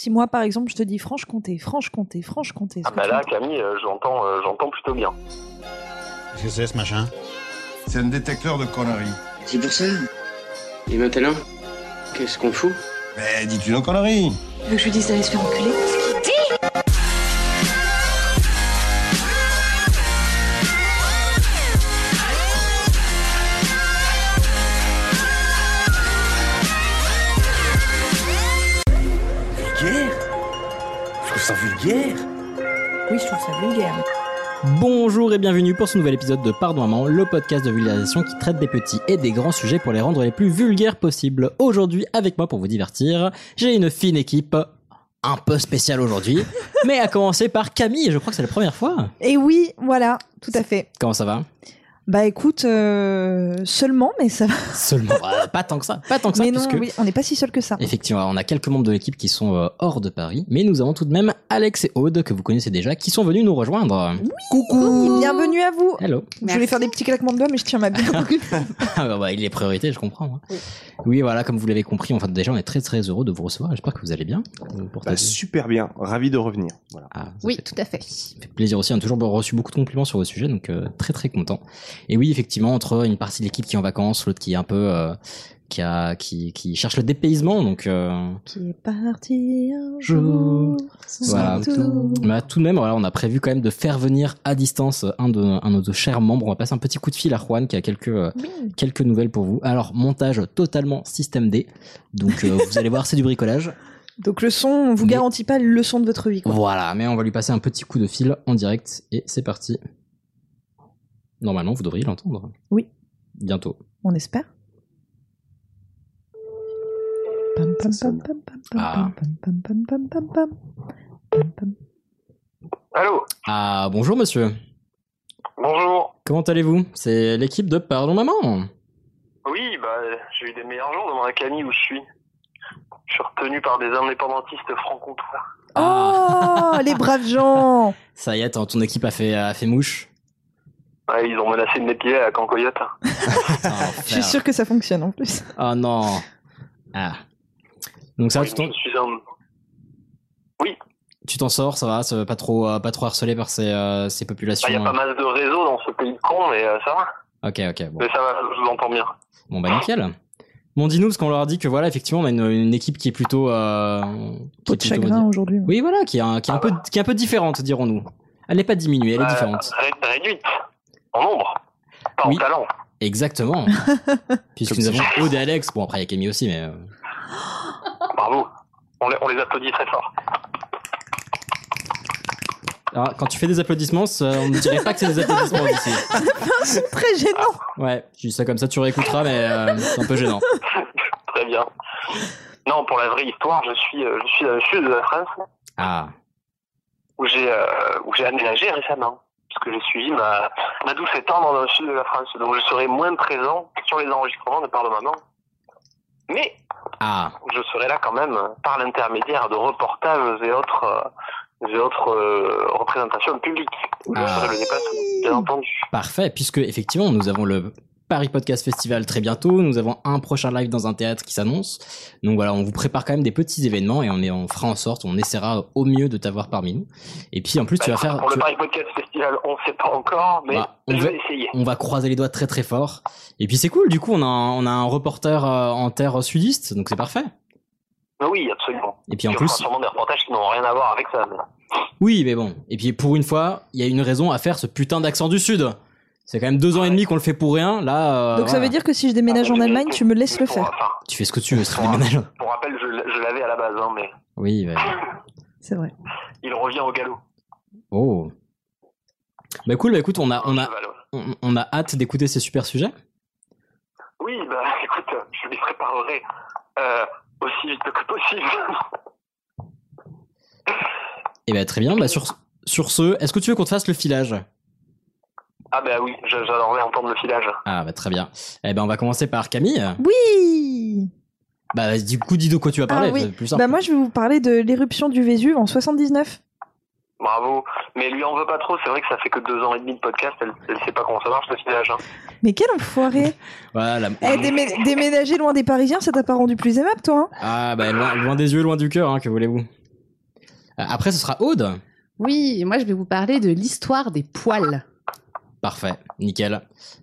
Si moi, par exemple, je te dis Franche-Comté, Franche-Comté, Franche-Comté. Ah bah là, Camille, euh, j'entends, euh, j'entends plutôt bien. Qu'est-ce que c'est ce machin? C'est un détecteur de conneries. C'est pour ça? Et maintenant, qu'est-ce qu'on fout? Mais dis-tu nos conneries Tu veux que je lui dise d'aller se faire enculer? Oui, je trouve ça vulgaire. Bonjour et bienvenue pour ce nouvel épisode de Pardon Maman, le podcast de vulgarisation qui traite des petits et des grands sujets pour les rendre les plus vulgaires possibles. Aujourd'hui, avec moi pour vous divertir, j'ai une fine équipe un peu spéciale aujourd'hui, mais à commencer par Camille, je crois que c'est la première fois. Et oui, voilà, tout à fait. Comment ça va? Bah écoute, euh, seulement, mais ça va. Seulement, euh, pas tant que ça, pas tant que ça, Mais non, puisque oui, on n'est pas si seul que ça. effectivement, on a quelques membres de l'équipe qui sont euh, hors de Paris, mais nous avons tout de même Alex et Aude que vous connaissez déjà, qui sont venus nous rejoindre. Coucou Bienvenue à vous Hello. Je voulais faire des petits claquements de doigts, mais je tiens ma bien. Ah bah, bah, il est priorité, je comprends. hein. Oui, voilà, comme vous l'avez compris, enfin déjà on est très très heureux de vous recevoir. J'espère que vous allez bien. Vous Bah, super bien, ravi de revenir. Voilà. Ah, Oui, fait, tout à fait. ça fait plaisir aussi. On a toujours reçu beaucoup de compliments sur vos sujets, donc euh, très très content. Et oui, effectivement, entre une partie de l'équipe qui est en vacances, l'autre qui est un peu euh, qui a qui qui cherche le dépaysement, donc euh, Qui est parti un Jour, voilà. tout. Bah, tout de même, voilà, on a prévu quand même de faire venir à distance un de un de nos chers membres. On va passer un petit coup de fil à Juan qui a quelques euh, Oui. quelques nouvelles pour vous. Alors montage totalement système D, donc euh, vous allez voir c'est du bricolage. Donc le son, on vous Mais- garantit pas le son de votre vie. Quoi. Voilà, mais on va lui passer un petit coup de fil en direct et c'est parti. Normalement, vous devriez l'entendre. Oui. Bientôt. On espère. Pam, pam, Ça pam, sonne. pam, pam, pam, Ah. pam, pam, pam, pam, pam, pam. Pam, pam. Allô? Ah, bonjour monsieur. Bonjour. Comment allez-vous? C'est l'équipe de Pardon Maman. Oui, bah, j'ai eu des meilleurs jours dans ma Camille où je suis. Je suis retenu par des indépendantistes franc-comtois. Ah. Oh, les braves gens Ça y est, ton ton équipe a fait, a fait mouche. Ouais, ils ont menacé de m'épiler à la Cancoyote. Je suis sûr que ça fonctionne en plus. Oh non. Ah. Donc ça, Oui, tu t'en- un... tu t'en sors, ça va, ça va pas trop, euh, pas trop harcelé par ces, euh, ces Bah, populations. Il y a pas mal de réseaux dans ce pays de cons, mais euh, ça va. Ok, ok, bon. Mais ça va, je vous entends bien. Bon bah nickel. Bon, dis-nous, parce qu'on leur a dit que voilà, effectivement, on a une, une équipe qui est plutôt... Euh, qui est de chagrin aujourd'hui. Oui, voilà, qui est un, qui est un Ah peu, bah. qui est un peu différente, dirons-nous. Elle n'est pas diminuée, elle est Euh, différente. ré- réduite. En nombre. Pas Oui. en talent. Exactement. Puisque nous avons Aude et Alex. Bon, après, il y a Camille aussi, mais. euh, Bravo. On les, on les applaudit très fort. Alors, quand tu fais des applaudissements, on ne dirait pas que c'est des applaudissements ici. C'est très gênant Ouais, je dis ça comme ça, tu réécouteras, mais euh, c'est un peu gênant. Très bien. Non, pour la vraie histoire, je suis, euh, je suis dans le sud de la France Ah, où j'ai euh, où j'ai aménagé récemment. Parce que j'ai suivi ma, ma douce et tendre dans le sud de la France. Donc je serai moins présent sur les enregistrements de Par Maman. Mais ah, je serai là quand même par l'intermédiaire de reportages et autres, euh, et autres euh, représentations publiques. Je Ah. le déplacement, bien entendu. parfait, puisque effectivement, nous avons le Paris Podcast Festival très bientôt, nous avons un prochain live dans un théâtre qui s'annonce. Donc voilà, on vous prépare quand même des petits événements et on, est, on fera en sorte, on essaiera au mieux de t'avoir parmi nous. Et puis en plus, tu vas faire. Pour le vas- Paris Podcast Festival, on ne sait pas encore, mais Bah, on je va- vais essayer. on va croiser les doigts très très fort. Et puis c'est cool, du coup on a un, on a un reporter euh, en terre sudiste, donc c'est parfait. Mais oui, absolument. Et puis en Il y plus, sûrement des reportages qui n'ont rien à voir avec ça. mais- oui mais bon. Et puis pour une fois, il y a une raison à faire ce putain d'accent du sud. C'est quand même deux ans et demi qu'on le fait pour rien. Là, euh, Donc ça voilà. veut dire que si je déménage Ah, en Allemagne, tu me laisses le pour- faire. enfin, tu fais ce que tu veux, si tu Pour- déménages. pour rappel, je, l- je l'avais à la base, hein, mais Oui. mais- C'est vrai. il revient au galop. Oh. Bah cool. Bah écoute, on a, on a, Cheval, ouais. on, on a hâte d'écouter ces super sujets. Oui, bah écoute, je les préparerai euh, aussi vite que possible. Et bah très bien. Bah sur, sur ce, est-ce que tu veux qu'on te fasse le filage? Ah bah oui, je- j'adorerais entendre le filage. Ah bah très bien. Eh ben on va commencer par Camille. Oui Bah du coup, dis de quoi tu vas parler. Ah oui. c'est plus simple. Bah moi je vais vous parler de l'éruption du Vésuve en 79. Bravo. Mais lui en veut pas trop, c'est vrai que ça fait que deux ans et demi de podcast, elle, elle sait pas comment ça marche le filage. Hein. Mais quel enfoiré Voilà. Eh, démé- déménager loin des Parisiens, ça t'a pas rendu plus aimable toi hein? Ah bah loin, loin des yeux, loin du cœur, hein, que voulez-vous? Après, ce sera Aude. Oui, moi je vais vous parler de l'histoire des poils. Parfait, nickel.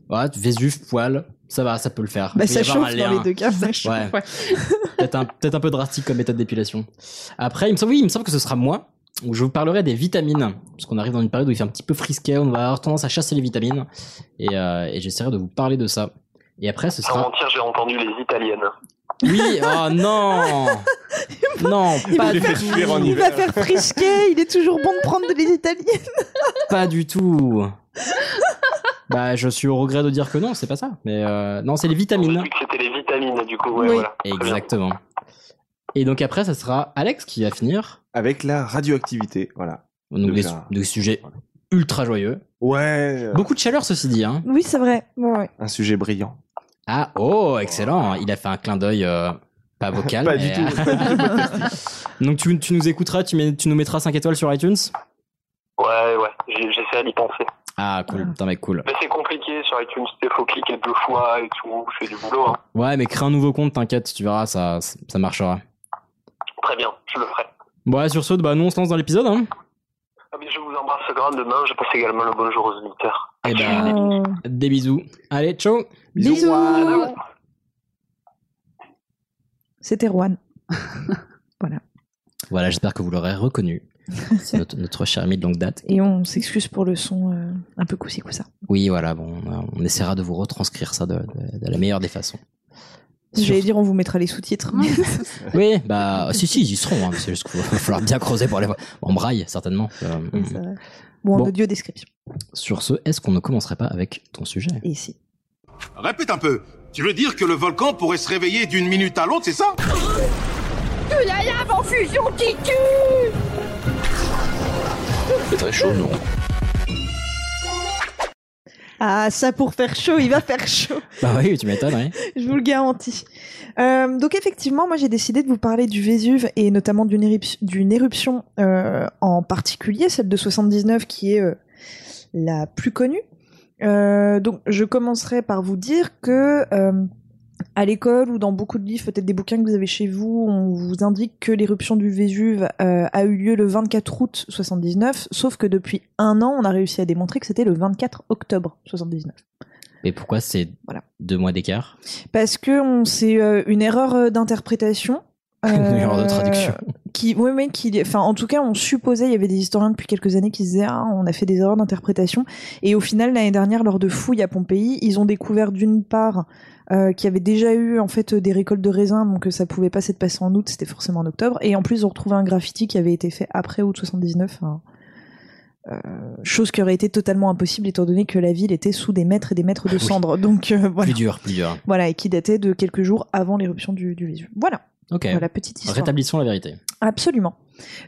Ouais, Vésuve, poil, ça va, ça peut le faire. Bah, Il peut y ça chauffe un dans les deux cas. Ouais. Ouais. peut-être un, peut-être un peu drastique comme méthode d'épilation. Après, il me semble, oui, il me semble que ce sera moi, où je vous parlerai des vitamines, parce qu'on arrive dans une période où il fait un petit peu frisquet, on va avoir tendance à chasser les vitamines, et, euh, et j'essaierai de vous parler de ça. Et après, ce sera... mentir, j'ai entendu les italiennes. Oui, oh non Non, pas les du tout Il va faire frisquet, il est toujours bon de prendre des italiennes. Pas du tout Bah, je suis au regret de dire que non, c'est pas ça. Mais euh, non, c'est les J'ai vitamines. vu que c'était les vitamines, du coup. Ouais, Oui. voilà. Exactement. Et donc après, ça sera Alex qui va finir. Avec la radioactivité, voilà. Donc des, sujets ultra joyeux. Ouais. Beaucoup de chaleur, ceci dit. Hein. Oui, c'est vrai. Ouais. Un sujet brillant. Ah, oh, excellent. Il a fait un clin d'œil euh, pas vocal. Pas mais- du tout. pas du tout podcastique. donc tu, tu nous écouteras, tu, mets- tu nous mettras 5 étoiles sur iTunes? Ouais, ouais. J'ai- J'essaie d'y penser. Ah, cool. Putain, mec, cool. Mais c'est compliqué sur iTunes. Il faut cliquer deux fois et tout. Je fais du boulot. Hein. Ouais, mais crée un nouveau compte, t'inquiète, tu verras, ça, ça marchera. Très bien, je le ferai. Bon, ouais, sur ce, bah, nous on se lance dans l'épisode. Hein. Ah, mais je vous embrasse grandement. Je passe également le bonjour aux auditeurs. Eh ben, Oh. des bisous. Allez, ciao Bisous. Bisous. C'était Juan. Voilà, j'espère que vous l'aurez reconnu. C'est notre, notre cher ami de longue date. Et on s'excuse pour le son euh, un peu coussi ça. Oui, voilà, bon, on essaiera de vous retranscrire ça de, de- de la meilleure des façons. J'allais dire, on vous mettra les sous-titres. mais- Oui, bah, si, si, ils y seront. hein, c'est juste qu'il va falloir bien creuser pour les voir. En braille, certainement. Euh. Bon, en Bon. audio description. sur ce, est-ce qu'on ne commencerait pas avec ton sujet? Et ici. Répète un peu. Tu veux dire que le volcan pourrait se réveiller d'une minute à l'autre, c'est ça? Très chaud, non Ah, ça pour faire chaud, il va faire chaud. Bah oui, tu m'étonnes, oui. Je vous le garantis. Euh, donc effectivement, moi j'ai décidé de vous parler du Vésuve et notamment d'une érup- d'une éruption euh, en particulier, celle de 79 qui est euh, la plus connue. Donc je commencerai par vous dire que à l'école ou dans beaucoup de livres, peut-être des bouquins que vous avez chez vous, on vous indique que l'éruption du Vésuve euh, a eu lieu le 24 août 79, sauf que depuis un an, on a réussi à démontrer que c'était le 24 octobre 79. Et pourquoi c'est Voilà. deux mois d'écart? Parce que c'est euh, une erreur euh, d'interprétation. Une erreur de traduction. Qui, oui, mais qui, enfin, en tout cas, on supposait, il y avait des historiens depuis quelques années qui disaient, ah, on a fait des erreurs d'interprétation. Et au final, l'année dernière, lors de fouilles à Pompéi, ils ont découvert d'une part euh, qu'il y avait déjà eu en fait des récoltes de raisins, donc euh, ça pouvait pas s'être passé en août, c'était forcément en octobre. Et en plus, ils ont retrouvé un graffiti qui avait été fait après août 79. hein. Euh, chose qui aurait été totalement impossible étant donné que la ville était sous des mètres et des mètres de Oui. cendres. Donc euh, voilà. Plus dur, plus dur. Voilà, et qui datait de quelques jours avant l'éruption du, du Vésuve. Voilà, Ok. voilà, petite histoire. Rétablissons la vérité. Absolument.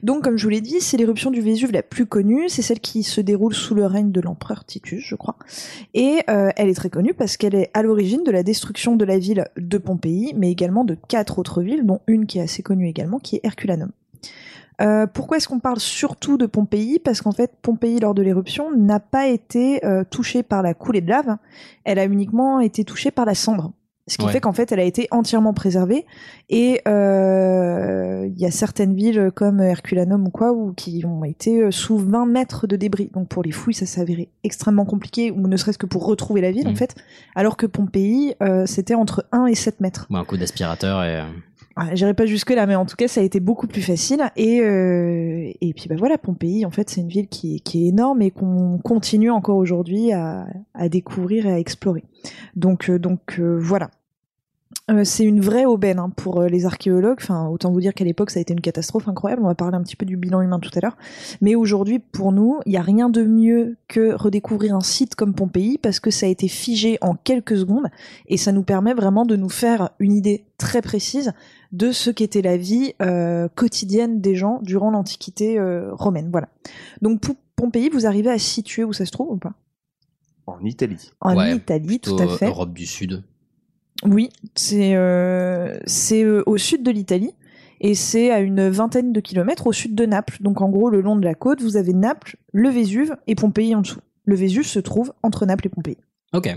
Donc, comme je vous l'ai dit, c'est l'éruption du Vésuve la plus connue. C'est celle qui se déroule sous le règne de l'empereur Titus, je crois. Et euh, elle est très connue parce qu'elle est à l'origine de la destruction de la ville de Pompéi, mais également de quatre autres villes, dont une qui est assez connue également, qui est Herculanum. Euh, pourquoi est-ce qu'on parle surtout de Pompéi? Parce qu'en fait, Pompéi, lors de l'éruption, n'a pas été euh, touchée par la coulée de lave. Elle a uniquement été touchée par la cendre. Ce qui Ouais. fait qu'en fait, elle a été entièrement préservée. Et euh, il y a certaines villes comme Herculanum ou quoi, où, qui ont été euh, sous 20 mètres de débris. Donc pour les fouilles, ça s'est avéré extrêmement compliqué, ou ne serait-ce que pour retrouver la ville, en Mhm. fait. Alors que Pompéi, euh, c'était entre 1 et 7 mètres. Un coup d'aspirateur et. Ouais, J'irai pas jusque là, mais en tout cas, ça a été beaucoup plus facile. Et euh, et puis bah voilà, Pompéi, en fait, c'est une ville qui est, qui est énorme et qu'on continue encore aujourd'hui à, à découvrir et à explorer. Donc donc euh, voilà. Euh, c'est une vraie aubaine hein, pour euh, les archéologues. Enfin, autant vous dire qu'à l'époque, ça a été une catastrophe incroyable. On va parler un petit peu du bilan humain tout à l'heure. Mais aujourd'hui, pour nous, il n'y a rien de mieux que redécouvrir un site comme Pompéi parce que ça a été figé en quelques secondes et ça nous permet vraiment de nous faire une idée très précise de ce qu'était la vie euh, quotidienne des gens durant l'Antiquité euh, romaine. Voilà. Donc pour Pompéi, vous arrivez à situer où ça se trouve ou pas? En Italie. En Ouais, Italie, tout à fait. Europe du Sud. Oui, c'est euh, c'est euh, au sud de l'Italie et c'est à une vingtaine de kilomètres au sud de Naples. Donc en gros, le long de la côte, vous avez Naples, le Vésuve et Pompéi en dessous. Le Vésuve se trouve entre Naples et Pompéi. Ok.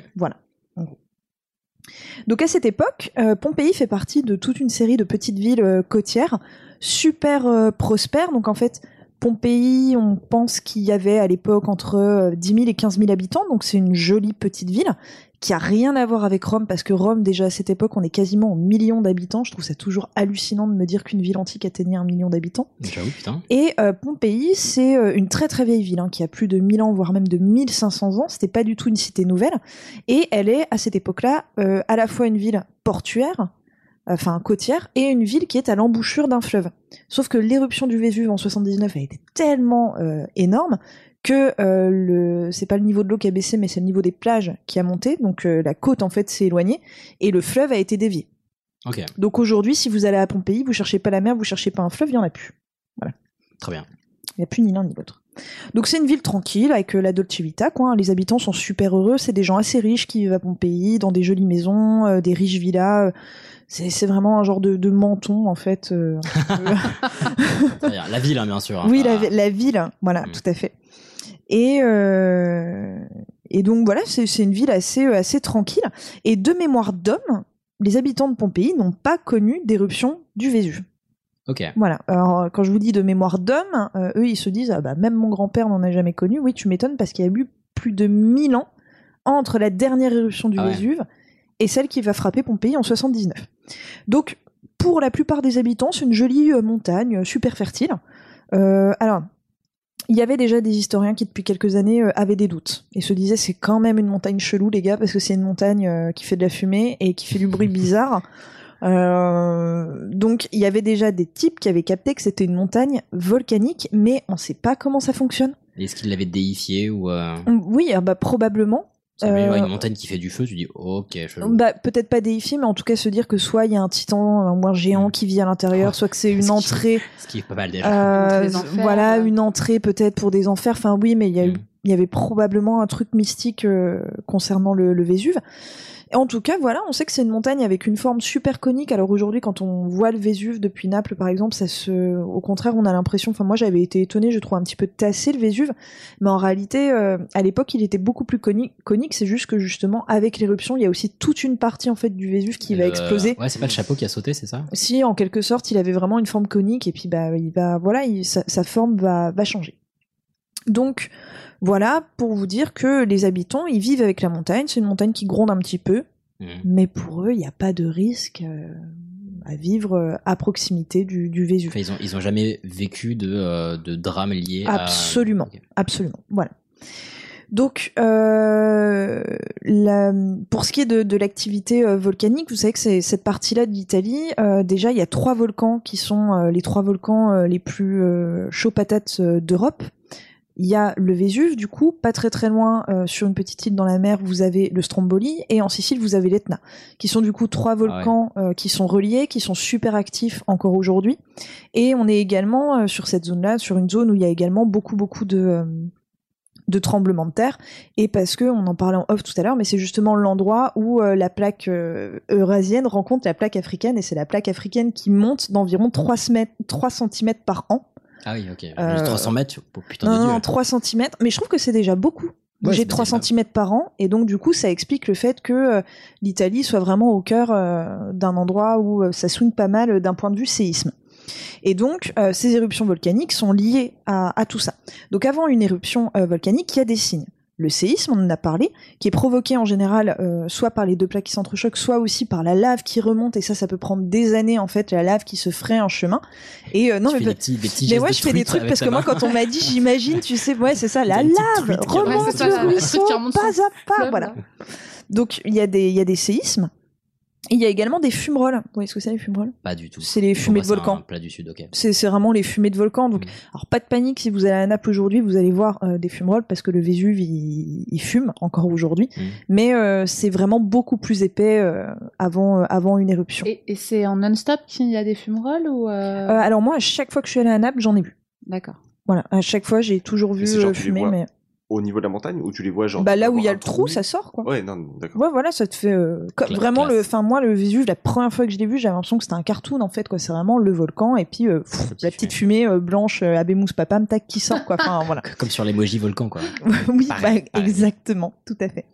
Donc à cette époque, euh, Pompéi fait partie de toute une série de petites villes euh, côtières super euh, prospères. Donc en fait, Pompéi, on pense qu'il y avait à l'époque entre euh, 10 000 et 15 000 habitants, donc c'est une jolie petite ville qui a rien à voir avec Rome, parce que Rome, déjà à cette époque, on est quasiment au million d'habitants. Je trouve ça toujours hallucinant de me dire qu'une ville antique atteignait un million d'habitants. Putain. Et euh, Pompéi, c'est euh, une très très vieille ville, hein, qui a plus de 1000 ans, voire même de 1500 ans. C'était pas du tout une cité nouvelle. Et elle est, à cette époque-là, euh, à la fois une ville portuaire, enfin côtière, et une ville qui est à l'embouchure d'un fleuve. Sauf que l'éruption du Vésuve en 79 a été tellement euh, énorme que euh, le c'est pas le niveau de l'eau qui a baissé, mais c'est le niveau des plages qui a monté. Donc euh, la côte en fait s'est éloignée et le fleuve a été dévié. Ok, Donc aujourd'hui, si vous allez à Pompéi, vous cherchez pas la mer, vous cherchez pas un fleuve, il y en a plus. très bien. Il n'y a plus ni l'un ni l'autre. Donc c'est une ville tranquille avec euh, la Dolce Vita, quoi. Les habitants sont super heureux. C'est des gens assez riches qui vivent à Pompéi, dans des jolies maisons, euh, des riches villas. C'est vraiment un genre de, de menton en fait. euh. La ville, hein, bien sûr. hein, oui, la, la ville, voilà, Mm. tout à fait. Et euh, et donc voilà, c'est une ville assez euh, assez tranquille. Et de mémoire d'hommes, les habitants de Pompéi n'ont pas connu d'éruption du Vésuve. Ok. Voilà. Alors, quand je vous dis de mémoire d'homme, euh, eux, ils se disent, ah bah, même mon grand-père n'en a jamais connu. Oui, tu m'étonnes parce qu'il y a eu plus de 1000 ans entre la dernière éruption du Ah ouais. Vésuve et celle qui va frapper Pompéi en 79. Donc, pour la plupart des habitants, c'est une jolie euh, montagne, euh, super fertile. Euh, alors, il y avait déjà des historiens qui, depuis quelques années, euh, avaient des doutes et se disaient, c'est quand même une montagne chelou, les gars, parce que c'est une montagne euh, qui fait de la fumée et qui fait du bruit bizarre. Euh, donc il y avait déjà des types qui avaient capté que c'était une montagne volcanique, mais on sait pas comment ça fonctionne. Est-ce qu'il l'avait déifié ou. Oui, ah bah probablement. Ça met- ouais, Euh, une montagne qui fait du feu, tu dis, ok, je. Bah, peut-être pas déifié, mais en tout cas se dire que soit il y a un titan, un moins géant Mm. qui vit à l'intérieur, soit que c'est Ce une qui- entrée, Ce qui est pas mal déjà. euh, enfers, voilà, euh. une entrée peut-être pour des enfers. Enfin oui, mais il y a eu, Mm. Il y avait probablement un truc mystique euh, concernant le, le Vésuve. Et en tout cas, voilà, on sait que c'est une montagne avec une forme super conique. Alors aujourd'hui, quand on voit le Vésuve depuis Naples, par exemple, ça se, au contraire, on a l'impression. Enfin, moi, j'avais été étonnée, je trouve un petit peu tassé le Vésuve, mais en réalité, euh, à l'époque, il était beaucoup plus conique. conique. C'est juste que justement, avec l'éruption, il y a aussi toute une partie en fait du Vésuve qui va exploser. Ouais, c'est pas le chapeau qui a sauté, c'est ça? Si, en quelque sorte, il avait vraiment une forme conique et puis bah il va voilà, il- sa, sa forme va, va changer. Donc voilà pour vous dire que les habitants ils vivent avec la montagne. C'est une montagne qui gronde un petit peu, Hmm. mais pour eux il n'y a pas de risque euh, à vivre euh, à proximité du, du Vésuve. Enfin, ils ont, ils ont jamais vécu de, euh, de drame lié à. Absolument. Ok. Absolument. Voilà. Donc, euh, la- pour ce qui est de, de l'activité volcanique, vous savez que c'est cette partie-là de l'Italie. euh, déjà, il y a trois volcans qui sont les trois volcans les plus chauds patates d'Europe. Il y a le Vésuve, du coup, pas très très loin, euh, sur une petite île dans la mer, vous avez le Stromboli, et en Sicile, vous avez l'Etna, qui sont du coup trois volcans euh, qui sont reliés, qui sont super actifs encore aujourd'hui. Et on est également euh, sur cette zone-là, sur une zone où il y a également beaucoup beaucoup de de tremblements de terre et parce que on en parlait en off tout à l'heure mais c'est justement l'endroit où euh, la plaque euh, eurasienne rencontre la plaque africaine et c'est la plaque africaine qui monte d'environ 3 cm 3 cm par an. Ah oui, ok. Euh, Juste 300 mètres, oh, putain Non, de non, dieu. 3 cm, mais je trouve que c'est déjà beaucoup. Ouais, J'ai c'est 3 déjà- cm par an et donc du coup ça explique le fait que euh, l'Italie soit vraiment au cœur euh, d'un endroit où euh, ça swing pas mal d'un point de vue séisme. Et donc ces éruptions volcaniques sont liées à, à tout ça. Donc avant une éruption volcanique, il y a des signes. Le séisme, on en a parlé, qui est provoqué en général euh, soit par les deux plaques qui s'entrechoquent, soit aussi par la lave qui remonte, et ça, ça peut prendre des années en fait, la lave qui se ferait un chemin. Et euh, non, tu mais fais des petits, des petits mais ouais, de je fais des trucs parce que moi, quand on m'a dit, j'imagine, tu sais, ouais, c'est ça, la lave remonte Ouais, c'est ça, le ruisseau, pas à pas, voilà. là. Donc, il y a des, il y a des séismes. Et il y a également des fumerolles. Vous voyez ce que c'est, les fumerolles? Pas du tout. C'est les fumées de volcan. un plat du sud, ok. C'est c'est vraiment les fumées de volcan. Donc, Mm. alors pas de panique si vous allez à Naples aujourd'hui, vous allez voir euh, des fumerolles parce que le Vésuve il, il fume encore aujourd'hui. Mm. Mais euh, c'est vraiment beaucoup plus épais euh, avant euh, avant une éruption. Et, et c'est en non-stop qu'il y a des fumerolles ou euh, Euh, alors moi, à chaque fois que je suis allée à Naples, j'en ai vu. D'accord. Voilà, à chaque fois, j'ai toujours vu fumer. Mais au niveau de la montagne ou tu les vois genre Bah là où il y a le trou, ça sort quoi. Ouais, non, d'accord. Ouais, voilà, ça te fait euh, vraiment le. Enfin, moi, le Vésuve, la première fois que je l'ai vu, j'avais l'impression que c'était un cartoon en fait, quoi. C'est vraiment le volcan et puis euh, pff, la petite fumée euh, blanche, euh, Abemous papam, tac, qui sort, quoi. Enfin, voilà. Comme sur l'emoji volcan, quoi. oui, Pareil, bah, pareil. exactement, tout à fait.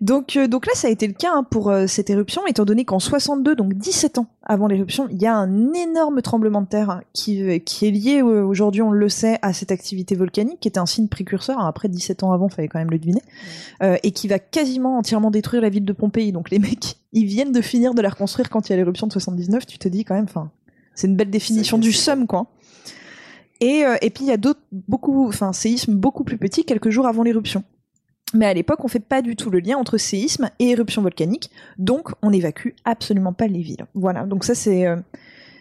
Donc, euh, donc là, ça a été le cas hein, pour euh, cette éruption, étant donné qu'en 62, donc 17 ans avant l'éruption, il y a un énorme tremblement de terre hein, qui, euh, qui est lié aujourd'hui, on le sait, à cette activité volcanique, qui était un signe précurseur. hein, après 17 ans avant, fallait quand même le deviner, euh, et qui va quasiment entièrement détruire la ville de Pompéi. Donc les mecs, ils viennent de finir de la reconstruire quand il y a l'éruption de 79. Tu te dis quand même, enfin, c'est une belle définition du somme, quoi. Et, et puis il y a d'autres, beaucoup, enfin, séismes beaucoup plus petits quelques jours avant l'éruption. Mais à l'époque, on fait pas du tout le lien entre séisme et éruption volcanique, donc on n'évacue absolument pas les villes. Voilà, donc ça c'est euh,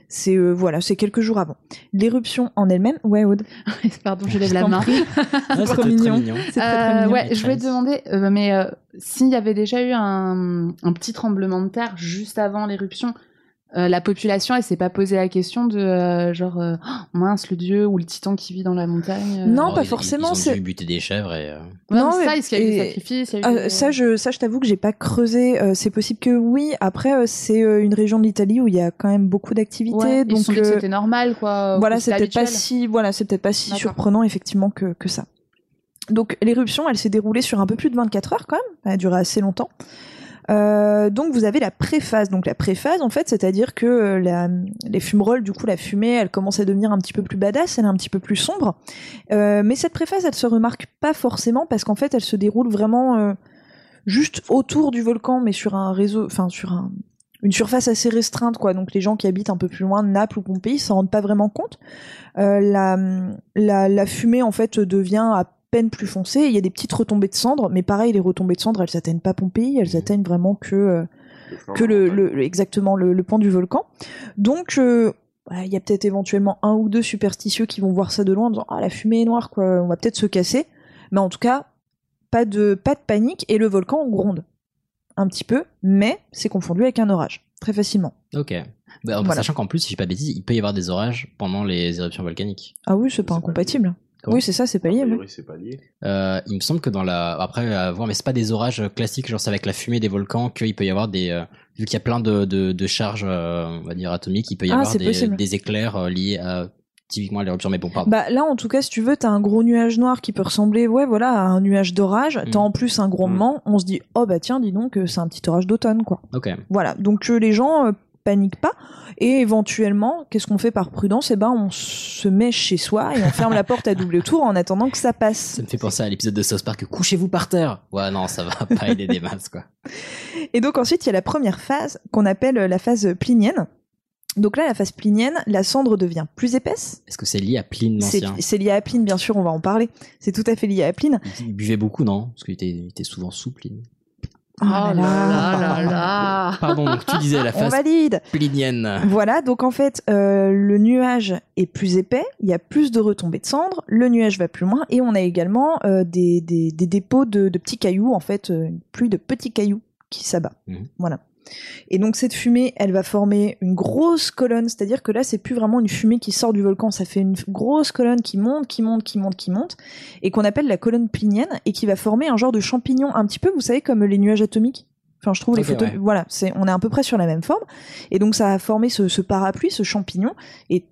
c'est euh, voilà, c'est quelques jours avant. L'éruption en elle-même, ouais Aude. Pardon, je lève la main. trop mignon. mignon. C'est très, très Euh, mignon. ouais, je voulais te demander, euh, mais euh, s'il y avait déjà eu un, un petit tremblement de terre juste avant l'éruption, euh, la population, elle s'est pas posé la question de euh, genre euh, Oh, mince le dieu ou le titan qui vit dans la montagne. euh. Non, Oh, pas ils- forcément, Ils ont c'est- dû buter des chèvres et. euh, Non, mais mais- ça, est-ce qu'il y a eu des sacrifices eu Euh, des- ça, je, ça, je t'avoue que j'ai pas creusé. Euh, c'est possible que oui. Après, euh, c'est euh, une région de l'Italie où il y a quand même beaucoup d'activités. Ouais, donc, euh, c'était normal, quoi. voilà, c'est c'était peut-être pas si, voilà, c'est peut-être pas si surprenant effectivement que, que ça. Donc l'éruption, elle s'est déroulée sur un peu plus de 24 heures quand même. Elle a duré assez longtemps. Euh, donc vous avez la préphase. Donc la préphase, en fait, c'est-à-dire que euh, les fumerolles, du coup, la fumée, elle commence à devenir un petit peu plus badass, elle est un petit peu plus sombre. Euh, mais cette préphase, elle se remarque pas forcément parce qu'en fait, elle se déroule vraiment juste autour du volcan, mais sur un réseau, enfin sur un, une surface assez restreinte, quoi. Donc les gens qui habitent un peu plus loin Naples ou Pompéi s'en rendent pas vraiment compte. La fumée, en fait, devient à peine plus foncée. Il y a des petites retombées de cendres, mais pareil, les retombées de cendres, elles atteignent pas Pompéi, elles atteignent vraiment que euh, que le, le- le- exactement le, le pan du volcan. Donc euh, il y a peut-être éventuellement un ou deux superstitieux qui vont voir ça de loin en disant ah la fumée est noire quoi, on va peut-être se casser. Mais en tout cas, pas de pas de panique et le volcan gronde un petit peu, mais c'est confondu avec un orage très facilement. Ok. Bah, en Voilà. Sachant qu'en plus, si je dis pas de bêtises, il peut y avoir des orages pendant les éruptions volcaniques. Ah oui, c'est pas C'est pas incompatible. Oui, c'est ça, c'est pas lié. oui. priori, c'est pas lié. Euh, il me semble que dans la après à voir mais c'est pas des orages classiques genre c'est avec la fumée des volcans qu'il peut y avoir des euh, vu qu'il y a plein de de, de charges euh, on va dire atomiques il peut y Ah, avoir des, éclairs liés à typiquement à l'éruption mais bon pardon Bah là, en tout cas, si tu veux, t'as un gros nuage noir qui peut ressembler, ouais, voilà, à un nuage d'orage. T'as Mm. en plus un grondement. On se dit, oh bah tiens, dis donc, c'est un petit orage d'automne, quoi. ok Voilà. Donc les gens paniquent pas. Et éventuellement, qu'est-ce qu'on fait par prudence? Eh ben, on se met chez soi et on ferme la porte à double tour en attendant que ça passe. ça me fait penser à l'épisode de South Park couchez-vous par terre ouais non ça va pas aider des masses quoi Et donc ensuite, il y a la première phase qu'on appelle la phase plinienne. Donc là, la phase plinienne, la cendre devient plus épaisse. est-ce que c'est lié à Pline C'est l'ancien? c'est lié à Pline, bien sûr, on va en parler. C'est tout à fait lié à Pline. il, il buvait beaucoup non? Parce qu'il était, il était souvent sous Pline Oh là là là là. pardon donc tu disais la On phase valide. plinienne Voilà, donc en fait, euh, le nuage est plus épais, il y a plus de retombées de cendres, le nuage va plus loin, et on a également euh, des, des, des dépôts de, de petits cailloux, en fait, euh, une pluie de petits cailloux qui s'abat. Mhm. Voilà. Et donc cette fumée, elle va former une grosse colonne, c'est-à-dire que là, c'est plus vraiment une fumée qui sort du volcan, ça fait une grosse colonne qui monte, qui monte, qui monte, qui monte, et qu'on appelle la colonne plinienne, et qui va former un genre de champignon, un petit peu, vous savez, comme les nuages atomiques. Enfin, je trouve les photos. ouais. Voilà, c'est, on est à peu près sur la même forme. Et donc ça a formé ce, ce parapluie, ce champignon. Et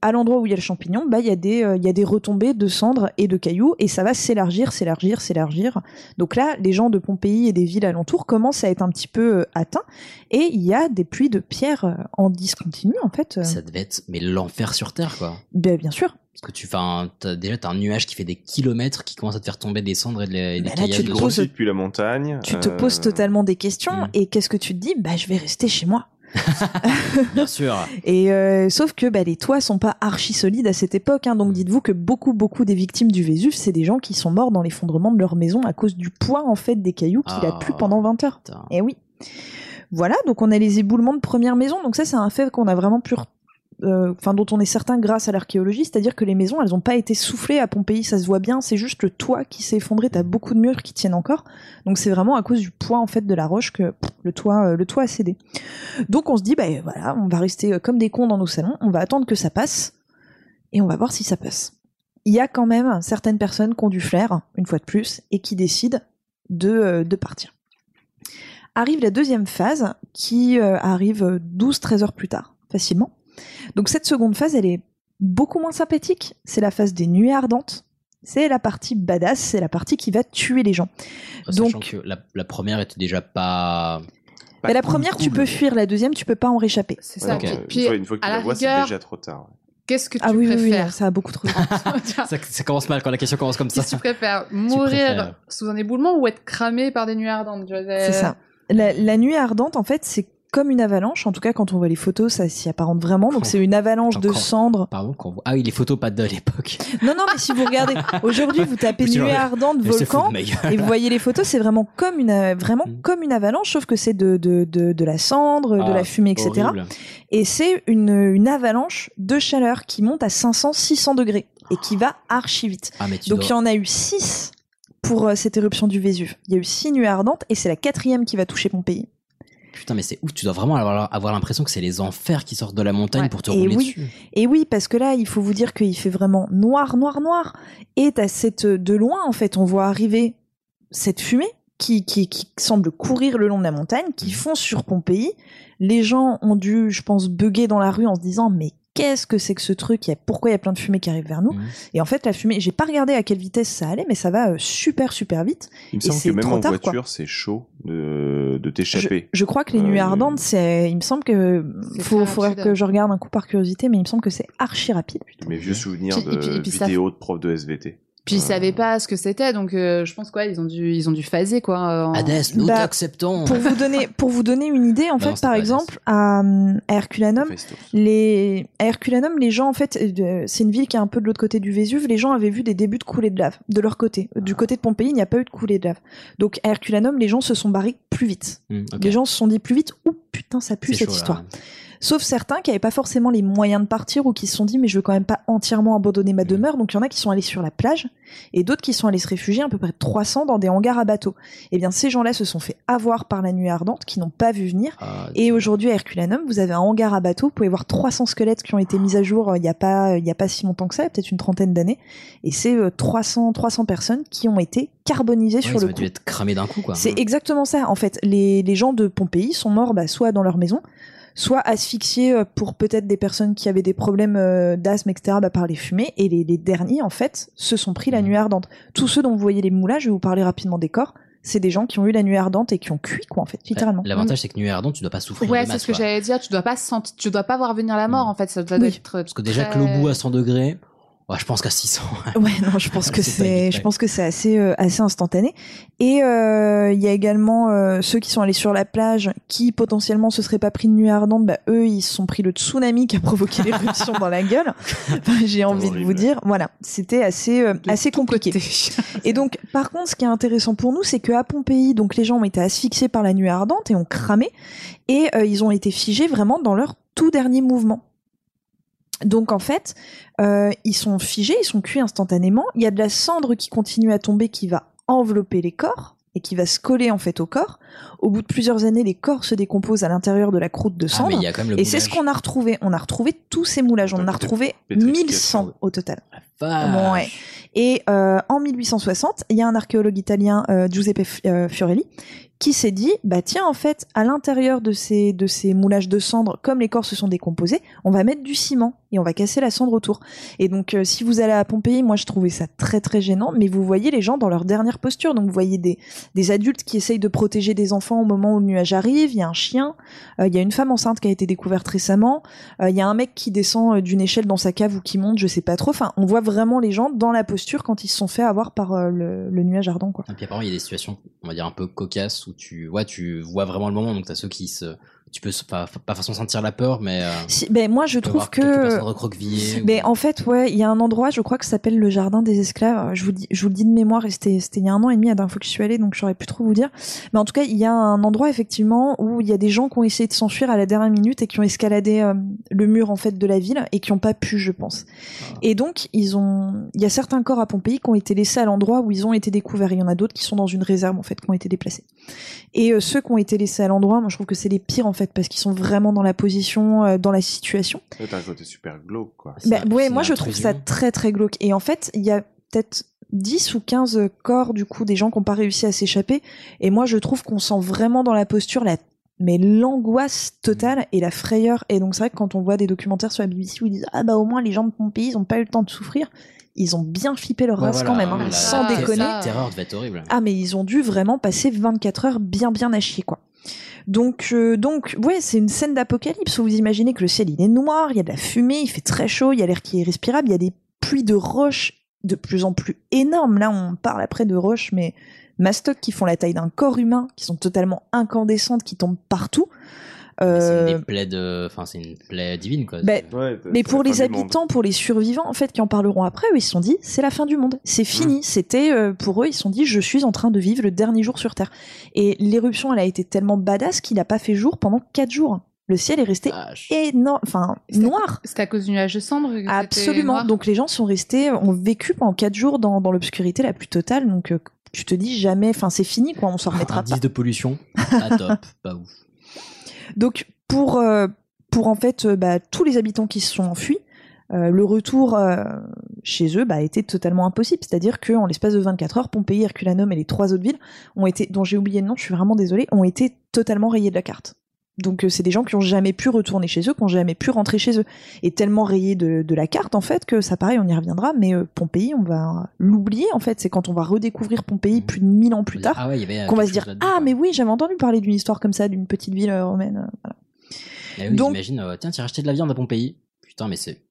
à l'endroit où il y a le champignon, bah il y a des euh, il y a des retombées de cendres et de cailloux et ça va s'élargir, s'élargir, s'élargir. Donc là, les gens de Pompéi et des villes alentours commencent à être un petit peu euh, atteints et il y a des pluies de pierres euh, en discontinu en fait. euh. ça devait être mais l'enfer sur terre quoi Ben, bien sûr. Parce que tu fais un, t'as- déjà t'as un nuage qui fait des kilomètres qui commence à te faire tomber des cendres et, de la- et des Bah là, tu te poses- depuis la montagne. Tu te poses totalement des questions mm. et qu'est-ce que tu te dis? Bah je vais rester chez moi. Bien sûr. Et euh, sauf que bah, les toits sont pas archi solides à cette époque, hein, donc dites-vous que beaucoup beaucoup des victimes du Vésuve, c'est des gens qui sont morts dans l'effondrement de leur maison à cause du poids en fait des cailloux qu'il a Ah. plu pendant 20 heures. Et oui. Voilà, donc on a les éboulements de première maison, donc ça c'est un fait qu'on a vraiment pu, euh, enfin dont on est certain grâce à l'archéologie, c'est-à-dire que les maisons elles ont pas été soufflées à Pompéi, ça se voit bien, c'est juste le toit qui s'est effondré, t'as beaucoup de murs qui tiennent encore, donc c'est vraiment à cause du poids en fait de la roche que pff, le toit, euh, le toit a cédé. Donc on se dit bah voilà, on va rester euh, comme des cons dans nos salons, on va attendre que ça passe et on va voir si ça passe. il y a quand même certaines personnes qui ont du flair, une fois de plus, et qui décident de, partir. Arrive la deuxième phase, qui arrive 12-13 heures plus tard, facilement. Donc cette seconde phase, elle est beaucoup moins sympathique. C'est la phase des nuées ardentes. C'est la partie badass, c'est la partie qui va tuer les gens. Sachant Donc- que la, la première était déjà pas. Mais la première, tu peux fuir, la deuxième, tu peux pas en réchapper. C'est ça. Puis- Une fois, une fois que tu la la vois, c'est déjà trop tard. qu'est-ce que tu Ah oui, oui, oui, préfères ça a beaucoup trop. Ça, ça commence mal quand la question commence comme ça. Qu'est-ce que tu préfères Mourir préfères. sous un éboulement ou être cramé par des nuées ardentes C'est ça. La, la nuit ardente, en fait, c'est comme une avalanche. En tout cas, quand on voit les photos, ça s'y apparente vraiment. Donc, Quand- c'est une avalanche de quand- cendres. Pardon, qu'on voit- Ah oui, les photos pas de l'époque. Non, non, mais si vous regardez, aujourd'hui, vous tapez nuée ardente, volcan. Et vous voyez les photos, c'est vraiment comme une, euh, vraiment Mm. comme une avalanche, sauf que c'est de, de, de, de la cendre, de Ah, la fumée, etc. horrible. Et c'est une, une avalanche de chaleur qui monte à 500, 600 degrés et qui va archi vite. Ah, Donc il y en a eu 6 pour euh, cette éruption du Vésuve. Il y a eu 6 nuées ardentes et c'est la quatrième qui va toucher Pompéi. Putain, mais c'est ouf. Tu dois vraiment avoir, avoir l'impression que c'est les enfers qui sortent de la montagne Ouais. pour te Et rouler oui. dessus. Et oui, parce que là, il faut vous dire qu'il fait vraiment noir, noir, noir. Et t'as cette, de loin, en fait, on voit arriver cette fumée qui, qui, qui semble courir le long de la montagne, Mhm. qui fond sur Pompéi. Les gens ont dû, je pense, bugger dans la rue en se disant, mais qu'est-ce que c'est que ce truc Il y a, Pourquoi il y a plein de fumée qui arrive vers nous Mhm. Et en fait, la fumée, j'ai pas regardé à quelle vitesse ça allait, mais ça va euh, super, super vite. Il me Et semble c'est que même trop en tard, voiture, c'est chaud de, de t'échapper. Je crois que les Euh, nuées ardentes, c'est, il me semble que, faut, faudrait que je regarde un coup par curiosité, mais il me semble que c'est archi rapide. Mes vieux souvenirs de et puis- et puis ça- vidéos de profs de SVT. Puis ils Euh, savaient pas ce que c'était, donc euh, je pense quoi, ils ont dû, ils ont dû phaser quoi. en- Hadès, nous Bah, t'acceptons. pour vous donner pour vous donner une idée en Non, fait par exemple à, euh, à Herculanum les à Herculanum les gens en fait euh, c'est une ville qui est un peu de l'autre côté du Vésuve les gens avaient vu des débuts de coulées de lave de leur côté. Du côté de Pompéi il n'y a pas eu de coulée de lave. Donc à Herculanum les gens se sont barrés plus vite. Hmm, les gens se sont dit plus vite ouh putain ça pue cette chaud, là. Sauf certains qui n'avaient pas forcément les moyens de partir ou qui se sont dit mais je veux quand même pas entièrement abandonner ma demeure. Donc il y en a qui sont allés sur la plage et d'autres qui sont allés se réfugier, à peu près 300 dans des hangars à bateaux. Et bien ces gens-là se sont fait avoir par la nuit ardente, qui n'ont pas vu venir. Ah, Et aujourd'hui à Herculanum, vous avez un hangar à bateau, vous pouvez voir 300 squelettes qui ont été mis à jour euh, il n'y a pas il y a pas si longtemps que ça, peut-être une trentaine d'années. Et c'est euh, 300 300 personnes qui ont été carbonisées Ouais, sur ils le ont dû coup. être cramés d'un coup, quoi. C'est exactement ça. En fait, les, les gens de Pompéi sont morts bah, soit dans leur maison, soit asphyxiés euh, pour peut-être des personnes qui avaient des problèmes euh, d'asthme, etc., bah, par les fumées. Et les, les derniers, en fait, se sont pris la Mhm. nuit ardente. Tous ceux dont vous voyez les moulages, je vais vous parler rapidement des corps, c'est des gens qui ont eu la nuit ardente et qui ont cuit, quoi, en fait, littéralement. L'avantage, c'est que nuée ardente, tu dois pas souffrir. Ouais, c'est ce que j'allais dire. Tu dois pas sentir, tu dois pas voir venir la mort Mm. en fait. Ça doit Oui. être. Parce que déjà très- que l'eau bout à 100 degrés, ouais, je pense qu'à 600. Ouais, non, je pense que C'est je pense que c'est assez, euh, assez instantané. Et euh, il y a également euh, ceux qui sont allés sur la plage, qui potentiellement se seraient pas pris de nuit ardente. Bah eux, ils se sont pris le tsunami qui a provoqué l'éruption dans la gueule. Enfin, J'ai envie de vous dire, voilà, c'était assez, euh, assez compliqué. Et donc, par contre, ce qui est intéressant pour nous, c'est qu'à Pompéi, donc les gens ont été asphyxiés par la nuit ardente et ont cramé, et euh, ils ont été figés vraiment dans leur tout dernier mouvement. Donc en fait, euh, ils sont figés, ils sont cuits instantanément. Il y a de la cendre qui continue à tomber, qui va envelopper les corps et qui va se coller en fait au corps. Au bout de plusieurs années, les corps se décomposent à l'intérieur de la croûte de Ah, cendre. mais il y a quand même le et c'est ce qu'on a retrouvé. On a retrouvé tous ces moulages. On en a retrouvé Pétrification. 1100 au total. Bon, ouais. Et euh, en 1860, il y a un archéologue italien, euh, Giuseppe Fiorelli, qui s'est dit, bah tiens, en fait, à l'intérieur de ces de ces moulages de cendres, comme les corps se sont décomposés, on va mettre du ciment et on va casser la cendre autour. Et donc, euh, si vous allez à Pompéi, moi je trouvais ça très très gênant, mais vous voyez les gens dans leur dernière posture. Donc vous voyez des des adultes qui essayent de protéger des enfants au moment où le nuage arrive. Il y a un chien, euh, il y a une femme enceinte qui a été découverte récemment. Euh, Il y a un mec qui descend d'une échelle dans sa cave ou qui monte, je sais pas trop. Enfin, on voit vraiment les gens dans la posture quand ils se sont fait avoir par le, le nuage ardent, quoi. Et puis apparemment, il y a des situations, on va dire, un peu cocasses où tu, ouais, tu vois vraiment le moment. Donc, t'as ceux qui se, tu peux pas, pas façon sentir la peur, mais, euh, Si, ben moi, je trouve que. Mais ou- en fait, ouais, il y a un endroit, je crois que ça s'appelle le jardin des esclaves. Je vous dis, je vous le dis de mémoire, et c'était, c'était il y a un an et demi, la dernière fois que je suis allée, donc j'aurais plus trop vous dire. Mais en tout cas, il y a un endroit effectivement où il y a des gens qui ont essayé de s'enfuir à la dernière minute et qui ont escaladé euh, le mur en fait de la ville et qui ont pas pu, je pense. Et donc, ils ont, il y a certains corps à Pompéi qui ont été laissés à l'endroit où ils ont été découverts. Il y en a d'autres qui sont dans une réserve en fait, qui ont été déplacés. Et euh, ceux qui ont été laissés à l'endroit, moi je trouve que c'est les pires en fait fait parce qu'ils sont vraiment dans la position, euh, dans la situation. T'as un côté super glauque, quoi. Bah, ouais, moi je trouve ça très très glauque. Et en fait, il y a peut-être 10 ou 15 corps du coup des gens qui n'ont pas réussi à s'échapper. Et moi je trouve qu'on sent vraiment dans la posture la mais l'angoisse totale et la frayeur. Et donc c'est vrai que quand on voit des documentaires sur la BBC où ils disent ah bah au moins les gens de Pompéi ils ont pas eu le temps de souffrir, ils ont bien flippé leur Ouais, race voilà, quand même, hein, la- sans déconner. La terreur devait être horrible. Ah mais ils ont dû vraiment passer 24 heures bien bien à chier quoi. Donc euh, donc ouais c'est une scène d'apocalypse où vous imaginez que le ciel il est noir, il y a de la fumée, il fait très chaud, il y a l'air qui est respirable, il y a des pluies de roches de plus en plus énormes. Là on parle après de roches mais mastoc qui font la taille d'un corps humain, qui sont totalement incandescentes, qui tombent partout. C'est Euh, une plaie de, enfin c'est une plaie divine quoi. Ouais, mais c'est pour les habitants, pour les survivants, en fait, qui en parleront après, eux, ils se sont dit, c'est la fin du monde, c'est fini. C'était euh, pour eux, ils se sont dit, je suis en train de vivre le dernier jour sur Terre. Et l'éruption, elle a été tellement badass qu'il n'a pas fait jour pendant quatre jours. Le ciel est resté énorme, enfin noir. C'était à cause du nuage de cendres que Absolument. noir Donc les gens sont restés, ont vécu pendant quatre jours dans, dans l'obscurité la plus totale. Donc euh, tu te dis jamais, enfin c'est fini quoi, on s'en remettra pas. Indice de pollution, pas top, pas ouf. Donc pour euh, pour en fait euh, bah, tous les habitants qui se sont enfuis, euh, le retour chez eux bah, été totalement impossible. C'est-à-dire qu'en l'espace de 24 heures, Pompéi, Herculanum et les trois autres villes ont été, dont j'ai oublié le nom, je suis vraiment désolée, ont été totalement rayés de la carte. Donc euh, c'est des gens qui ont jamais pu retourner chez eux, qui ont jamais pu rentrer chez eux, et tellement rayés de, de la carte en fait que ça pareil, on y reviendra. Mais euh, Pompéi, on va l'oublier en fait. C'est quand on va redécouvrir Pompéi plus de 1000 ans plus tard Ah ouais, euh, qu'on va se dire ah mais oui j'avais entendu parler d'une histoire comme ça d'une petite ville romaine. voilà. Eh oui, Donc- j'imagine, euh, tiens, tu as racheté de la viande à Pompéi. Putain, mais c'est.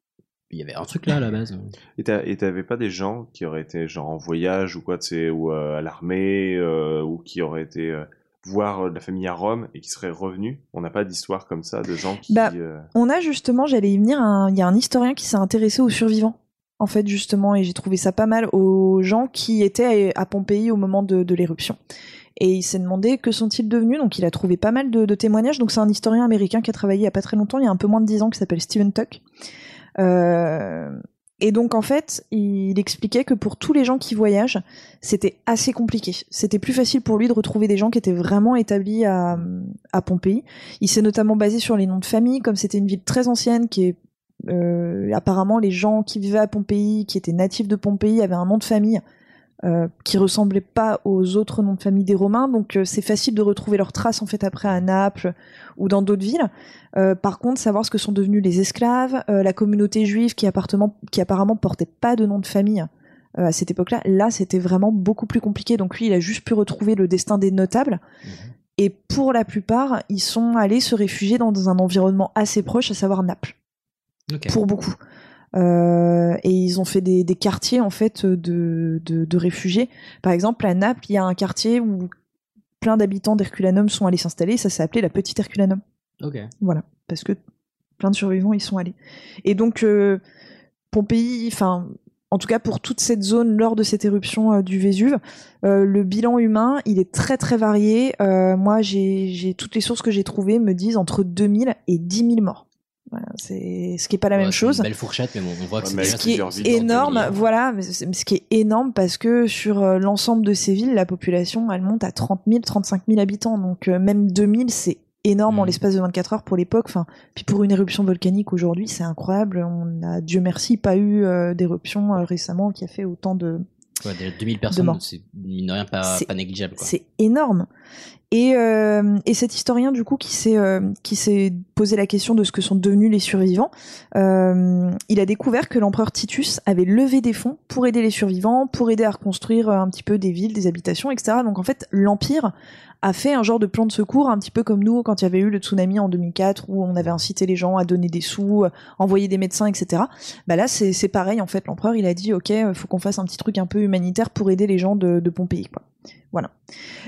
Il y avait un truc là à la base. Et et t'avais pas des gens qui auraient été genre en voyage ou quoi, tu sais, ou euh, à l'armée, euh, ou qui auraient été euh, voir euh, la famille à Rome et qui seraient revenus On n'a pas d'histoire comme ça de gens qui. Bah, euh, On a justement, j'allais y venir, il y a un historien qui s'est intéressé aux survivants, en fait, justement, et j'ai trouvé ça pas mal aux gens qui étaient à à Pompéi au moment de, de l'éruption. Et il s'est demandé que sont-ils devenus, donc il a trouvé pas mal de, de témoignages. Donc c'est un historien américain qui a travaillé il y a pas très longtemps, il y a un peu moins de 10 ans, qui s'appelle Stephen Tuck. Euh, et donc en fait, il expliquait que pour tous les gens qui voyagent, c'était assez compliqué. C'était plus facile pour lui de retrouver des gens qui étaient vraiment établis à, à Pompéi. Il s'est notamment basé sur les noms de famille, comme c'était une ville très ancienne qui euh, apparemment les gens qui vivaient à Pompéi, qui étaient natifs de Pompéi, avaient un nom de famille euh, qui ressemblait pas aux autres noms de famille des Romains, donc euh, c'est facile de retrouver leurs traces en fait après à Naples ou dans d'autres villes. Euh, par contre, savoir ce que sont devenus les esclaves, la communauté juive qui, apparemment portait pas de nom de famille à cette époque-là, là c'était vraiment beaucoup plus compliqué. Donc lui, il a juste pu retrouver le destin des notables. Et pour la plupart, ils sont allés se réfugier dans un environnement assez proche, à savoir Naples pour beaucoup. Euh, et ils ont fait des, des quartiers en fait de, de, de réfugiés. Par exemple, à Naples, il y a un quartier où plein d'habitants d'Herculanum sont allés s'installer. Ça s'est appelé la petite Herculanum. Ok. Voilà, parce que plein de survivants y sont allés. Et donc euh, Pompéi, enfin. En tout cas, pour toute cette zone lors de cette éruption euh, du Vésuve, euh, le bilan humain, il est très très varié. Euh, moi, j'ai j'ai- toutes les sources que j'ai trouvées me disent entre 2000 et 10 000 morts. Voilà, c'est ce qui est pas la Ouais, même c'est chose Une belle fourchette, mais bon, on voit que Ouais, c'est ce qui est énorme, 2000. voilà, mais ce qui est énorme parce que sur euh, l'ensemble de ces villes, la population, elle monte à 30 000, 35 000 habitants. Donc euh, même 2000, c'est énorme en Mhm. l'espace de 24 heures pour l'époque. Enfin, puis pour une éruption volcanique aujourd'hui, c'est incroyable. On a, Dieu merci, pas eu euh, d'éruption euh, récemment qui a fait autant de, Ouais, déjà 2000 de personnes, c'est mine de rien pas, négligeable. Quoi. c'est énorme. Et, euh, et cet historien du coup qui s'est euh, qui s'est posé la question de ce que sont devenus les survivants, euh, il a découvert que l'empereur Titus avait levé des fonds pour aider les survivants, pour aider à reconstruire euh, un petit peu des villes, des habitations, etc. Donc en fait l'empire a fait un genre de plan de secours, un petit peu comme nous quand il y avait eu le tsunami en 2004 où on avait incité les gens à donner des sous, euh, envoyer des médecins, etc. Bah là c'est pareil en fait. L'empereur il a dit ok, euh, faut qu'on fasse un petit truc un peu humanitaire pour aider les gens de, de Pompéi quoi. Voilà.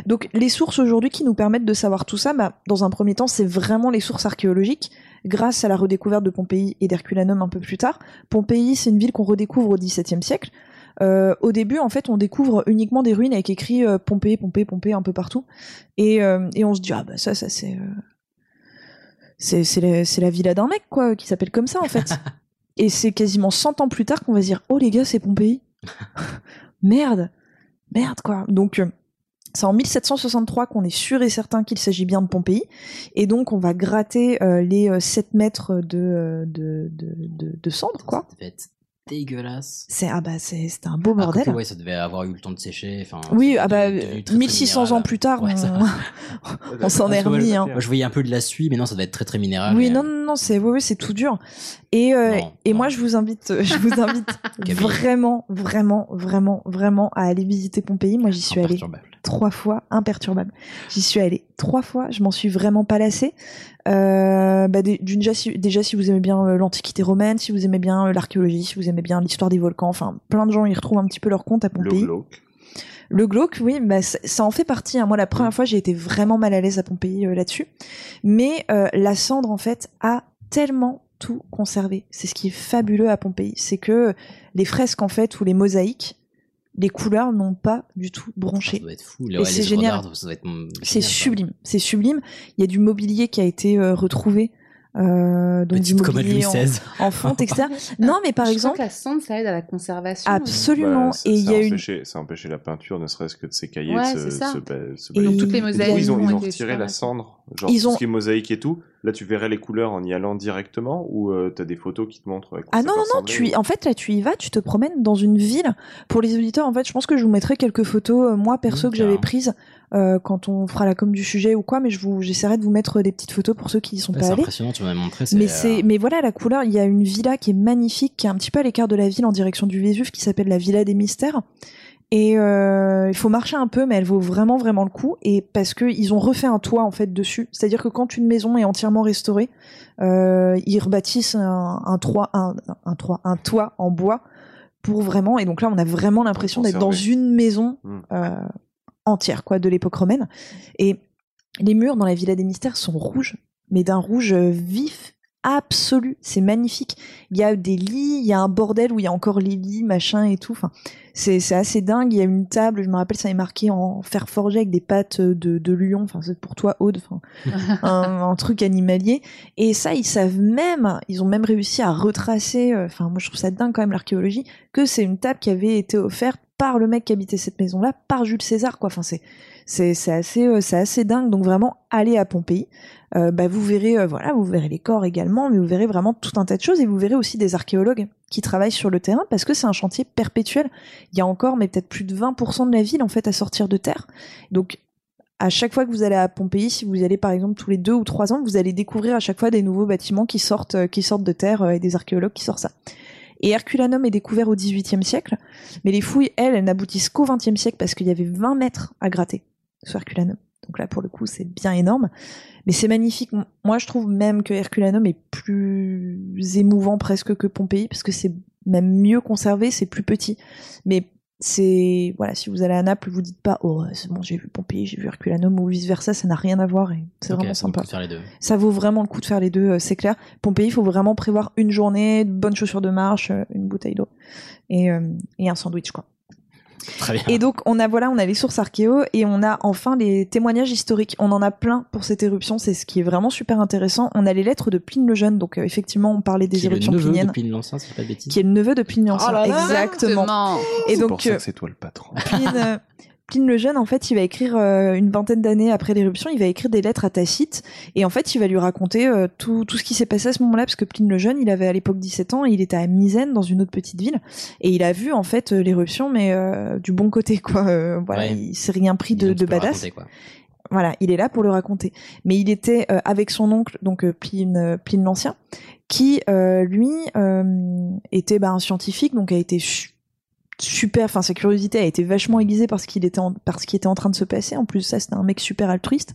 Donc les sources aujourd'hui qui nous permettent de savoir tout ça, bah, dans un premier temps, c'est vraiment les sources archéologiques, grâce à la redécouverte de Pompéi et d'Herculanum un peu plus tard. Pompéi, c'est une ville qu'on redécouvre au XVIIe siècle. Euh, au début, en fait, on découvre uniquement des ruines avec écrit euh, Pompéi, Pompéi, Pompéi un peu partout, et, euh, et on se dit ah bah ça, ça c'est euh, c'est c'est la, c'est la villa d'un mec quoi, qui s'appelle comme ça en fait. et c'est quasiment 100 ans plus tard qu'on va se dire oh les gars c'est Pompéi. Merde, merde quoi. Donc C'est en 1763 qu'on est sûr et certain qu'il s'agit bien de Pompéi. Et donc, on va gratter euh, les euh, 7 mètres de, de, de, de, de cendres, quoi. Dégueulasse. C'est ah bah c'est c'était un beau Ah, bordel. quoique, ouais, ça devait avoir eu le temps de sécher. Enfin, Oui, ah bah devenu très, très 1600 ans plus tard, Ouais, on, ça- on s'en est remis. je- Hein. Je voyais un peu de la suie, mais non, ça doit être très très minéral. Oui, mais, non, euh, non, non, c'est oui, oui, c'est tout dur. Et euh, Non, et non. moi, je vous invite, je vous invite vraiment, vraiment, vraiment, vraiment à aller visiter Pompéi. Moi, j'y suis allée. Trois fois, imperturbable. J'y suis allée trois fois, je m'en suis vraiment pas lassée. Euh, bah, déjà, si, déjà, si vous aimez bien euh, l'Antiquité romaine, si vous aimez bien euh, l'archéologie, si vous aimez bien l'histoire des volcans, enfin, plein de gens y retrouvent un petit peu leur compte à Le Pompéi. glauque. Le glauque, oui, bah, ça, ça en fait partie. hein. Moi, la première fois, j'ai été vraiment mal à l'aise à Pompéi euh, là-dessus. Mais euh, la cendre, en fait, a tellement tout conservé. C'est ce qui est fabuleux à Pompéi. C'est que les fresques, en fait, ou les mosaïques, les couleurs n'ont pas du tout Ça bronché. doit être fou. Et Les, c'est génial. C'est sublime. C'est sublime. Il y a du mobilier qui a été euh, retrouvé. Euh, donc du Petite commode Louis mobilier en, XVI. en fonte, etc. non, mais par Je crois exemple, que la sonde, ça aide à la conservation. absolument. Bah, ça- et il y a une empêchait- Ça empêchait la peinture, ne serait-ce que de s'écailler, Ouais, de se, c'est ça. se ba- se Et balayer. Donc toutes les coup, mosaïques ils ont, ont ils ont retiré la cendre. Genre, Ils tout ont- ce qui est mosaïque et tout. Là, tu verrais les couleurs en y allant directement ou euh, t'as des photos qui te montrent Ah non, non, non, tu y, en fait, là, tu y vas, tu te promènes dans une ville. Pour les auditeurs, en fait, je pense que je vous mettrai quelques photos, euh, moi, perso, Mmh, que j'avais prises euh, quand on fera la com du sujet ou quoi, mais je vous, j'essaierai de vous mettre des petites photos pour ceux qui y sont Ouais, pas C'est allés. impressionnant, tu m'as montré. Mais euh, c'est, mais voilà, la couleur, il y a une villa qui est magnifique, qui est un petit peu à l'écart de la ville en direction du Vésuve, qui s'appelle la Villa des Mystères. Et euh, il faut marcher un peu, mais elle vaut vraiment vraiment le coup. Et parce que ils ont refait un toit en fait dessus, c'est-à-dire que quand une maison est entièrement restaurée, euh, ils rebâtissent un, un toit, un, un toit, un toit en bois pour vraiment. Et donc là, on a vraiment l'impression d'être dans une maison Mm. euh, entière quoi de l'époque romaine. Et les murs dans la Villa des Mystères sont rouges, mais d'un rouge euh, vif absolu. C'est magnifique. Il y a des lits, il y a un bordel où il y a encore les lits, machin et tout. Enfin, c'est c'est assez dingue. Il y a une table, je me rappelle, ça est marqué en fer forgé avec des pattes de, de lion. Enfin, c'est pour toi, Aude. Enfin, un, un truc animalier. Et ça, ils savent même, ils ont même réussi à retracer. euh, Enfin, moi, je trouve ça dingue quand même l'archéologie que c'est une table qui avait été offerte par le mec qui habitait cette maison-là, par Jules César. Quoi. Enfin, c'est c'est c'est assez euh, c'est assez dingue. Donc vraiment, allez à Pompéi. Euh, bah, vous verrez euh, voilà, vous verrez les corps également, mais vous verrez vraiment tout un tas de choses et vous verrez aussi des archéologues qui travaillent sur le terrain parce que c'est un chantier perpétuel. Il y a encore mais peut-être plus de 20% de la ville en fait à sortir de terre. Donc à chaque fois que vous allez à Pompéi, si vous allez par exemple tous les deux ou trois ans, vous allez découvrir à chaque fois des nouveaux bâtiments qui sortent, de terre et des archéologues qui sortent ça. Et Herculanum est découvert au XVIIIe siècle, mais les fouilles, elles, elles n'aboutissent qu'au XXe siècle parce qu'il y avait 20 mètres à gratter sur Herculanum. Donc là, pour le coup, c'est bien énorme. Mais c'est magnifique. Moi, je trouve même que Herculanum est plus émouvant presque que Pompéi, parce que c'est même mieux conservé, c'est plus petit. Mais c'est voilà, si vous allez à Naples, vous dites pas oh c'est bon, j'ai vu Pompéi, j'ai vu Herculanum ou vice versa, ça n'a rien à voir et c'est vraiment ça vaut le sympa. coup de faire les deux. Ça vaut vraiment le coup de faire les deux, euh, c'est clair. Pompéi, il faut vraiment prévoir une journée, de bonnes chaussures de marche, euh, une bouteille d'eau et, euh, et un sandwich quoi. Très bien. Et donc on a voilà, on a les sources archéo et on a enfin les témoignages historiques. On en a plein pour cette éruption, c'est ce qui est vraiment super intéressant. On a les lettres de Pline le Jeune, donc euh, effectivement on parlait des Qui est le éruptions neveu pliniennes, de Pline l'Ancien, dis pas de bêtises. qui est le neveu de Pline l'Ancien. Oh là là Exactement. Et C'est donc pour ça euh, que c'est toi le patron. Pline, euh, Pline le Jeune, en fait, il va écrire euh, une vingtaine d'années après l'éruption, il va écrire des lettres à Tacite, et en fait, il va lui raconter euh, tout, tout ce qui s'est passé à ce moment-là, parce que Pline le Jeune, il avait à l'époque 17 ans, et il était à Misène, dans une autre petite ville, et il a vu, en fait, euh, l'éruption, mais euh, du bon côté, quoi. Euh, voilà, Ouais. il s'est rien pris de, de badass. raconter, quoi. Voilà, il est là pour le raconter. Mais il était euh, avec son oncle, donc Pline, Pline l'Ancien, qui euh, lui euh, était bah, un scientifique, donc a été super. Enfin, sa curiosité a été vachement aiguisée par ce qu'il était, en, par ce qui était en train de se passer. En plus, ça, c'était un mec super altruiste.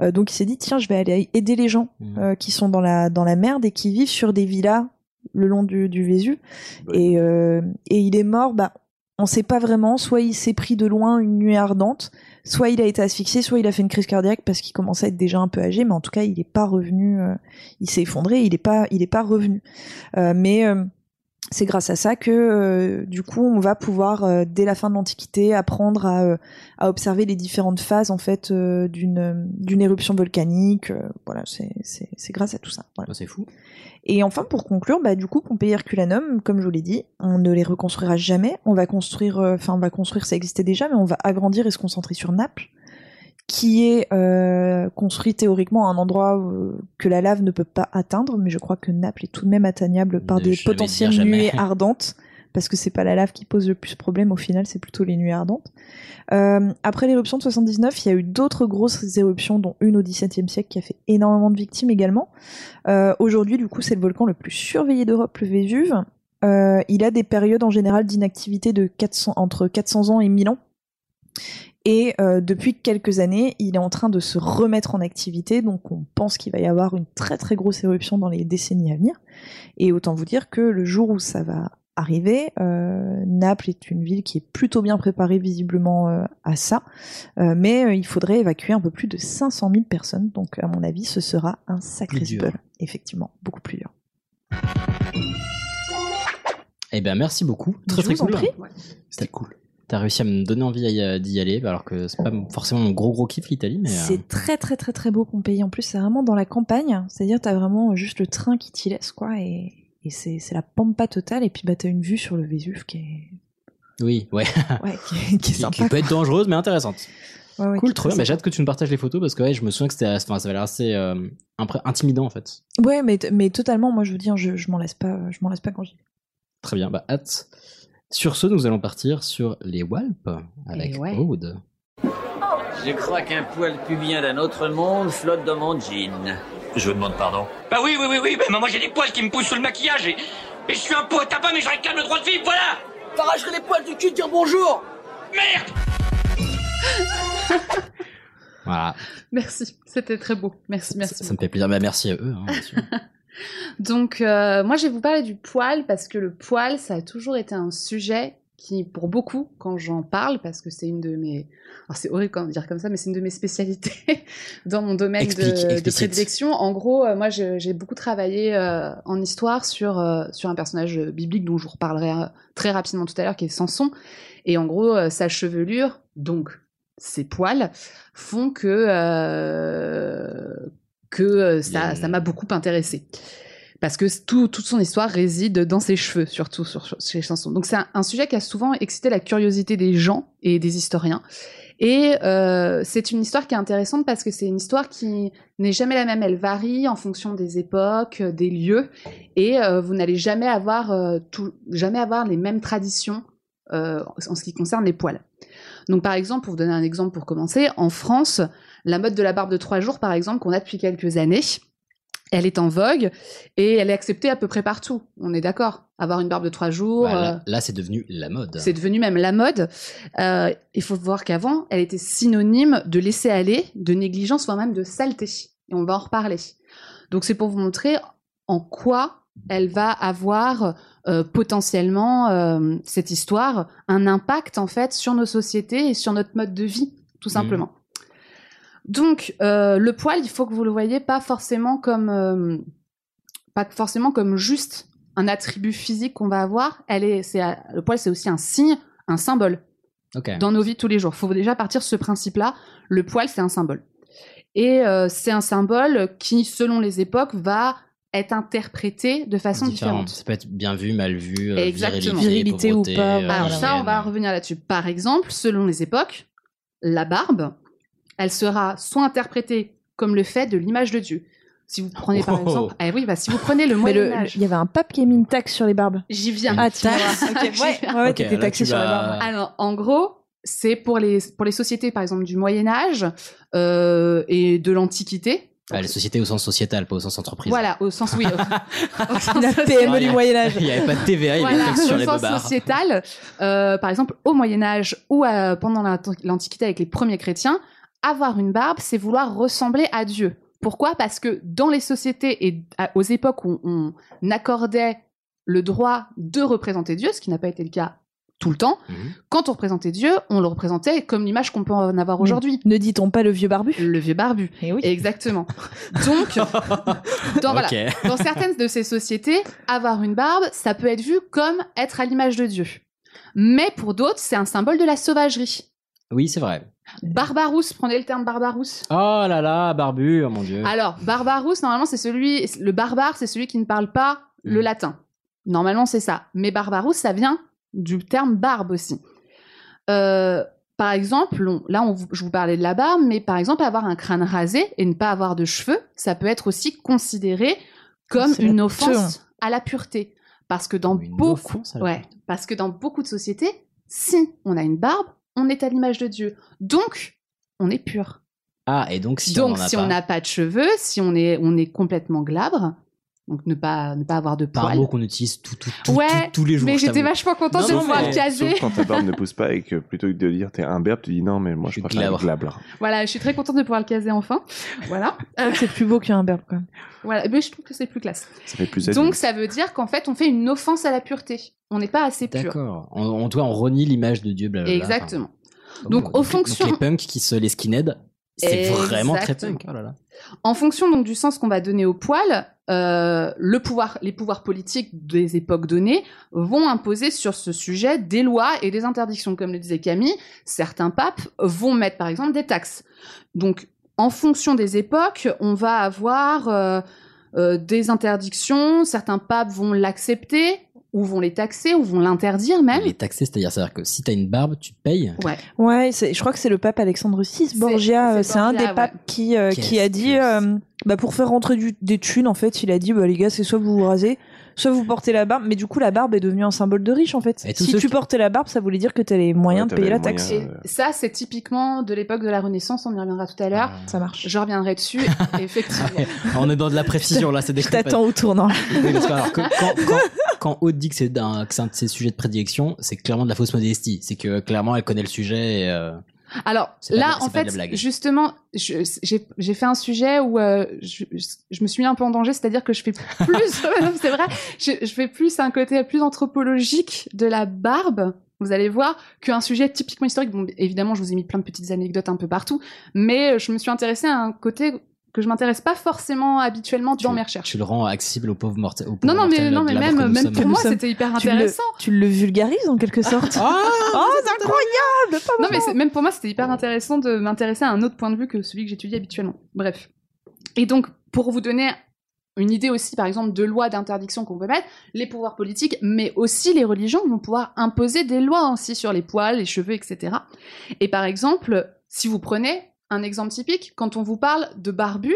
Euh, donc, il s'est dit tiens, je vais aller aider les gens Mhm. euh, qui sont dans la dans la merde et qui vivent sur des villas le long du, du. Bah, Et, euh, et il est mort, bah, on sait pas vraiment. Soit il s'est pris de loin une nuée ardente, soit il a été asphyxié, soit il a fait une crise cardiaque parce qu'il commençait à être déjà un peu âgé. Mais en tout cas, il est pas revenu. euh, il s'est effondré. Il est pas, il est pas revenu. Euh, mais euh, c'est grâce à ça que euh, du coup on va pouvoir euh, dès la fin de l'Antiquité apprendre à, euh, à observer les différentes phases en fait euh, d'une d'une éruption volcanique. voilà, c'est c'est c'est grâce à tout ça. Voilà. Oh, C'est fou. Et enfin, pour conclure, bah, du coup, Pompéi Herculanum, comme je vous l'ai dit, on ne les reconstruira jamais. On va construire, enfin, on va construire, ça existait déjà, mais on va agrandir et se concentrer sur Naples. Qui est euh, construit théoriquement à un endroit euh, que la lave ne peut pas atteindre, mais je crois que Naples est tout de même atteignable par des potentielles nuées ardentes, parce que c'est pas la lave qui pose le plus problème au final, c'est plutôt les nuées ardentes. Euh, après l'éruption de 79, il y a eu d'autres grosses éruptions, dont une au XVIIe siècle qui a fait énormément de victimes également. Euh, Aujourd'hui, du coup, c'est le volcan le plus surveillé d'Europe, le Vésuve. Il a des périodes en général d'inactivité de 400, entre 400 ans et 1000 ans. Et euh, depuis quelques années, il est en train de se remettre en activité, donc on pense qu'il va y avoir une très très grosse éruption dans les décennies à venir. Et autant vous dire que le jour où ça va arriver, euh, Naples est une ville qui est plutôt bien préparée visiblement euh, à ça, Euh, mais euh, il faudrait évacuer un peu plus de 500 000 personnes, donc à mon avis ce sera un sacré spell, effectivement, beaucoup plus dur. Eh ben merci beaucoup. Très Je très vous cool. C'était cool. T'as réussi à me donner envie d'y- aller, alors que c'est pas forcément mon gros gros kiff l'Italie, mais. euh, C'est très très très très beau pays. En plus, c'est vraiment dans la campagne. C'est-à-dire, t'as vraiment juste le train qui t'y laisse, quoi. Et, et c'est la pampa totale. Et puis, bah, t'as une vue sur le Vésuve qui est, Oui, ouais. ouais, qui est, qui est qui, sympa. qui peut être dangereuse, mais intéressante. Ouais, ouais, qui cool, trop bien. Mais j'ai hâte que tu nous partages les photos parce que ouais, je me souviens que c'était, enfin, ça avait l'air assez euh, intimidant en fait. Ouais, mais, mais totalement. Moi, je veux dire, je, je m'en lasse pas. Je m'en lasse pas quand j'y vais. Très bien, bah hâte. Sur ce, nous allons partir sur les Walpes avec Et ouais. Aude. Je crois qu'un poil pubien d'un autre monde flotte dans mon jean. Je vous demande pardon. Bah oui, oui, oui, oui, bah moi j'ai des poils qui me poussent sous le maquillage et, et je suis un poète à pas, mais je réclame le droit de vivre, voilà T'arracherais les poils du cul de dire bonjour Merde Voilà, Merci, c'était très beau. Merci, merci. ça, ça me fait plaisir. Bah, merci à eux. hein, bien sûr. Donc, euh, moi, je vais vous parler du poil parce que le poil, ça a toujours été un sujet qui, pour beaucoup, quand j'en parle, parce que c'est une de mes. Alors, c'est horrible de dire comme ça, mais c'est une de mes spécialités dans mon domaine Explique, de, de explicite. prédilection. En gros, euh, moi, j'ai beaucoup travaillé euh, en histoire sur, euh, sur un personnage biblique dont je vous reparlerai très rapidement tout à l'heure, qui est Samson. Et en gros, sa chevelure, donc ses poils, font que, que euh, ça ça m'a beaucoup intéressé parce que tout- toute son histoire réside dans ses cheveux, surtout sur, chez Samson. Donc c'est un, un sujet qui a souvent excité la curiosité des gens et des historiens. Et euh, c'est une histoire qui est intéressante parce que c'est une histoire qui n'est jamais la même. Elle varie en fonction des époques, euh, des lieux, et euh, vous n'allez jamais avoir euh, tout, jamais avoir les mêmes traditions en ce qui concerne les poils. Donc par exemple, pour vous donner un exemple pour commencer, en France, la mode de la barbe de trois jours, par exemple, qu'on a depuis quelques années, elle est en vogue et elle est acceptée à peu près partout. On est d'accord Avoir une barbe de trois jours, Bah, euh, là, c'est devenu la mode. c'est devenu même la mode. Euh, il faut voir qu'avant, elle était synonyme de laisser aller, de négligence, voire même de saleté. Et on va en reparler. Donc c'est pour vous montrer en quoi elle va avoir euh, potentiellement euh, cette histoire un impact en fait sur nos sociétés et sur notre mode de vie, tout simplement. Donc euh, le poil, il faut que vous le voyez pas forcément comme euh, pas forcément comme juste un attribut physique qu'on va avoir. Elle est, c'est le poil, c'est aussi un signe, un symbole dans nos vies de tous les jours. Faut déjà partir de ce principe-là. Le poil, c'est un symbole. Et euh, c'est un symbole qui, selon les époques, va être interprété de façon Différente. différente. Ça peut être bien vu, mal vu, Exactement. virilité, Virilité ou pas, Alors ça, on va revenir là-dessus. Par exemple, selon les époques, la barbe, elle sera soit interprétée comme le fait de l'image de Dieu. Si vous prenez par Oh. exemple, eh oui, bah, si vous prenez le Moyen Âge, il y avait un pape qui a mis une taxe sur les barbes. j'y viens. Ah, tu vois. J'y Ok, ouais, ouais, ouais, Ok, t'étais taxé sur les barbes. Alors, en gros, c'est pour les, pour les sociétés, par exemple, du Moyen Âge euh, et de l'Antiquité. Ah, les sociétés au sens sociétal, pas au sens entreprise. Voilà, au sens, oui. au- au sens La. PME du a- Moyen-Âge. Il n'y avait pas de TVA, il y avait Voilà, taxe sur au les sens bobards. sociétal, euh, par exemple, au Moyen Âge ou euh, pendant la- l'Antiquité avec les premiers chrétiens, avoir une barbe, c'est vouloir ressembler à Dieu. Pourquoi? Parce que dans les sociétés et aux époques où on accordait le droit de représenter Dieu, ce qui n'a pas été le cas tout le temps, Mhm. quand on représentait Dieu, on le représentait comme l'image qu'on peut en avoir aujourd'hui. Ne dit-on pas le vieux barbu? Le vieux barbu. Eh oui. Exactement. Donc, dans, voilà, Ok. dans certaines de ces sociétés, avoir une barbe, ça peut être vu comme être à l'image de Dieu. Mais pour d'autres, c'est un symbole de la sauvagerie. Oui, c'est vrai. Barbarousse, prenez le terme barbarousse. Oh là là, barbu, oh mon dieu. Alors, barbarousse, normalement, c'est celui, le barbare, c'est celui qui ne parle pas le Mm. latin. Normalement, c'est ça. Mais barbarousse, ça vient du terme barbe aussi. Euh, par exemple, on- là, on je vous parlais de la barbe, mais par exemple, avoir un crâne rasé et ne pas avoir de cheveux, ça peut être aussi considéré comme une offense à la pureté. Parce que dans beaucoup, offense à la ouais, parce que dans beaucoup de sociétés, si on a une barbe, on est à l'image de Dieu. Donc, on est pur. Ah, et donc si donc, on si pas, n'a pas de cheveux, si on est, on est complètement glabre, donc ne pas, ne pas avoir de pas un poils. mot qu'on utilise tout, tout, tout, Ouais, tout- tous les jours. mais je j'étais vachement contente Non, de pouvoir le caser. Sauf quand ta barbe ne pousse pas et que plutôt que de dire t'es imberbe, tu dis non, mais moi je, préfère glabre. glabre. Voilà, je suis très contente de pouvoir le caser enfin. Voilà. C'est plus beau qu'un berbe quand même. Voilà, mais je trouve que c'est plus classe. Ça fait plus Donc ça veut dire qu'en fait on fait une offense à la pureté. On n'est pas assez pur. D'accord. En, en cas, on renie l'image de Dieu. Blablabla. Exactement. Enfin, Donc, bon, aux fonctions- donc les punks qui se les skinheads, c'est vraiment très punk. Oh là là. En fonction donc du sens qu'on va donner au poil, euh, le pouvoir, les pouvoirs politiques des époques données vont imposer sur ce sujet des lois et des interdictions. Comme le disait Camille, certains papes vont mettre par exemple des taxes. Donc en fonction des époques, on va avoir euh, euh, des interdictions. Certains papes vont l'accepter ou vont les taxer? Ou vont l'interdire même? Les taxés, c'est-à-dire, c'est-à-dire que si t'as une barbe, tu payes. Ouais. Ouais, c'est- je crois que c'est le pape Alexandre VI, Borgia. c'est euh, C'est un des papes ouais. qui, euh, qui a dit, euh, bah, pour faire rentrer du- des thunes, en fait, il a dit, bah, les gars, c'est soit vous vous rasez, soit vous portez la barbe. Mais du coup, la barbe est devenue un symbole de riche, en fait. Et Si tu qui- portais la barbe, ça voulait dire que t'as les moyens Ouais, de payer la taxe. moyens. Et ça, c'est typiquement de l'époque de la Renaissance, on y reviendra tout à l'heure. Ça marche. Je reviendrai dessus, effectivement. On est dans de la précision là, c'est des Je t'attends au tournant. Oui, parce que alors, que- quand, quand, quand Aude dit que c'est un, que c'est un de ses sujets de prédilection, c'est clairement de la fausse modestie. C'est que clairement elle connaît le sujet. Et, euh, Alors là, de- en fait, justement, j'ai j'ai fait un sujet où euh, je, je me suis mis un peu en danger, c'est-à-dire que je fais plus, c'est vrai, je, je fais plus un côté plus anthropologique de la barbe. Vous allez voir qu'un sujet typiquement historique. Bon, évidemment, je vous ai mis plein de petites anecdotes un peu partout, mais je me suis intéressée à un côté que je m'intéresse pas forcément habituellement dans mes recherches. tu le rends accessible aux pauvres mortels. aux Non, pauvres non, mais mortels non, mais même, même sommes. pour moi, c'était hyper Tu le- intéressant. Tu le vulgarises en quelque sorte. Ah, oh, c'est incroyable! pas Non, mais même pour moi, c'était hyper intéressant de m'intéresser à un autre point de vue que celui que j'étudie habituellement. Bref. Et donc, pour vous donner une idée aussi, par exemple, de lois d'interdiction qu'on peut mettre, les pouvoirs politiques, mais aussi les religions vont pouvoir imposer des lois aussi sur les poils, les cheveux, etc. Et par exemple, si vous prenez un exemple typique, quand on vous parle de barbu,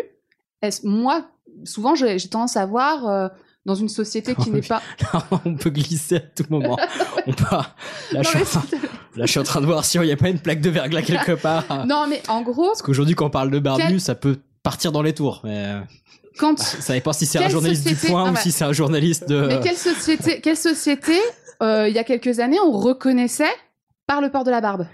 est-ce- moi, souvent, j'ai j'ai tendance à voir euh, dans une société qui n'est pas... on peut glisser à tout moment. on peut. Là, Non, je suis en train- là, je suis en train de voir si il n'y a pas une plaque de verglas quelque part. Non, mais en gros, Parce qu'aujourd'hui, quand on parle de barbu, Quel- ça peut partir dans les tours. Mais euh, quand... ça dépend si c'est un journaliste société- du point Ah ou si c'est un journaliste de. Mais quelle société, quelle société euh, il y a quelques années, on reconnaissait par le port de la barbe?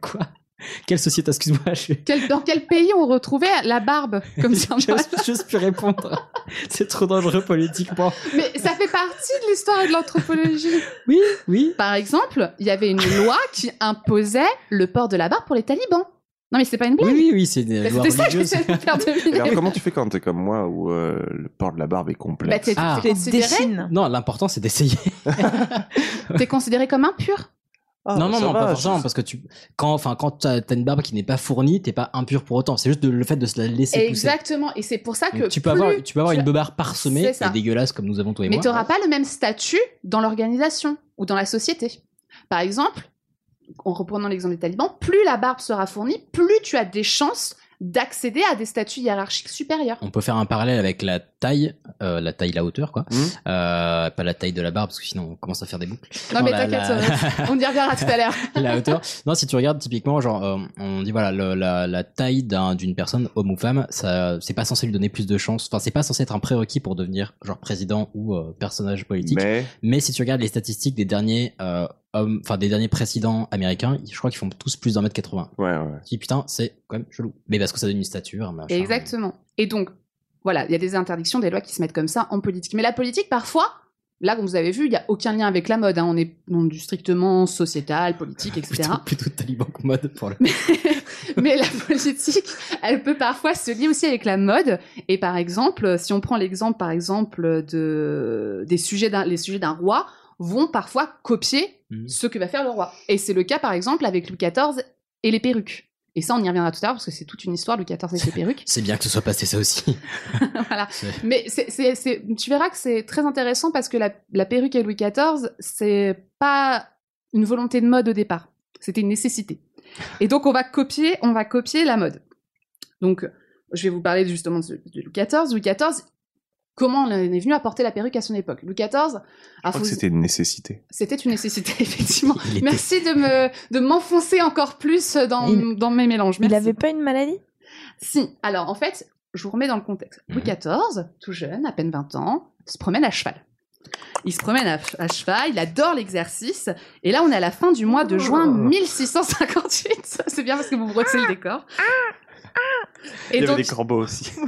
Quoi? Quelle société Excuse-moi, je Quel- Dans quel pays on retrouvait la barbe comme ça J'ose plus répondre. C'est trop dangereux politiquement. Mais ça fait partie de l'histoire et de l'anthropologie. Oui, oui. Par exemple, il y avait une loi qui imposait le port de la barbe pour les talibans. Non mais c'est pas une blague. Oui, oui, oui, c'est des C'était ça que de faire. Alors comment tu fais quand t'es comme moi où euh, le port de la barbe est complet Bah, t'es Ah. considéré. Non, l'important c'est d'essayer. t'es considéré comme impur. Ah, non, non, non, va, pas forcément, parce que tu, quand, enfin, quand t'as t'as une barbe qui n'est pas fournie, t'es pas impur pour autant. C'est juste de- le fait de se la laisser pousser. Exactement. Et c'est pour ça que Donc, tu peux plus avoir, tu peux avoir tu une as- beubare parsemée et dégueulasse comme nous avons toi et Mais moi. tu n'auras pas le même statut dans l'organisation ou dans la société. Par exemple, en reprenant l'exemple des talibans, plus la barbe sera fournie, plus tu as des chances d'accéder à des statuts hiérarchiques supérieurs. On peut faire un parallèle avec la taille, euh, la taille, la hauteur, quoi. Hmm. Euh, pas la taille de la barbe, parce que sinon on commence à faire des boucles. Non, mais t'inquiète, la- va. on y reviendra tout à l'heure. la hauteur. Non, si tu regardes typiquement, genre, euh, on dit voilà, le- la, la taille d'un- d'une personne, homme ou femme, ça, c'est pas censé lui donner plus de chance. Enfin, c'est pas censé être un prérequis pour devenir genre président ou euh, personnage politique. Mais Mais si tu regardes les statistiques des derniers euh, hommes, enfin des derniers présidents américains, je crois qu'ils font tous plus d'un mètre 80. ouais, ouais. Dis putain, c'est quand même chelou. Mais parce que ça donne une stature, machin. Exactement. Et donc, voilà, il y a des interdictions, des lois qui se mettent comme ça en politique. Mais la politique, parfois, là, comme vous avez vu, il n'y a aucun lien avec la mode. hein. On est dans du strictement sociétal, politique, etc. Plutôt, plutôt taliban que mode pour le. Mais la politique, elle peut parfois se lier aussi avec la mode. Et par exemple, si on prend l'exemple, par exemple, de des sujets d'un, les sujets d'un roi vont parfois copier Mhm. ce que va faire le roi. Et c'est le cas, par exemple, avec Louis XIV et les perruques. Et ça, on y reviendra tout à l'heure parce que c'est toute une histoire, Louis XIV et ses perruques. C'est bien que ce soit passé ça aussi. voilà. Mais tu verras que c'est très intéressant parce que la, la perruque et Louis XIV, c'est pas une volonté de mode au départ. c'était une nécessité. Et donc on va copier, on va copier la mode. Donc je vais vous parler justement de, de Louis XIV. Louis XIV, comment on est venu à porter la perruque à son époque Louis XIV, Je crois faut- que c'était une nécessité. c'était une nécessité effectivement. Il était- Merci de me de m'enfoncer encore plus dans, Il- dans mes mélanges. Il Merci. avait pas une maladie? Si, alors en fait, je vous remets dans le contexte. Louis XIV, tout jeune, à peine 20 ans, se promène à cheval. Il se promène à, à cheval, il adore l'exercice, et là on est à la fin du mois de juin 1658. Ça, C'est bien parce que vous brossez le décor. Il y Et avait donc, des corbeaux aussi.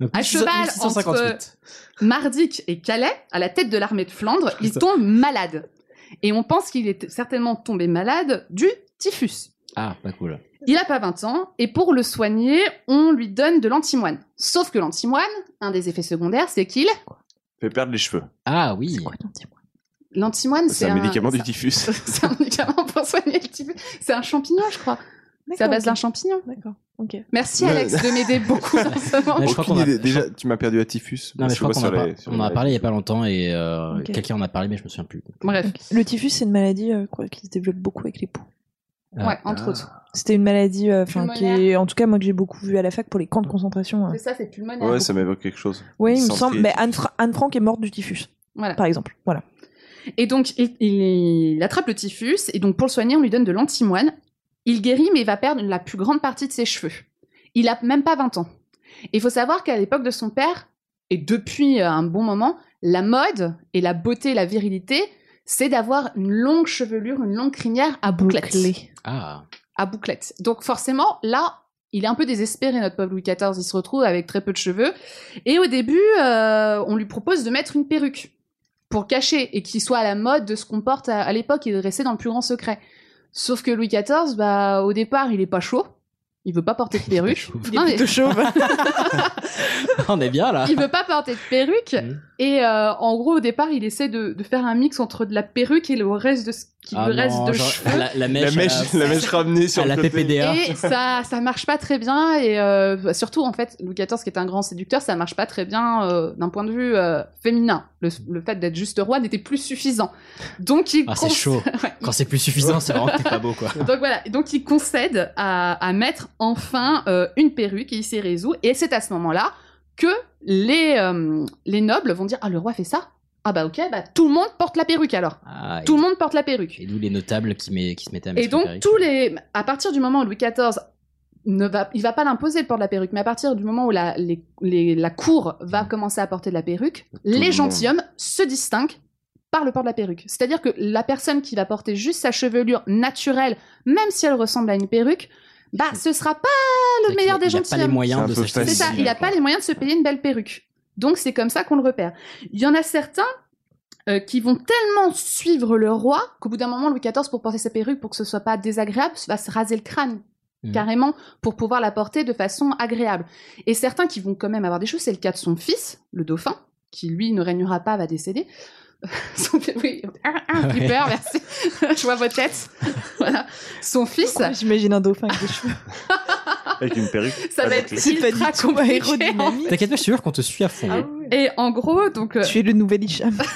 Donc, à cheval 1658. entre Mardic et Calais, à la tête de l'armée de Flandre, il tombe malade. Et on pense qu'il est certainement tombé malade du typhus. Ah, pas cool. Il a pas 20 ans, et pour le soigner, on lui donne de l'antimoine. Sauf que l'antimoine, un des effets secondaires, c'est qu'il... Fait perdre les cheveux. Ah oui. L'antimoine, C'est un médicament du typhus. C'est un médicament pour soigner le typhus. C'est un champignon, je crois. C'est à D'accord, base d'un champignon. D'accord. Ok. Merci Ouais. Alex de m'aider beaucoup dans ce moment. Mais je crois Aucune qu'on a- idée. Déjà, tu m'as perdu à typhus. Non, mais je crois qu'on les- en a parlé il y a pas longtemps et euh, quelqu'un en a parlé, mais je me souviens plus. Bref, Le typhus, c'est une maladie euh, quoi, qui se développe beaucoup avec les poux. Ah. ouais, entre autres. C'était une maladie, euh, qui est, en tout cas, moi que j'ai beaucoup vu à la fac pour les camps de concentration. euh. C'est ça, c'est pulmonaire. Ouais, ça m'évoque quelque chose. Oui, il me semble. Mais typhus. Anne, Fra- Anne Frank est morte du typhus, Voilà. par exemple. Voilà. Et donc, il, il- il attrape le typhus, et donc pour le soigner, on lui donne de l'antimoine. Il guérit, mais il va perdre la plus grande partie de ses cheveux. Il a même pas 20 ans. Il faut savoir qu'à l'époque de son père, et depuis euh, un bon moment, la mode et la beauté la virilité, c'est d'avoir une longue chevelure, une longue crinière à bouclette. Ah. À bouclette. Donc forcément, là, il est un peu désespéré, notre pauvre Louis XIV. Il se retrouve avec très peu de cheveux. Et au début, euh, on lui propose de mettre une perruque pour cacher et qu'il soit à la mode de ce qu'on porte à, à l'époque et de rester dans le plus grand secret. Sauf que Louis XIV, bah, au départ, il est pas chaud. Il veut pas porter de perruque. Il est mais- plutôt chauve. On est bien là. il veut pas porter de perruque. Mhm. Et euh, en gros, au départ, il essaie de, de faire un mix entre de la perruque et le reste de ce qui Ah lui reste non, de genre, cheveux. la, la mèche, La mèche, à- la mèche ramenée sur à la côté. PPDA. Et ça, ça marche pas très bien. Et euh, surtout, en fait, Louis XIV, qui est un grand séducteur, ça marche pas très bien euh, d'un point de vue euh, féminin. Le, le fait d'être juste roi n'était plus suffisant. Donc, il Ah, c'est cons- chaud. Ouais, Quand c'est plus suffisant, c'est vraiment que t'es pas beau quoi. donc voilà, donc il concède à, à mettre enfin euh, une perruque et il s'y résout. Et c'est à ce moment-là que les, euh, les nobles vont dire Ah, le roi fait ça Ah, bah ok, bah tout le monde porte la perruque alors. Ah, Tout le monde porte la perruque. Et d'où les notables qui, met- qui se mettaient à mettre Et donc, perruque. tous les. À partir du moment où Louis XIV ne va, il va pas l'imposer le port de la perruque, mais à partir du moment où la, les- les- la cour va commencer à porter de la perruque, le les gentilshommes se distinguent par le port de la perruque. C'est-à-dire que la personne qui va porter juste sa chevelure naturelle, même si elle ressemble à une perruque, bah, ce sera pas le meilleur des gentilshommes. il n'a pas les moyens de se payer une belle perruque. Donc c'est comme ça qu'on le repère. Il y en a certains euh, qui vont tellement suivre le roi qu'au bout d'un moment, Louis XIV, pour porter sa perruque, pour que ce soit pas désagréable, va se raser le crâne. Mhm. Carrément, pour pouvoir la porter de façon agréable. Et certains qui vont quand même avoir des choses, c'est le cas de son fils, le dauphin, qui lui ne régnera pas, va décéder. Son- oui, un, un flipper, merci. Je vois vos têtes. voilà. Son fils, J'imagine un dauphin avec des cheveux? Avec une perruque. ça va être ultra compliqué. T'inquiète pas, je suis sûr qu'on te suit à fond. Ah Et en gros, donc, euh, Tu es le nouvel Hicham.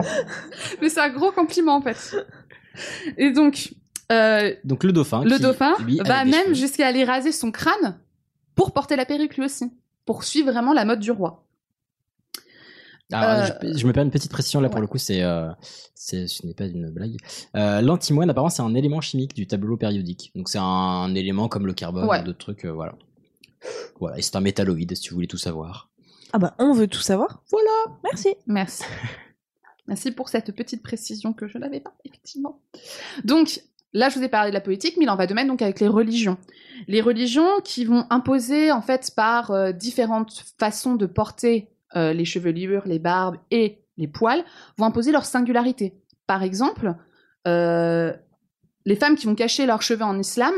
mais c'est un gros compliment en fait. Et donc, euh, Donc le dauphin. le qui, dauphin lui, va même jusqu'à aller raser son crâne pour porter la perruque lui aussi, pour suivre vraiment la mode du roi. Alors, Euh, je, je me permets une petite précision là pour le coup, c'est, euh, c'est, ce n'est pas une blague. Euh, l'antimoine, apparemment, c'est un élément chimique du tableau périodique. Donc c'est un, élément comme le carbone Ouais. ou d'autres trucs, euh, voilà. Voilà, et c'est un métalloïde si vous voulez tout savoir. Ah bah, on veut tout savoir. Voilà. Merci. Merci. Merci pour cette petite précision que je n'avais pas, effectivement. Donc, là, je vous ai parlé de la politique, mais il en va de même donc avec les religions. Les religions qui vont imposer, en fait, par euh, différentes façons de porter euh, les chevelures, les barbes et les poils, vont imposer leur singularité. Par exemple, euh, les femmes qui vont cacher leurs cheveux en islam,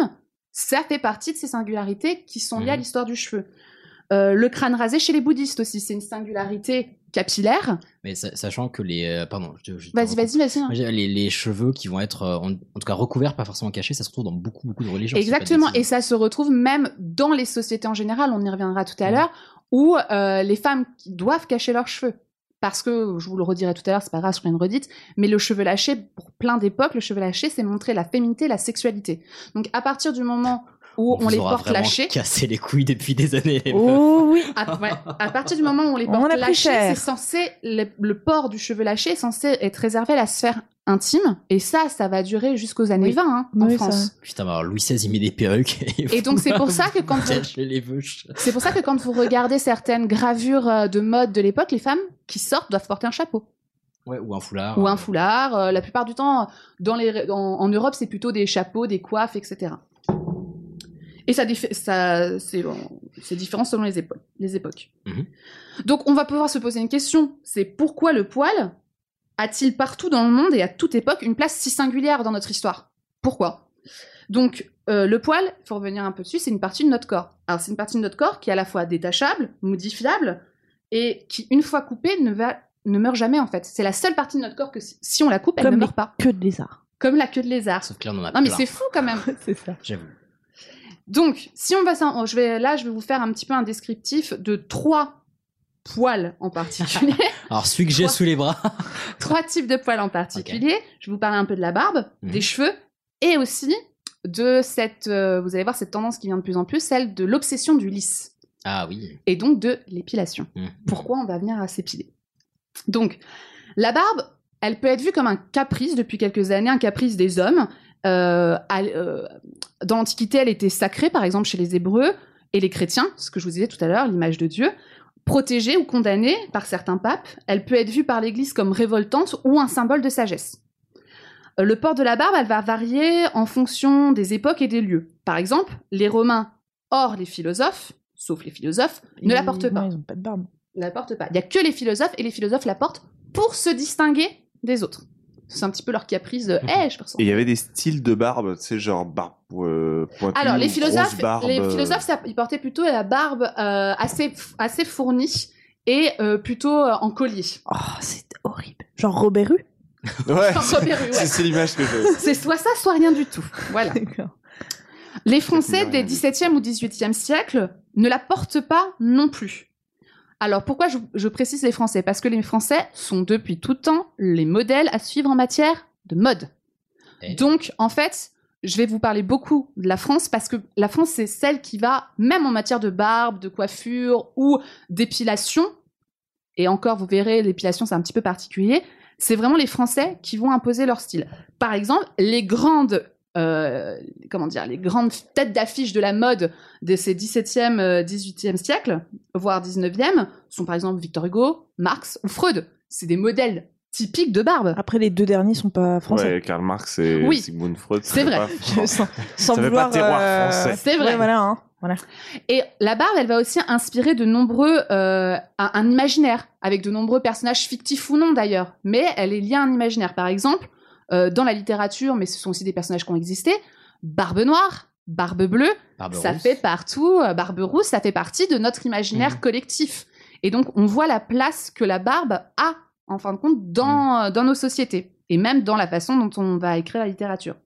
ça fait partie de ces singularités qui sont liées à Mhm. l'histoire du cheveu. Euh, le crâne rasé chez les bouddhistes aussi, c'est une singularité capillaire. Mais sa- sachant que les. euh, pardon, je, je- Vas-y, vas-y, vas-y. Les, les cheveux qui vont être, en, en tout cas, recouverts, pas forcément cachés, ça se retrouve dans beaucoup, beaucoup de religions. Exactement, et ça se retrouve même dans les sociétés en général, on y reviendra tout à Mhm. l'heure, où euh, les femmes qui doivent cacher leurs cheveux. parce que, je vous le redirai tout à l'heure, c'est pas grave, je ferai une redite, mais le cheveu lâché, pour plein d'époques, le cheveu lâché, c'est montrer la féminité, la sexualité. Donc à partir du moment où on, les aura porte lâchés, cassé les couilles depuis des années. les meufs. Oh oui. à, ouais, à partir du moment où on les On porte pris lâchés, c'est censé le, le port du cheveu lâché est censé être réservé à la sphère intime, et ça, ça va durer jusqu'aux années Oui. 20 hein, en Oui, ça. France. Putain, mais alors Louis XVI, il met des perruques. Et donc c'est pour ça que quand vous, c'est pour ça que quand vous regardez certaines gravures euh, de mode de l'époque, les femmes qui sortent doivent porter un chapeau Ouais, ou un foulard. ou un foulard. Euh, la plupart du temps, dans les, en, en Europe, c'est plutôt des chapeaux, des coiffes, etc. Et ça, ça c'est bon, différent selon les, épo- les époques. Mhm. Donc on va pouvoir se poser une question, c'est pourquoi le poil a-t-il partout dans le monde et à toute époque une place si singulière dans notre histoire? Pourquoi? Donc euh, le poil, il faut revenir un peu dessus, c'est une partie de notre corps. Alors c'est une partie de notre corps qui est à la fois détachable, modifiable, et qui une fois coupée ne, va, ne meurt jamais en fait. C'est la seule partie de notre corps que si, si on la coupe, elle Comme ne meurt pas. de lézard. Comme la queue de lézard. Sauf que là, on en a Non mais c'est fou quand même. c'est ça. J'avoue. Donc, si on va s'en- je vais là, je vais vous faire un petit peu un descriptif de trois poils en particulier, Alors, celui que j'ai sous les bras. trois types de poils en particulier. Je vais vous parler un peu de la barbe, Mhm. des cheveux, et aussi de cette, euh, vous allez voir cette tendance qui vient de plus en plus, celle de l'obsession du lisse, Ah oui. et donc de l'épilation. Mhm. Pourquoi on va venir à s'épiler? Donc, la barbe, elle peut être vue comme un caprice depuis quelques années, un caprice des hommes. Euh, euh, dans l'Antiquité, elle était sacrée, par exemple chez les Hébreux et les chrétiens, ce que je vous disais tout à l'heure, l'image de Dieu. Protégée ou condamnée par certains papes, elle peut être vue par l'Église comme révoltante ou un symbole de sagesse. Euh, Le port de la barbe, elle va varier en fonction des époques et des lieux. Par exemple, les Romains, hors les philosophes, sauf les philosophes, ne la portent pas Non, ils ont pas de barbe. ne la portent pas. Il y a que les philosophes et les philosophes la portent pour se distinguer des autres. C'est un petit peu leur caprice de Eh, je peux Et il y avait des styles de barbe, tu sais, genre barbe euh, pointue, Alors les philosophes, barbe, les euh, philosophes, ça- ils portaient plutôt la barbe euh, assez assez fournie et euh, plutôt euh, en collier. Oh, c'est horrible. Genre Robert Hue? Ouais, c'est l'image que j'ai. C'est soit ça, soit rien du tout. Voilà. D'accord. Les Français des dit. 17e ou 18e siècle ne la portent pas non plus. Alors pourquoi je, je précise les Français? Parce que les Français sont depuis tout temps les modèles à suivre en matière de mode. Eh. Donc en fait, je vais vous parler beaucoup de la France parce que la France c'est celle qui va, même en matière de barbe, de coiffure ou d'épilation, et encore vous verrez, l'épilation c'est un petit peu particulier, c'est vraiment les Français qui vont imposer leur style. Par exemple, les grandes euh, comment dire, les grandes têtes d'affiche de la mode de ces 17e, euh, 18e siècles, voire 19e, sont par exemple Victor Hugo, Marx ou Freud. C'est des modèles typiques de barbe. Après, les deux derniers sont pas français. Ouais, Karl Marx et Oui. Sigmund Freud. C'est vrai. pas- sans sans Ça vouloir. pas terroir euh, français. C'est vrai. ouais, voilà, hein. voilà. Et la barbe, elle va aussi inspirer de nombreux, euh, un, un imaginaire, avec de nombreux personnages fictifs ou non d'ailleurs, mais elle est liée à un imaginaire. Par exemple, euh, dans la littérature, mais ce sont aussi des personnages qui ont existé, Barbe Noire, Barbe Bleue, Barbe ça rousse. fait partout, euh, Barbe Rousse, ça fait partie de notre imaginaire Mhm. collectif. Et donc, on voit la place que la barbe a, en fin de compte, dans, euh, dans nos sociétés, et même dans la façon dont on va écrire la littérature.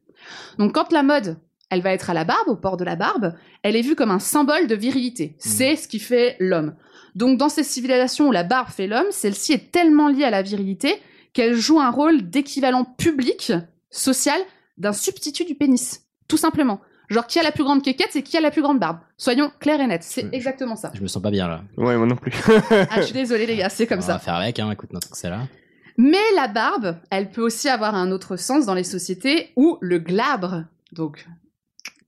Donc, quand la mode, elle va être à la barbe, au port de la barbe, elle est vue comme un symbole de virilité. C'est ce qui fait l'homme. Donc, dans ces civilisations où la barbe fait l'homme, celle-ci est tellement liée à la virilité qu'elle joue un rôle d'équivalent public, social, d'un substitut du pénis. Tout simplement. Genre, qui a la plus grande quéquette, c'est qui a la plus grande barbe. Soyons clairs et nets. C'est exactement ça. Je me sens pas bien là. Ouais, moi non plus. Ah, je suis désolée, les gars, c'est comme on ça. va faire avec, hein, écoute notre c'est là. Mais la barbe, elle peut aussi avoir un autre sens dans les sociétés où le glabre, donc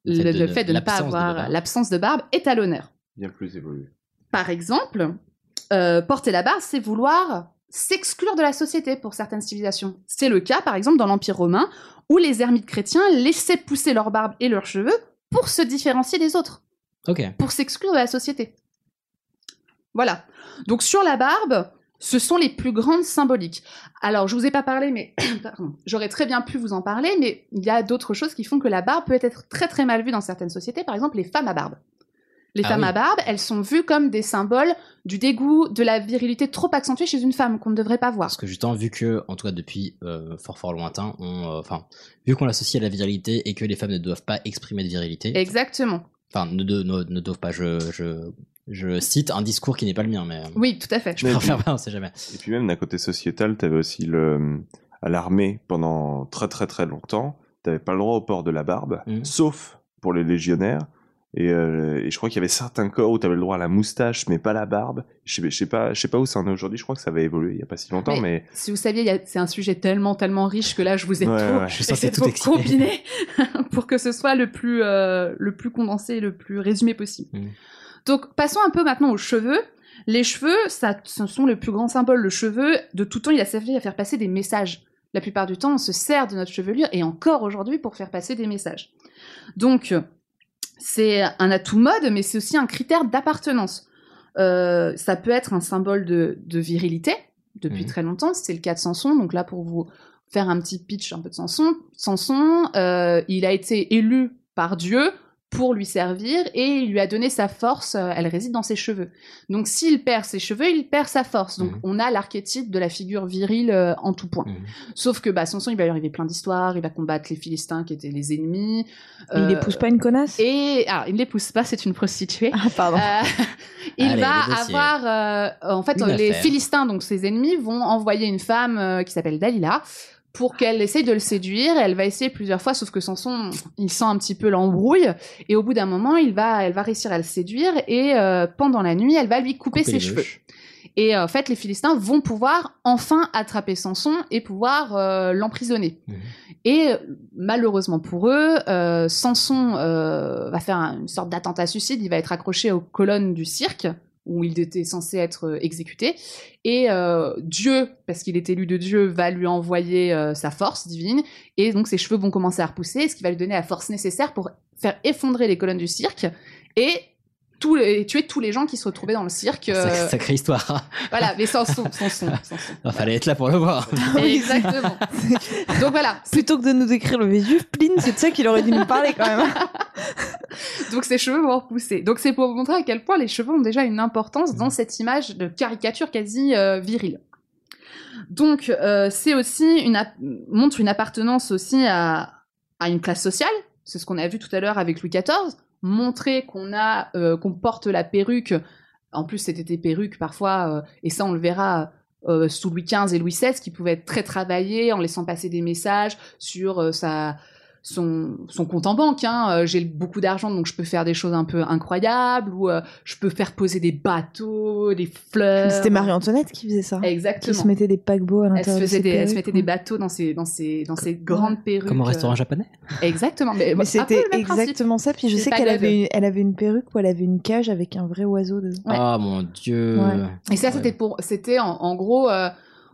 Le fait de le ne- fait de ne pas avoir l'absence de barbe, est à l'honneur. Bien plus évolué. Par exemple, euh, porter la barbe, c'est vouloir s'exclure de la société pour certaines civilisations. C'est le cas, par exemple, dans l'Empire romain, où les ermites chrétiens laissaient pousser leur barbe et leurs cheveux pour se différencier des autres, pour s'exclure de la société. Voilà. Donc sur la barbe, ce sont les plus grandes symboliques. Alors, je vous ai pas parlé, mais j'aurais très bien pu vous en parler, mais il y a d'autres choses qui font que la barbe peut être très très mal vue dans certaines sociétés. Par exemple, les femmes à barbe. Les Ah femmes oui. à barbe, elles sont vues comme des symboles du dégoût, de la virilité trop accentuée chez une femme qu'on ne devrait pas voir. Parce que justement, vu que, en tout cas depuis euh, fort fort lointain, on, euh, enfin, vu qu'on l'associe à la virilité et que les femmes ne doivent pas exprimer de virilité, Exactement. enfin, ne, de- ne, ne doivent pas, je, je Je cite un discours qui n'est pas le mien, mais euh, Oui, tout à fait. je préfère pas, on sait jamais. Et puis même d'un côté sociétal, t'avais aussi le à l'armée pendant très très très longtemps, t'avais pas le droit au port de la barbe, Mhm. sauf pour les légionnaires. Et, euh, et je crois qu'il y avait certains corps où t'avais le droit à la moustache, mais pas la barbe. Je sais, je sais pas, je sais pas où ça en est aujourd'hui. Je crois que ça avait évolué il y a pas si longtemps, mais, Si vous saviez, c'est un sujet tellement, tellement riche que là, je vous ai Ouais, tout, ouais. Je tout combiner pour que ce soit le plus, euh, le plus condensé, le plus résumé possible. Mm. Donc, passons un peu maintenant aux cheveux. Les cheveux, ça, ce sont le plus grand symbole. Le cheveu, de tout temps, il a servi à faire passer des messages. La plupart du temps, on se sert de notre chevelure, et encore aujourd'hui, pour faire passer des messages. Donc, c'est un atout mode, mais c'est aussi un critère d'appartenance. Euh, ça peut être un symbole de, de virilité, depuis Mhm. très longtemps. C'est le cas de Samson. Donc là, pour vous faire un petit pitch un peu de Samson, Samson, euh, il a été élu par Dieu pour lui servir et il lui a donné sa force, euh, elle réside dans ses cheveux. Donc s'il perd ses cheveux, il perd sa force. Donc Mhm. on a l'archétype de la figure virile euh, en tout point. Mhm. Sauf que bah, Samson, il va lui arriver plein d'histoires, il va combattre les Philistins qui étaient les ennemis. Il Euh, épouse pas une connasse? Et alors, il ne l'épouse pas, c'est une prostituée. Ah, pardon. Euh, il Allez, va avoir, euh, en fait, Une les affaire. Philistins, donc ses ennemis, vont envoyer une femme euh, qui s'appelle Dalila pour qu'elle essaye de le séduire. Elle va essayer plusieurs fois, sauf que Samson, il sent un petit peu l'embrouille. Et au bout d'un moment, il va, elle va réussir à le séduire et euh, pendant la nuit, elle va lui couper, Couper ses cheveux. mèches. Et euh, en fait, les Philistins vont pouvoir enfin attraper Samson et pouvoir euh, l'emprisonner. Mhm. Et malheureusement pour eux, euh, Samson euh, va faire un- une sorte d'attentat suicide. Il va être accroché aux colonnes du cirque où il était censé être euh, exécuté. Et euh, Dieu, parce qu'il est élu de Dieu, va lui envoyer euh, sa force divine. Et donc ses cheveux vont commencer à repousser, ce qui va lui donner la force nécessaire pour faire effondrer les colonnes du cirque et tous les- tuer tous les gens qui se retrouvaient dans le cirque. euh, Sac- Sacrée histoire. voilà, mais sans son, sans son, sans son. Il fallait être là pour le voir. Exactement. Donc voilà, Plutôt que de nous décrire le Vésuve, Pline, c'est de ça qu'il aurait dû nous parler quand même. donc ses cheveux vont repousser. Donc c'est pour vous montrer à quel point les cheveux ont déjà une importance dans cette image de caricature quasi euh, virile. Donc euh, c'est aussi une montre une appartenance aussi à, à une classe sociale. C'est ce qu'on a vu tout à l'heure avec Louis XIV. Montrer qu'on a euh, qu'on porte la perruque. En plus c'était des perruques parfois euh, et ça on le verra. euh, sous Louis XV et Louis XVI, qui pouvaient être très travaillés en laissant passer des messages sur sa, son, son compte en banque. Hein. Euh, J'ai beaucoup d'argent, donc je peux faire des choses un peu incroyables, ou euh, je peux faire poser des bateaux, des fleurs. C'était Marie-Antoinette qui faisait ça. Qui Exactement. se mettait des paquebots à Elle se, l'intérieur de ses des, elle se mettait ouais. des bateaux dans ses, dans ses, dans ses grandes perruques. Comme au restaurant euh, japonais. Exactement. Mais, c'était exactement ça. Puis je sais qu'elle God. avait, une- elle avait une perruque où elle avait une cage avec un vrai oiseau dedans. Ouais. Ah mon dieu. Ouais. Et ça, c'était pour, c'était en, en gros, euh,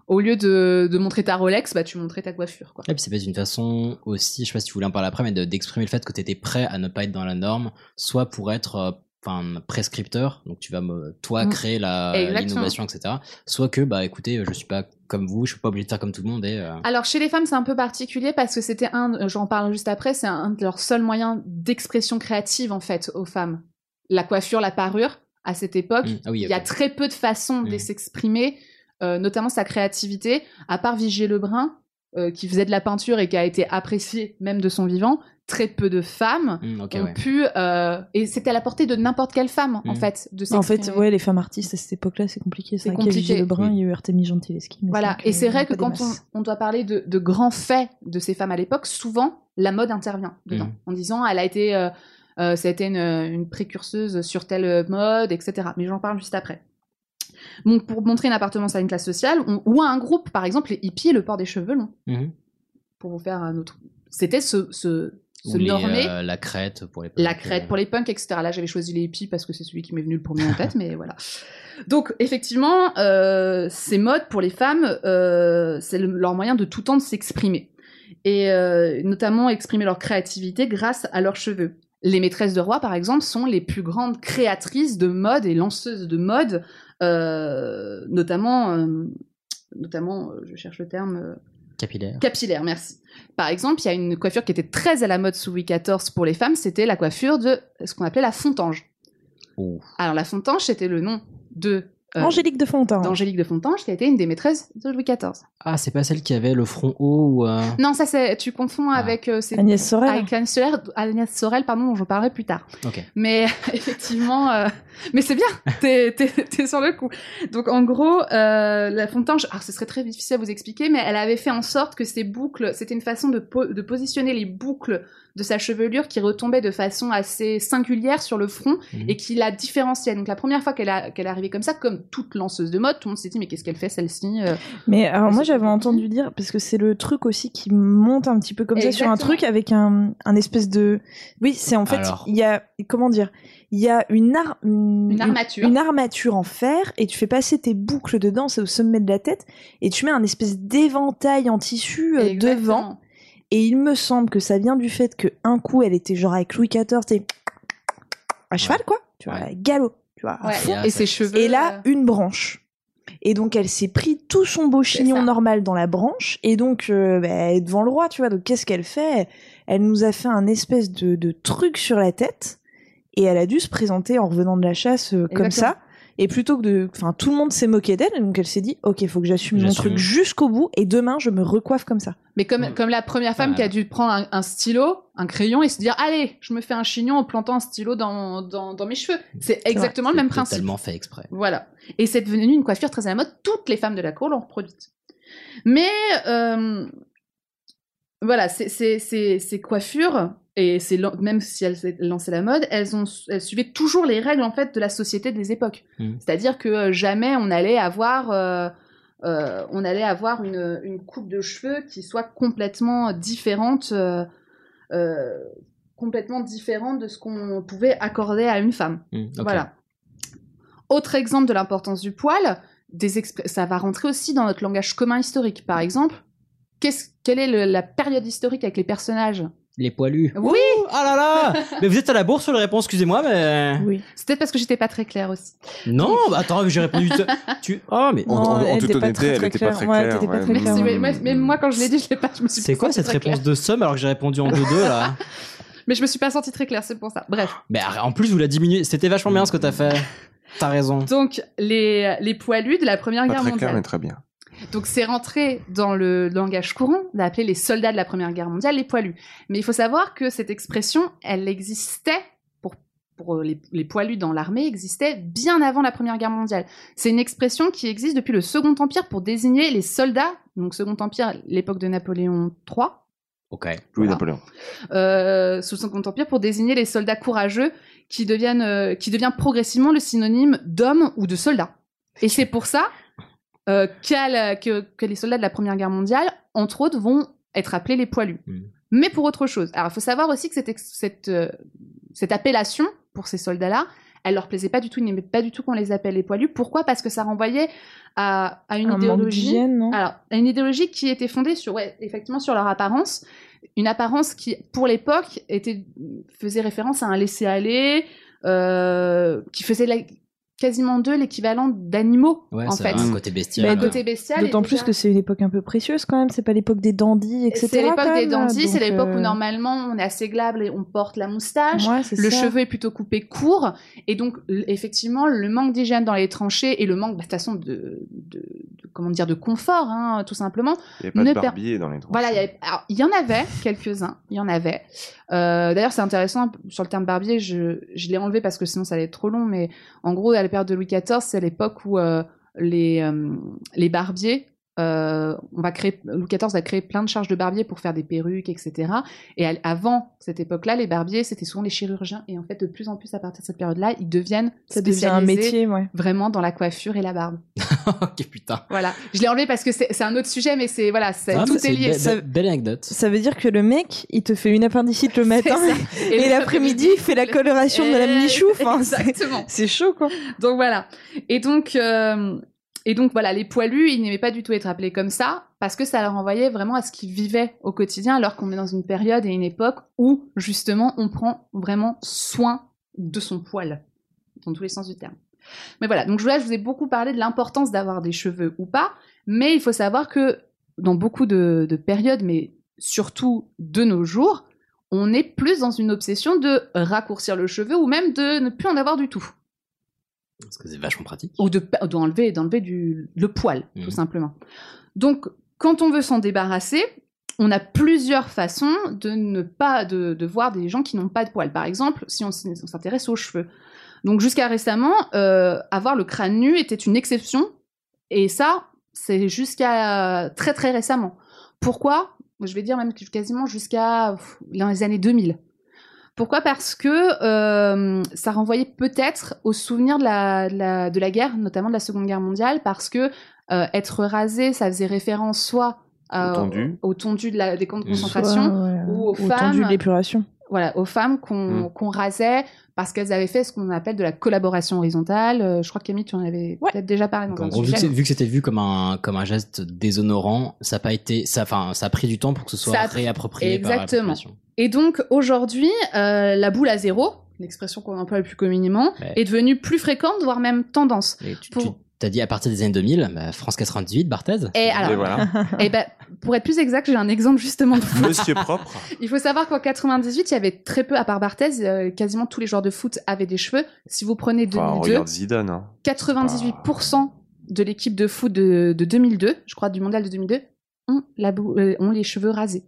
au lieu de, de montrer ta Rolex, bah tu montrais ta coiffure, quoi. Et puis c'est peut-être une façon aussi, je sais pas si tu voulais en parler après, mais de- d'exprimer le fait que tu étais prêt à ne pas être dans la norme, soit pour être euh, enfin prescripteur, donc tu vas me, toi Mm. créer l'innovation, etc. Soit que bah écoutez, je suis pas comme vous, je suis pas obligé de faire comme tout le monde et euh, Alors chez les femmes c'est un peu particulier parce que c'était un, j'en parle juste après, c'est un de leurs seuls moyens d'expression créative en fait aux femmes. La coiffure, la parure, à cette époque, Mm. Ah oui, il y a très peu de façons de Mm. s'exprimer, notamment sa créativité, à part Vigier Lebrun, euh, qui faisait de la peinture et qui a été apprécié même de son vivant, très peu de femmes Mm, ok, ont ouais. pu, euh, et c'était à la portée de n'importe quelle femme en Mm. fait, de En s'exprimer. fait, ouais, les femmes artistes à cette époque-là, c'est compliqué. C'est compliqué. Lebrun, Oui. il y a eu Artemis Gentileschi. Voilà, et c'est en vrai que quand on, doit parler de, de grands faits de ces femmes à l'époque, souvent la mode intervient dedans, Mhm. en disant elle a été, euh, euh, ça a été une, une précurseuse sur telle mode, etc. Mais j'en parle juste après. Donc pour montrer une appartenance à une classe sociale on- ou à un groupe, par exemple les hippies et le port des cheveux longs, Mhm. pour vous faire un autre. C'était ce, ce, les, euh, la crête pour les La punks, crête euh, pour les punks, etc. Là, j'avais choisi les hippies parce que c'est celui qui m'est venu le premier en tête, mais voilà. Donc, effectivement, euh, ces modes pour les femmes, euh, c'est le- leur moyen de tout temps de s'exprimer. Et notamment exprimer leur créativité grâce à leurs cheveux. Les maîtresses de roi, par exemple, sont les plus grandes créatrices de mode et lanceuses de mode, notamment, euh, notamment, euh, je cherche le terme, euh, capillaire. Capillaire, merci. Par exemple, il y a une coiffure qui était très à la mode sous Louis XIV pour les femmes, c'était la coiffure de ce qu'on appelait la fontange. Oh. Alors la fontange, c'était le nom de euh, Angélique de Fontaine. d'Angélique de Fontange, qui a été une des maîtresses de Louis XIV. Ah, c'est pas celle qui avait le front haut ou euh, Non, ça c'est, tu confonds Ah. avec euh, c'est- Agnès Sorel. avec Agnès Sorel, Agnès Sorel, pardon, dont je parlerai plus tard. Ok. Mais effectivement, euh, Mais c'est bien, t'es, t'es, t'es sur le coup. Donc en gros, euh, la Fontange, alors ce serait très difficile à vous expliquer, mais elle avait fait en sorte que ces boucles, c'était une façon de, po- de positionner les boucles de sa chevelure qui retombaient de façon assez singulière sur le front Mhm. et qui la différenciait. Donc la première fois qu'elle, a, qu'elle est arrivée comme ça, comme toute lanceuse de mode, tout le monde s'est dit mais qu'est-ce qu'elle fait celle-ci euh? Mais alors moi j'avais entendu dire parce que c'est le truc aussi qui monte un petit peu comme ça sur un truc avec un, un espèce de oui c'est en fait il y a comment dire? Il y a une, ar- une, Une armature. une armature en fer et tu fais passer tes boucles dedans c'est au sommet de la tête et tu mets un espèce d'éventail en tissu euh, Exactement. devant et il me semble que ça vient du fait que un coup elle était genre avec Louis XIV et à cheval quoi tu vois galop tu vois à Ouais. fond. Et ses cheveux. Et là, euh, une branche. Et donc, elle s'est pris tout son beau chignon normal dans la branche. Et donc, euh, bah, elle est devant le roi, tu vois. Donc, qu'est-ce qu'elle fait? Elle nous a fait un espèce de, de truc sur la tête. Et elle a dû se présenter en revenant de la chasse euh, comme ça. Et plutôt que de. Enfin, tout le monde s'est moqué d'elle. Donc, elle s'est dit Ok, il faut que j'assume mon truc jusqu'au bout. Et demain, je me recoiffe comme ça. Mais comme, comme la première femme Ouais. qui a dû prendre un, un stylo, un crayon et se dire Allez, je me fais un chignon en plantant un stylo dans, dans, dans mes cheveux. C'est exactement le même principe. Totalement fait exprès. Voilà. Et c'est devenu une coiffure très à la mode. Toutes les femmes de la cour l'ont reproduite. Mais euh, voilà, ces coiffures, et c'est même si elles lançaient la mode, elles, ont, elles suivaient toujours les règles en fait de la société des époques. Mm. C'est-à-dire que euh, jamais on allait avoir, euh, euh, on allait avoir une, une coupe de cheveux qui soit complètement différente. euh, complètement différente de ce qu'on pouvait accorder à une femme. Mm, ok. Voilà. Autre exemple de l'importance du poil, des ça va rentrer aussi dans notre langage commun historique. Par exemple, qu'est-ce- quelle est le- la période historique avec les personnages? Les poilus. Oui Ah là là Mais vous êtes à la bourre sur les réponses, excusez-moi, mais. Oui. C'est peut-être parce que j'étais pas très claire aussi. Non, bah attends, j'ai répondu. Tu. Oh, mais. En- en- en elle toute était pas honnêteté, très, elle était pas claire. très Ouais, claire, t'étais pas ouais. très claire. Mais, mais- mais moi, quand je l'ai dit, je l'ai pas. Je me suis C'est quoi cette réponse claire. de somme alors que j'ai répondu en 2-2 là? Mais je me suis pas sentie très claire, c'est pour ça. Bref. Mais en plus, vous la diminué. C'était vachement bien ce que t'as fait. T'as raison. Donc, les, les poilus de la Première Pas Guerre très mondiale. clair, mais très bien. Donc c'est rentré dans le langage courant d'appeler les soldats de la Première Guerre mondiale les poilus. Mais il faut savoir que cette expression, elle existait pour, pour les, les poilus dans l'armée, existait bien avant la Première Guerre mondiale. C'est une expression qui existe depuis le Second Empire pour désigner les soldats, donc Second Empire, l'époque de Napoléon III, Ok. Louis Voilà. Napoléon. euh, sous le Second Empire pour désigner les soldats courageux qui deviennent, euh, qui devient progressivement le synonyme d'homme ou de soldat. Et c'est pour ça euh, la- que, que les soldats de la Première Guerre mondiale, entre autres, vont être appelés les poilus. Mm. Mais pour autre chose. Alors, il faut savoir aussi que cette, cette, euh, cette appellation pour ces soldats-là, elle leur plaisait pas du tout, ils n'aimaient pas du tout qu'on les appelle les poilus. Pourquoi? Parce que ça renvoyait à, à une Un idéologie. non? Alors, à une idéologie qui était fondée sur, ouais, effectivement, sur leur apparence. Une apparence qui, pour l'époque, était faisait référence à un laisser-aller, euh, qui faisait la- quasiment d'eux l'équivalent d'animaux, Ouais, en fait. un côté bestial. Un côté bestial. D'autant plus que c'est une époque un peu précieuse quand même. C'est pas l'époque des dandys, etc. c'est l'époque des dandys, c'est l'époque où euh, normalement on est assez glable et on porte la moustache. Ouais, le ça. cheveu est plutôt coupé court. Et donc, effectivement, le manque d'hygiène dans les tranchées et le manque, bah, de toute façon, de, de- de- comment dire, de confort, hein, tout simplement. Il n'y avait pas ne de per- barbier dans les tranchées. Voilà, il y, avait- alors, il y en avait quelques-uns, il y en avait. Euh, D'ailleurs, c'est intéressant sur le terme barbier, je, je l'ai enlevé parce que sinon ça allait être trop long, mais en gros, à la période de Louis XIV, c'est l'époque où euh, les, euh, les barbiers, euh, on va créer, Louis XIV va créer plein de charges de barbiers pour faire des perruques, etc. Et avant cette époque-là, les barbiers, c'était souvent les chirurgiens. Et en fait, de plus en plus, à partir de cette période-là, ils deviennent Ça devient un métier, ouais. vraiment dans la coiffure et la barbe. ok, putain. Voilà. Je l'ai enlevé parce que c'est c'est un autre sujet, mais c'est voilà, c'est- Ah, tout est lié. be- Ça- Belle anecdote. Ça veut dire que le mec, il te fait une appendicite le matin et, l'après-midi, il fait la coloration de Madame Eh, Michou. Enfin, c'est- Exactement. c'est chaud, quoi. Donc voilà. Et donc, euh, et donc voilà, les poilus, ils n'aimaient pas du tout être appelés comme ça parce que ça leur envoyait vraiment à ce qu'ils vivaient au quotidien, alors qu'on est dans une période et une époque où justement on prend vraiment soin de son poil, dans tous les sens du terme. Mais voilà, donc là je vous ai beaucoup parlé de l'importance d'avoir des cheveux ou pas, mais il faut savoir que dans beaucoup de périodes, mais surtout de nos jours, on est plus dans une obsession de raccourcir le cheveu ou même de ne plus en avoir du tout Parce que c'est vachement pratique. ou de d'enlever d'enlever du le poil Mhm. tout simplement. Donc quand on veut s'en débarrasser, on a plusieurs façons de ne pas de, de voir des gens qui n'ont pas de poils. Par exemple, si on, s'intéresse aux cheveux, Donc jusqu'à récemment, euh, avoir le crâne nu était une exception, et ça, c'est jusqu'à très très récemment. Pourquoi? Je vais dire même quasiment jusqu'à dans les années 2000. Pourquoi? Parce que euh, ça renvoyait peut-être aux souvenirs de la, de, la, de la guerre, notamment de la Seconde Guerre mondiale, parce que euh, être rasé, ça faisait référence soit euh, Au tondu. au, au tondu de la- des camps de concentration, Soit, ouais, ou aux au femmes, tendu de l'épuration. Voilà, aux femmes qu'on Mm. qu'on rasait parce qu'elles avaient fait ce qu'on appelle de la collaboration horizontale. Euh, je crois que Camille, tu en avais peut-être déjà parlé dans Donc, un gros, vu que, sujet. c'est- vu que c'était vu comme un comme un geste déshonorant, ça a pas été, ça, enfin, ça a pris du temps pour que ce soit a- réapproprié par la Exactement. Et donc aujourd'hui, euh, la boule à zéro, l'expression qu'on emploie le plus communément, Ouais. est devenue plus fréquente, voire même tendance. Et tu, Pour- tu t'as dit à partir des années 2000, bah, France 98, Barthez. Et alors, Et voilà. eh ben, pour être plus exact, j'ai un exemple justement de foot. Monsieur propre. Il faut savoir qu'en 98, il y avait très peu, à part Barthez, euh, quasiment tous les joueurs de foot avaient des cheveux. Si vous prenez Enfin, 2002, regarde Zidane. Hein. 98% de l'équipe de foot de, de 2002, je crois du mondial de 2002, ont, la bou- euh, ont les cheveux rasés.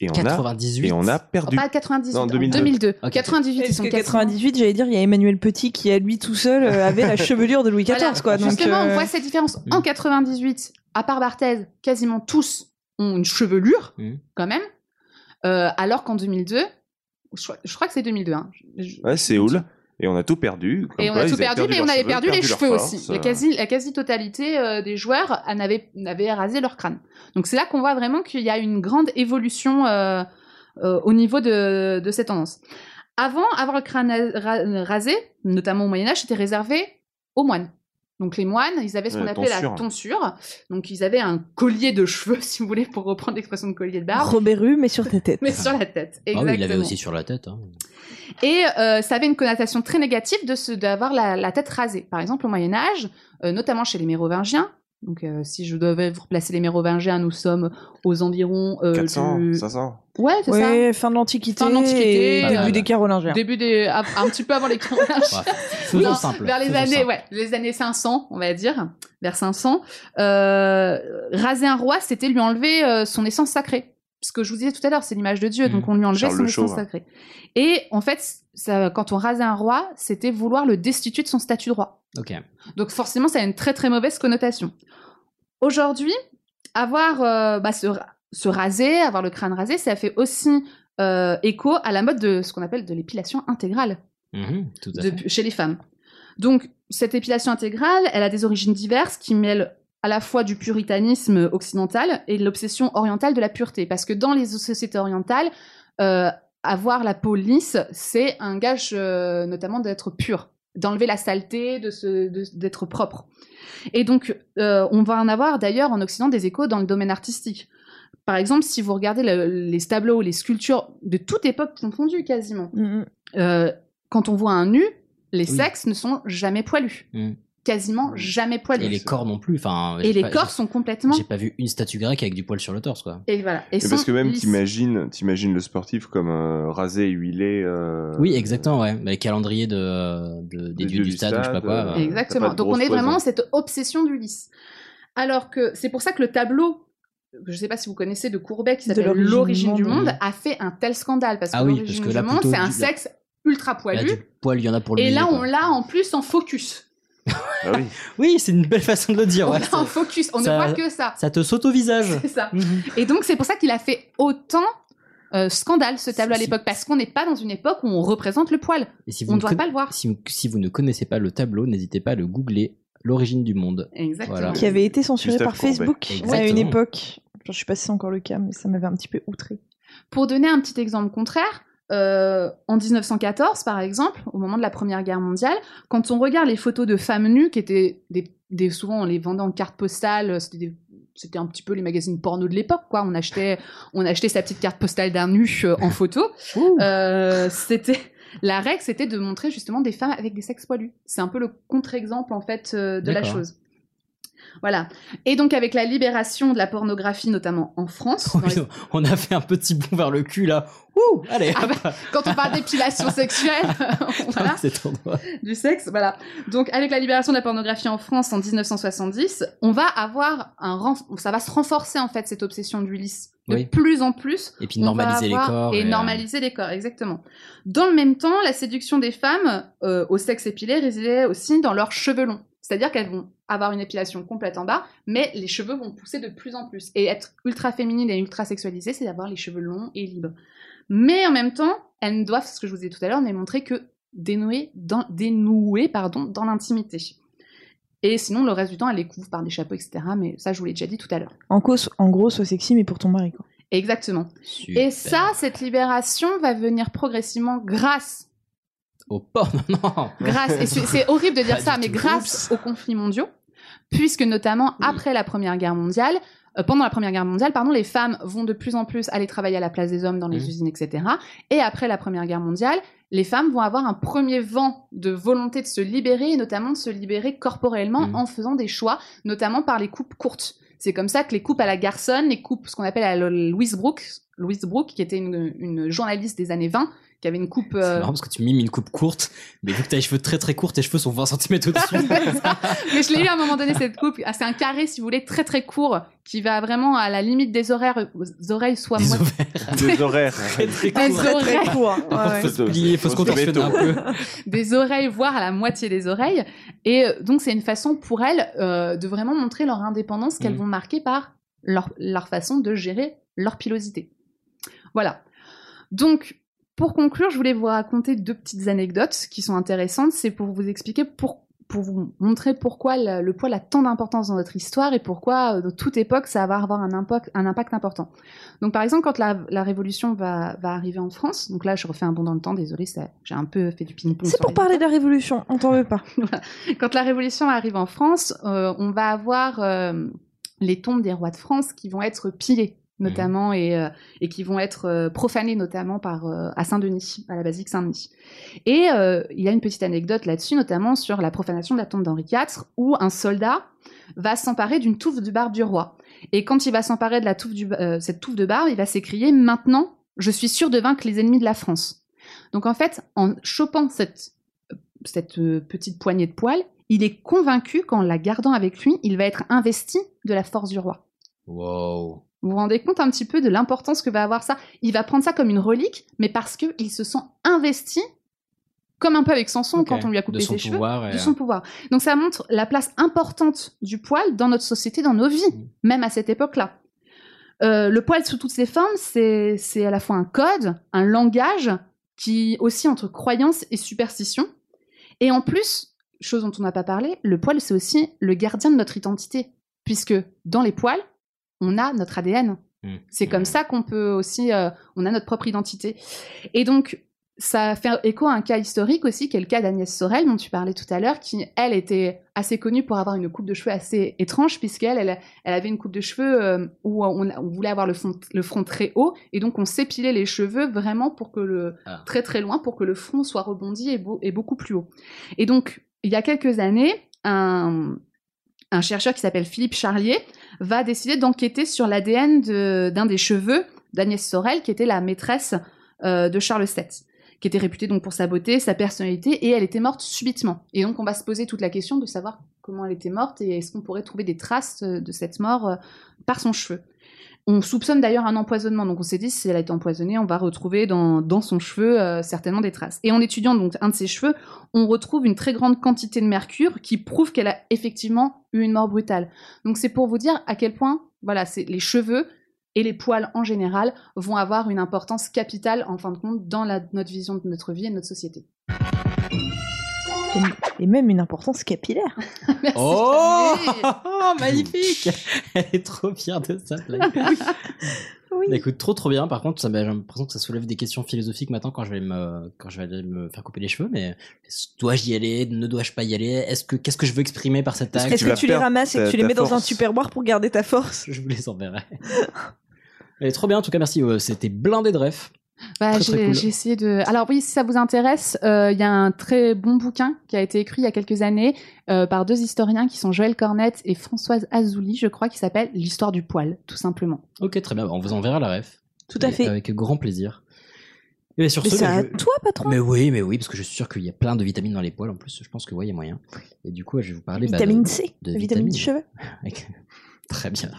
Et on 98. a, et on a Oh, perdu. pas 98, Non, en 2002. 2002. Ok. 98, ils sont que quasiment- 98, j'allais dire, il y a Emmanuel Petit qui, à lui tout seul, euh, avait la chevelure de Louis XIV, Voilà. quoi. Donc, Justement, on euh, voit cette différence. En 98, à part Barthez, quasiment tous ont une chevelure, Mm. quand même. Euh, alors qu'en 2002, je, crois- je crois que c'est 2002. Hein. Je- Ouais, Séoul. Et on a tout perdu. Comme Et on quoi, a tout perdu, mais on avait cheveux, perdu les cheveux force, aussi. La euh. quasi, la quasi-totalité euh, des joueurs en avaient, avaient rasé leur crâne. Donc c'est là qu'on voit vraiment qu'il y a une grande évolution euh, euh, au niveau de, de cette tendance. Avant, avoir le crâne ra- rasé, notamment au Moyen-Âge, c'était réservé aux moines. Donc les moines, ils avaient ce qu'on Ouais, appelait la tonsure. Donc ils avaient un collier de cheveux, si vous voulez, pour reprendre l'expression de collier de barbe. Robert Rue, mais sur ta tête. Mais sur la tête. Ah oui, il l'avait Exactement. aussi sur la tête. hein. Et euh, ça avait une connotation très négative de d'avoir la, la tête rasée. Par exemple, au Moyen Âge, euh, notamment chez les Mérovingiens. Donc, euh, si je devais vous replacer les Mérovingiens, nous sommes aux environs euh, 400, du... 500. Ouais, c'est ça. Fin de l'Antiquité. Fin de l'Antiquité, et euh, Début des Carolingiens. Début des, un, un petit peu avant les Carolingiens. Ouais. Faisons Non, simple. vers les années, simple. ouais, les années 500, on va dire, vers 500. Euh, raser un roi, c'était lui enlever euh, son essence sacrée. Ce que je vous disais tout à l'heure, c'est l'image de Dieu, Mhm. donc on lui enlevait Charles son essence sacrée. Et en fait, ça, quand on rasait un roi, c'était vouloir le destituer de son statut de roi. Donc forcément, ça a une très très mauvaise connotation. Aujourd'hui, avoir euh, bah, se, se raser, avoir le crâne rasé, ça fait aussi euh, écho à la mode de ce qu'on appelle de l'épilation intégrale tout à de- fait. chez les femmes. Donc, cette épilation intégrale, elle a des origines diverses qui mêlent à la fois du puritanisme occidental et de l'obsession orientale de la pureté. Parce que dans les sociétés orientales, euh, avoir la peau lisse, c'est un gage euh, notamment d'être pur, d'enlever la saleté, de d'être propre. Et donc, euh, on va en avoir d'ailleurs en Occident des échos dans le domaine artistique. Par exemple, si vous regardez le- les tableaux, les sculptures de toute époque confondues quasiment, Mhm. euh, quand on voit un nu, les Oui. sexes ne sont jamais poilus. Mm. Quasiment jamais poilus. Et les corps non plus. Enfin. Et les pas- corps sont complètement. J'ai pas vu une statue grecque avec du poil sur le torse, quoi. Et voilà. Et parce que même t'imagines, t'imagines le sportif comme euh, rasé et huilé. euh, Oui, exactement, ouais. Mais le calendrier de, de- des dieux du stade, ou je sais pas quoi. euh, t'as Exactement. pas Donc on est vraiment poison. cette obsession du lisse. Alors que c'est pour ça que le tableau, je sais pas si vous connaissez de Courbet, qui s'appelle l'origine du monde. a fait un tel scandale. Parce que Ah oui, l'origine du là, monde, c'est un du- sexe ultra Là, poilu. du poil, il y en a pour le Et musée, là, quoi. on l'a en plus en focus. Ah oui. Oui, c'est une belle façon de le dire. on ouais. l'a en focus. On ça- ne voit que ça. Ça te saute au visage. C'est ça. Mhm. Et donc, c'est pour ça qu'il a fait autant euh, scandale, ce tableau à Si- l'époque, parce qu'on n'est pas dans une époque où on représente le poil. Et si vous On ne ne doit conna- pas le voir. Si, si vous ne connaissez pas le tableau, n'hésitez pas à le googler. L'origine du monde. Exactement. Voilà. Qui avait été censuré par. Facebook à une époque. Je sais pas si c'est encore le cas, mais ça m'avait un petit peu outré. Pour donner un petit exemple contraire, euh, en 1914, par exemple, au moment de la Première Guerre mondiale, quand on regarde les photos de femmes nues, qui étaient des, des- souvent on les vendait en carte postale, c'était des- c'était un petit peu les magazines porno de l'époque, quoi. On achetait, on achetait sa petite carte postale d'un nu euh, en photo. Euh, c'était la règle, c'était de montrer justement des femmes avec des sexes poilus. C'est un peu le contre-exemple en fait euh, de la chose. Voilà. Et donc avec la libération de la pornographie, notamment en France, les- On a fait un petit bond vers le cul là. Ouh, allez, Ah bah, quand on parle d'épilation sexuelle, voilà, endroit. du sexe, voilà. Donc, avec la libération de la pornographie en France en 1970, on va avoir un ça va se renforcer en fait cette obsession du lisse de Oui. plus en plus. Et puis normaliser les corps Et, et, euh, normaliser les corps, exactement. Dans le même temps, la séduction des femmes euh, au sexe épilé résidait aussi dans leurs cheveux longs. C'est-à-dire qu'elles vont avoir une épilation complète en bas, mais les cheveux vont pousser de plus en plus. Et être ultra féminine et ultra sexualisée, c'est d'avoir les cheveux longs et libres. Mais en même temps, elles ne doivent, ce que je vous ai dit tout à l'heure, ne montrer que dénouer dans, dénouer, pardon, dans l'intimité. Et sinon, le reste du temps, elles les couvrent par des chapeaux, etc. Mais ça, je vous l'ai déjà dit tout à l'heure. En, cause, en gros, sois sexy, mais pour ton mari, quoi. Exactement. Super. Et ça, cette libération va venir progressivement grâce Au porn, non. grâce, et c'est horrible de dire Pas ça, mais grâce aux conflits mondiaux, puisque notamment après la Première Guerre mondiale, pendant la Première Guerre mondiale, pardon, les femmes vont de plus en plus aller travailler à la place des hommes dans les Mhm. usines, etc. Et après la Première Guerre mondiale, les femmes vont avoir un premier vent de volonté de se libérer, et notamment de se libérer corporellement Mhm. en faisant des choix, notamment par les coupes courtes. C'est comme ça que les coupes à la garçonne, les coupes, ce qu'on appelle à la Louise Brooke, Louise Brooke, qui était une, une journaliste des années 20, qui avait une coupe... C'est euh, marrant parce que tu mimes une coupe courte, mais vu que t'as les cheveux très très courts, tes cheveux sont 20 cm au-dessus. Mais je l'ai eu à un moment donné, cette coupe. Ah, C'est un carré, si vous voulez, très très court, qui va vraiment à la limite des oreilles, aux oreilles soit Des moi. Des horaires. très très Des oreilles, court. Ouais, ouais. Faut se plier, faut se contorsionner un peu. des oreilles, voire à la moitié des oreilles. Et euh, donc, c'est une façon pour elles euh, de vraiment montrer leur indépendance qu'elles Mhm. vont marquer par leur, leur façon de gérer leur pilosité. Voilà. Donc, pour conclure, je voulais vous raconter deux petites anecdotes qui sont intéressantes. C'est pour vous expliquer pour pour vous montrer pourquoi le, le poil a tant d'importance dans notre histoire et pourquoi, euh, dans toute époque, ça va avoir un impact, un impact important. Donc, par exemple, quand la, la Révolution va, va arriver en France, donc là, je refais un bond dans le temps, désolé, j'ai un peu fait du ping-pong. C'est pour parler de la Révolution, on t'en veut pas. quand la Révolution arrive en France, euh, on va avoir euh, les tombes des rois de France qui vont être pillées, notamment, et, euh, et qui vont être euh, profanées, notamment par, euh, à Saint-Denis, à la basilique Saint-Denis. Et euh, il y a une petite anecdote là-dessus, notamment sur la profanation de la tombe d'Henri IV, où un soldat va s'emparer d'une touffe de barbe du roi. Et quand il va s'emparer de la touffe du, cette touffe de barbe, il va s'écrier Maintenant, je suis sûr de vaincre les ennemis de la France. Donc en fait, en chopant cette cette petite poignée de poils, il est convaincu qu'en la gardant avec lui, il va être investi de la force du roi. Wow. Vous vous rendez compte un petit peu de l'importance que va avoir ça? Il va prendre ça comme une relique, mais parce qu'il se sent investi, comme un peu avec Samson Ok. quand on lui a coupé ses cheveux, et, de euh, son pouvoir. Donc ça montre la place importante du poil dans notre société, dans nos vies, Mm. même à cette époque-là. Euh, le poil sous toutes ses formes, c'est c'est à la fois un code, un langage qui aussi entre croyance et superstition. Et en plus, chose dont on n'a pas parlé, le poil c'est aussi le gardien de notre identité, puisque dans les poils, on a notre ADN. Mm. C'est comme ça qu'on peut aussi, euh, on a notre propre identité. Et donc, ça fait écho à un cas historique aussi, qui est le cas d'Agnès Sorel, dont tu parlais tout à l'heure, qui, elle, était assez connue pour avoir une coupe de cheveux assez étrange, puisqu'elle, elle, elle avait une coupe de cheveux euh, où on, on voulait avoir le, fond, le front très haut, et donc on s'épilait les cheveux vraiment pour que le, Ah. très très loin, pour que le front soit rebondi et, beau- et beaucoup plus haut. Et donc, il y a quelques années, un, un chercheur qui s'appelle Philippe Charlier va décider d'enquêter sur l'ADN d'un des cheveux d'Agnès Sorel, qui était la maîtresse euh, de Charles VII, qui était réputée donc pour sa beauté, sa personnalité, et elle était morte subitement. Et donc on va se poser toute la question de savoir comment elle était morte et est-ce qu'on pourrait trouver des traces euh, de cette mort euh, par son cheveu. On soupçonne d'ailleurs un empoisonnement, donc on s'est dit si elle a été empoisonnée, on va retrouver dans, dans son cheveu euh, certainement des traces. Et en étudiant donc un de ses cheveux, on retrouve une très grande quantité de mercure qui prouve qu'elle a effectivement eu une mort brutale. Donc c'est pour vous dire à quel point, voilà, c'est les cheveux et les poils en général vont avoir une importance capitale en fin de compte dans la- notre vision de notre vie et de notre société. Et, et même une importance capillaire. Merci, Oh, magnifique Elle est trop fière de sa blague. Oui. Bah, écoute, trop trop bien. Par contre, ça, bah, j'ai l'impression que ça soulève des questions philosophiques maintenant quand je vais me, quand je vais aller me faire couper les cheveux. Mais dois-je y aller? Ne dois-je pas y aller? Est-ce que qu'est-ce que je veux exprimer par cet acte Est-ce que tu les ramasses et que tu les mets dans un tupperware pour garder ta force? Je vous les enverrai. Elle est trop bien. En tout cas, merci. euh, C'était blindé de rêve. Bah, j'ai cool. essayé de. Alors oui, si ça vous intéresse, euh, il y a un très bon bouquin qui a été écrit il y a quelques années euh, par deux historiens qui sont Joël Cornette et Françoise Azouli, je crois, qui s'appelle L'histoire du poil, tout simplement. Ok, très bien. On vous enverra la ref. Tout à Et fait. Avec grand plaisir. Et bien, sur Mais ce, c'est à je- toi, patron. Mais oui, mais oui, parce que je suis sûr qu'il y a plein de vitamines dans les poils. En plus, je pense que oui, il y a moyen. Et du coup, je vais vous parler bah, Vitamine de- C, de vitamine vitamines. du cheveu. Avec- Très bien.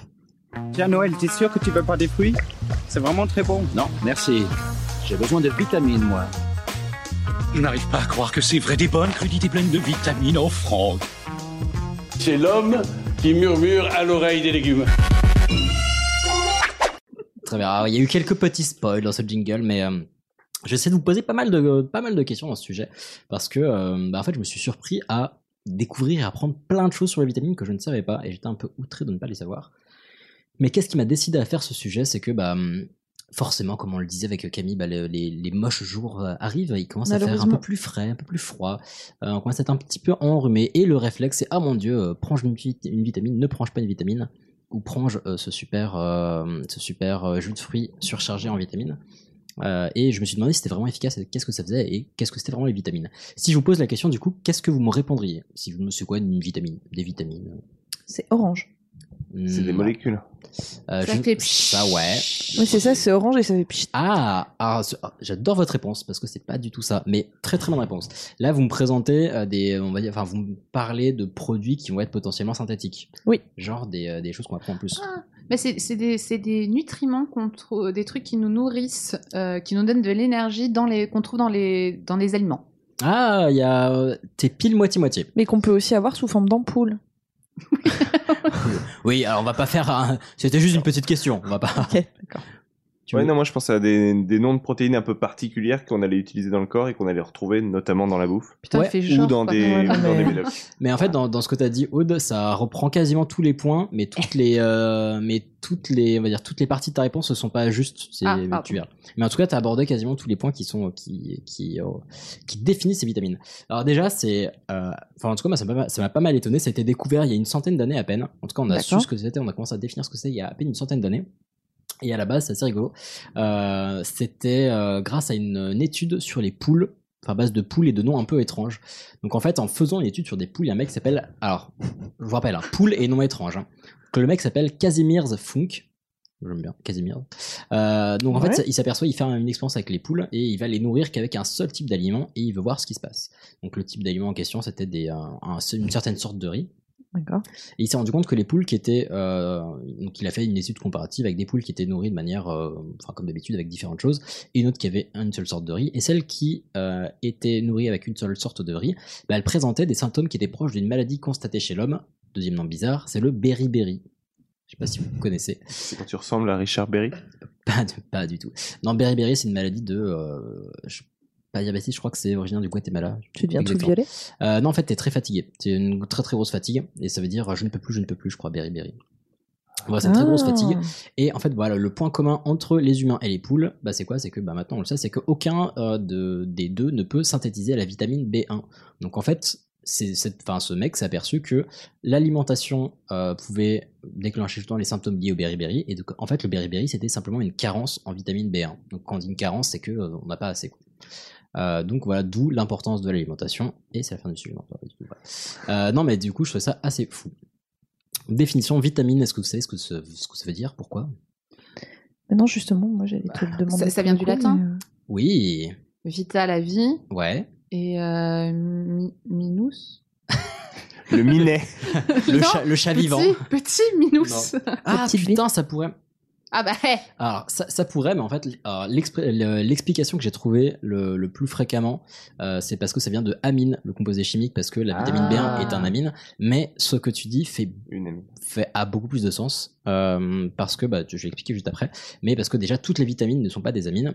Tiens, Noël, t'es sûr que tu veux pas des fruits? C'est vraiment très bon. Non, merci. J'ai besoin de vitamines, moi. Je n'arrive pas à croire que c'est vrai des bonnes crudités pleines de vitamines, oh Franck. C'est l'homme qui murmure à l'oreille des légumes. Très bien. Alors, il y a eu quelques petits spoils dans ce jingle, mais euh, j'essaie de vous poser pas mal de, pas mal de questions dans ce sujet. Parce que, euh, bah, en fait, je me suis surpris à découvrir et apprendre plein de choses sur les vitamines que je ne savais pas, et j'étais un peu outré de ne pas les savoir. Mais qu'est-ce qui m'a décidé à faire ce sujet C'est que, bah, forcément, comme on le disait avec Camille, bah, les, les, moches jours euh, arrivent, ils commencent à faire un peu plus frais, un peu plus froid, euh, on commence à être un petit peu enrhumé, et le réflexe c'est ah mon dieu, euh, prends-je une, une, vitamine, ne prends-je pas une vitamine, ou prends-je ce super, ce super jus de fruits surchargé en vitamines. et je me suis demandé si c'était vraiment efficace, qu'est-ce que ça faisait et qu'est-ce que c'était vraiment les vitamines? Si je vous pose la question du coup, qu'est-ce que vous me répondriez? Si vous me c'est quoi une vitamine? Des vitamines? C'est orange. C'est des molécules. Euh, ça fait ça ouais. Oui c'est ça, c'est orange et ça fait pchit. Ah, ah, ah, j'adore votre réponse parce que c'est pas du tout ça, mais très très bonne réponse. Là vous me présentez euh, des, on va dire, enfin vous me parlez de produits qui vont être potentiellement synthétiques. Oui. Genre des, euh, des choses qu'on apprend en plus. Ah, mais c'est des, des nutriments qu'on trouve, des trucs qui nous nourrissent, qui nous donnent de l'énergie dans les qu'on trouve dans les dans les aliments. Ah, il y a t'es pile moitié moitié. Mais qu'on peut aussi avoir sous forme d'ampoule. Oui, alors on va pas faire. Un... C'était juste une petite question. On va pas. Ok, d'accord. Ouais, non, moi je pense à des, des, noms de protéines un peu particulières qu'on allait utiliser dans le corps et qu'on allait retrouver notamment dans la bouffe. Putain, ouais. fait genre, ou dans des, ouais, dans mais... des médocs. Mais en fait, dans, dans ce que tu as dit, Aude, ça reprend quasiment tous les points, mais toutes les, euh, mais toutes les, on va dire, toutes les parties de ta réponse ne sont pas justes. C'est, Ah, tu verras. Mais en tout cas, tu as abordé quasiment tous les points qui sont, qui, qui, euh, qui définissent ces vitamines. Alors déjà, c'est, euh, enfin, en tout cas, moi, ça m'a, ça m'a pas mal étonné. Ça a été découvert il y a une centaine d'années à peine. En tout cas, on a su ce que c'était, on a commencé à définir ce que c'est il y a à peine une centaine d'années. Et à la base, c'est assez rigolo. Euh, c'était euh, grâce à une, une étude sur les poules, enfin à base de poules et de noms un peu étranges. Donc en fait, en faisant une étude sur des poules, il y a un mec qui s'appelle, alors, je vous rappelle, hein, poules et noms étranges. Hein. Que le mec s'appelle Casimir Funk. J'aime bien, Casimir. Euh, donc en Ouais. fait, il s'aperçoit, il fait une expérience avec les poules et il va les nourrir qu'avec un seul type d'aliment et il veut voir ce qui se passe. Donc le type d'aliment en question, c'était des, un- un- une certaine sorte de riz. D'accord. Et il s'est rendu compte que les poules qui étaient, euh, donc il a fait une étude comparative avec des poules qui étaient nourries de manière, euh, enfin comme d'habitude avec différentes choses, et une autre qui avait une seule sorte de riz, et celle qui euh, était nourrie avec une seule sorte de riz, bah, elle présentait des symptômes qui étaient proches d'une maladie constatée chez l'homme. Deuxième nom bizarre, c'est le beriberi. Je sais pas si vous connaissez. C'est quand tu ressembles à Richard Berry? Pas, de- pas du tout. Non, beriberi, c'est une maladie de, euh, je- pas diabétique, je crois que c'est originaire du Guatemala. Tu deviens tout violet? Euh, non, en fait, t'es très fatigué. C'est une très très grosse fatigue. Et ça veut dire je ne peux plus, je ne peux plus, je crois, beriberi. Voilà, c'est une très grosse Ah. fatigue. Et en fait, voilà, le point commun entre les humains et les poules, bah, c'est quoi? C'est que bah, maintenant on le sait, c'est qu'aucun euh, de, des deux ne peut synthétiser la vitamine B1. Donc en fait, cette, enfin, ce mec s'est aperçu que l'alimentation euh, pouvait déclencher justement les symptômes liés au beriberi. Et donc en fait, le beriberi, c'était simplement une carence en vitamine B1. Donc quand on dit une carence, c'est que euh, n'a pas assez. Euh, donc voilà, d'où l'importance de l'alimentation. Et c'est la fin du sujet. non, pas du tout, voilà. Euh, non, mais du coup, je trouve ça assez fou. Définition vitamine, est-ce que vous savez ce que, ce, ce que ça veut dire? Pourquoi? Mais non, justement, moi j'allais te le demander. ça- ça vient du latin mais, euh, Oui, Vita la vie ouais. et euh, mi- minus. Le minet. Le Non, chat, le chat petit, vivant. Petit minus. Non. Ah putain, ça pourrait. Ah bah. Alors ça, ça pourrait, mais en fait, l'explication que j'ai trouvée le, le plus fréquemment, euh, c'est parce que ça vient de amine, le composé chimique, parce que la vitamine Ah. B1 est un amine. Mais ce que tu dis fait Une amie. fait a beaucoup plus de sens euh, parce que bah, je vais expliquer juste après, mais parce que déjà toutes les vitamines ne sont pas des amines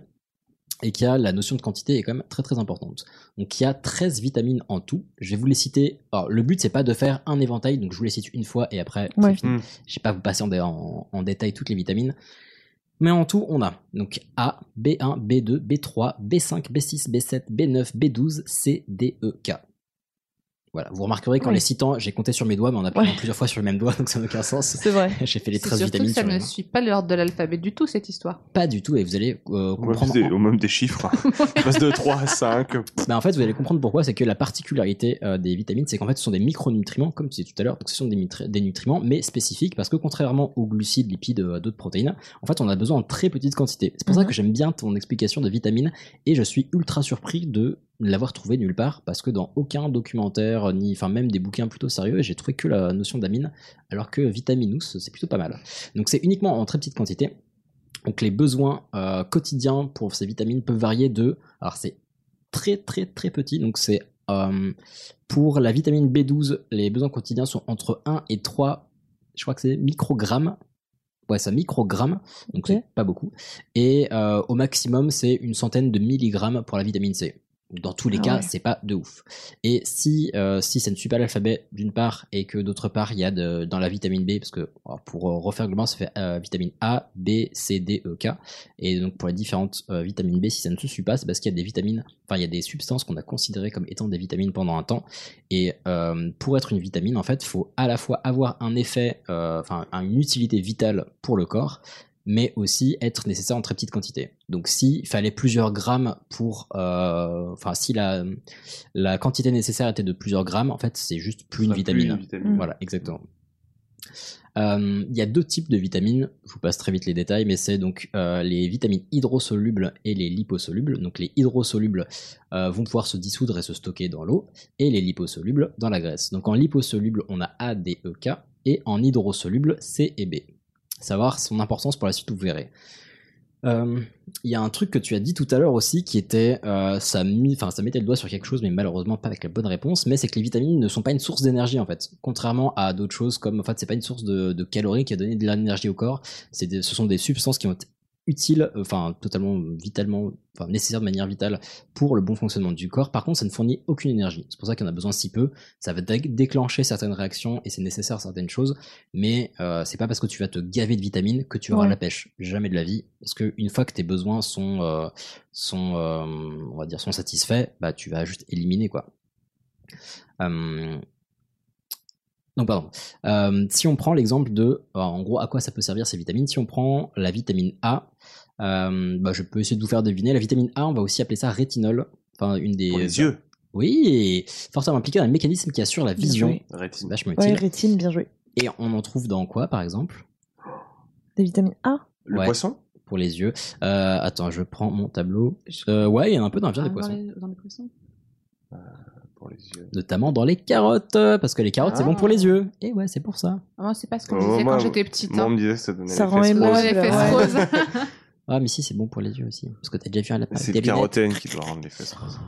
et qu'il y a la notion de quantité est quand même très très importante. Donc il y a 13 vitamines en tout. Je vais vous les citer. Alors le but c'est pas de faire un éventail, donc je vous les cite une fois et après c'est Ouais. fini. Mm. Je vais pas vous passer en, dé- en- en détail toutes les vitamines. Mais en tout, on a donc A, B1, B2, B3, B5, B6, B7, B9, B12, C, D, E, K. Voilà, vous remarquerez qu'en les citant, j'ai compté sur mes doigts, mais en appuyant Ouais. plusieurs fois sur le même doigt, donc ça n'a aucun sens. C'est vrai. J'ai fait les C'est 13 surtout vitamines que ça sur ne suit pas l'ordre de l'alphabet du tout cette histoire. Pas du tout, et vous allez euh, comprendre. des, au même des chiffres. hein. Je passe de 3 à 5. Bah, en fait, vous allez comprendre pourquoi. C'est que la particularité euh, des vitamines, c'est qu'en fait, ce sont des micronutriments, comme tu disais tout à l'heure. Donc, ce sont des, nutriments, mais spécifiques, parce que contrairement aux glucides, lipides, euh, à d'autres protéines, en fait, on a besoin en très petite quantité. C'est pour ça Mhm. que j'aime bien ton explication de vitamines, et je suis ultra surpris de l'avoir trouvé nulle part parce que dans aucun documentaire ni enfin même des bouquins plutôt sérieux j'ai trouvé que la notion d'amine alors que vitaminous c'est plutôt pas mal. Donc c'est uniquement en très petite quantité. Donc les besoins euh, quotidiens pour ces vitamines peuvent varier de alors c'est très très très petit. Donc c'est euh, pour la vitamine B12 les besoins quotidiens sont entre 1 et 3 je crois que c'est microgrammes. Ouais, ça microgrammes, donc c'est pas beaucoup. Et euh, au maximum, c'est une centaine de milligrammes pour la vitamine C. Dans tous les Ah cas, ouais. c'est pas de ouf. Et si euh, si ça ne suit pas l'alphabet d'une part et que d'autre part il y a de, dans la vitamine B parce que pour euh, refaire globalement ça fait euh, vitamine A, B, C, D, E, K et donc pour les différentes euh, vitamines B si ça ne se suit pas c'est parce qu'il y a des vitamines enfin il y a des substances qu'on a considérées comme étant des vitamines pendant un temps et pour être une vitamine en fait il faut à la fois avoir un effet enfin une utilité vitale pour le corps mais aussi être nécessaire en très petite quantité. Donc s'il fallait plusieurs grammes pour... euh, Enfin, si la, la quantité nécessaire était de plusieurs grammes, en fait, c'est juste plus une plus vitamine. une vitamine. Voilà, exactement. Euh, Il y a deux types de vitamines, je vous passe très vite les détails, mais c'est donc euh, les vitamines hydrosolubles et les liposolubles. Donc les hydrosolubles euh, vont pouvoir se dissoudre et se stocker dans l'eau, et les liposolubles dans la graisse. Donc en liposoluble, on a A, D, E, K, et en hydrosoluble, C et B. Savoir son importance pour la suite, vous verrez. Euh, Il y a un truc que tu as dit tout à l'heure aussi qui était, euh, ça, ça mettait le doigt sur quelque chose, mais malheureusement pas avec la bonne réponse. Mais c'est que les vitamines ne sont pas une source d'énergie en fait, contrairement à d'autres choses comme, en fait, c'est pas une source de, calories qui a donné de l'énergie au corps. C'est ce sont des substances qui vont être utiles, euh, enfin totalement vitalement, enfin nécessaires de manière vitale pour le bon fonctionnement du corps. Par contre, ça ne fournit aucune énergie. C'est pour ça qu'il y en a besoin si peu. Ça va dé- déclencher certaines réactions et c'est nécessaire certaines choses, mais euh, c'est pas parce que tu vas te gaver de vitamines que tu auras Ouais. la pêche. Jamais de la vie. Parce que une fois que tes besoins sont, euh, sont, euh, on va dire, sont satisfaits, bah tu vas juste éliminer quoi. Donc pardon. Euh, si on prend l'exemple de, en gros, à quoi ça peut servir ces vitamines? Si on prend la vitamine A, bah, je peux essayer de vous faire deviner. La vitamine A, on va aussi appeler ça rétinol. Enfin, une des Pour les yeux. Oui, fortement impliqué dans un mécanisme qui assure la vision. Rétine. Vachement Ouais, utile. rétine, bien joué. Et on en trouve dans quoi, par exemple? Des vitamines A? Le Ouais, poisson? Pour les yeux. Euh, attends, je prends mon tableau. Euh, ouais, il y en a un peu dans la viande Ah, des dans, poissons. les, dans les poissons Pour les yeux. Notamment dans les carottes, euh, parce que les carottes, c'est bon pour les yeux. Et ouais, c'est pour ça. Ah, c'est pas ce qu'on Oh, disait moi, quand j'étais petite. Moi, on hein. me disait que ça donnait Ça les rend fesses roses. Ouais, les fesses Ouais. roses. Ah, mais si, c'est bon pour les yeux aussi. Parce que t'as déjà vu un lapin C'est le carotène qui doit rendre les fesses roses.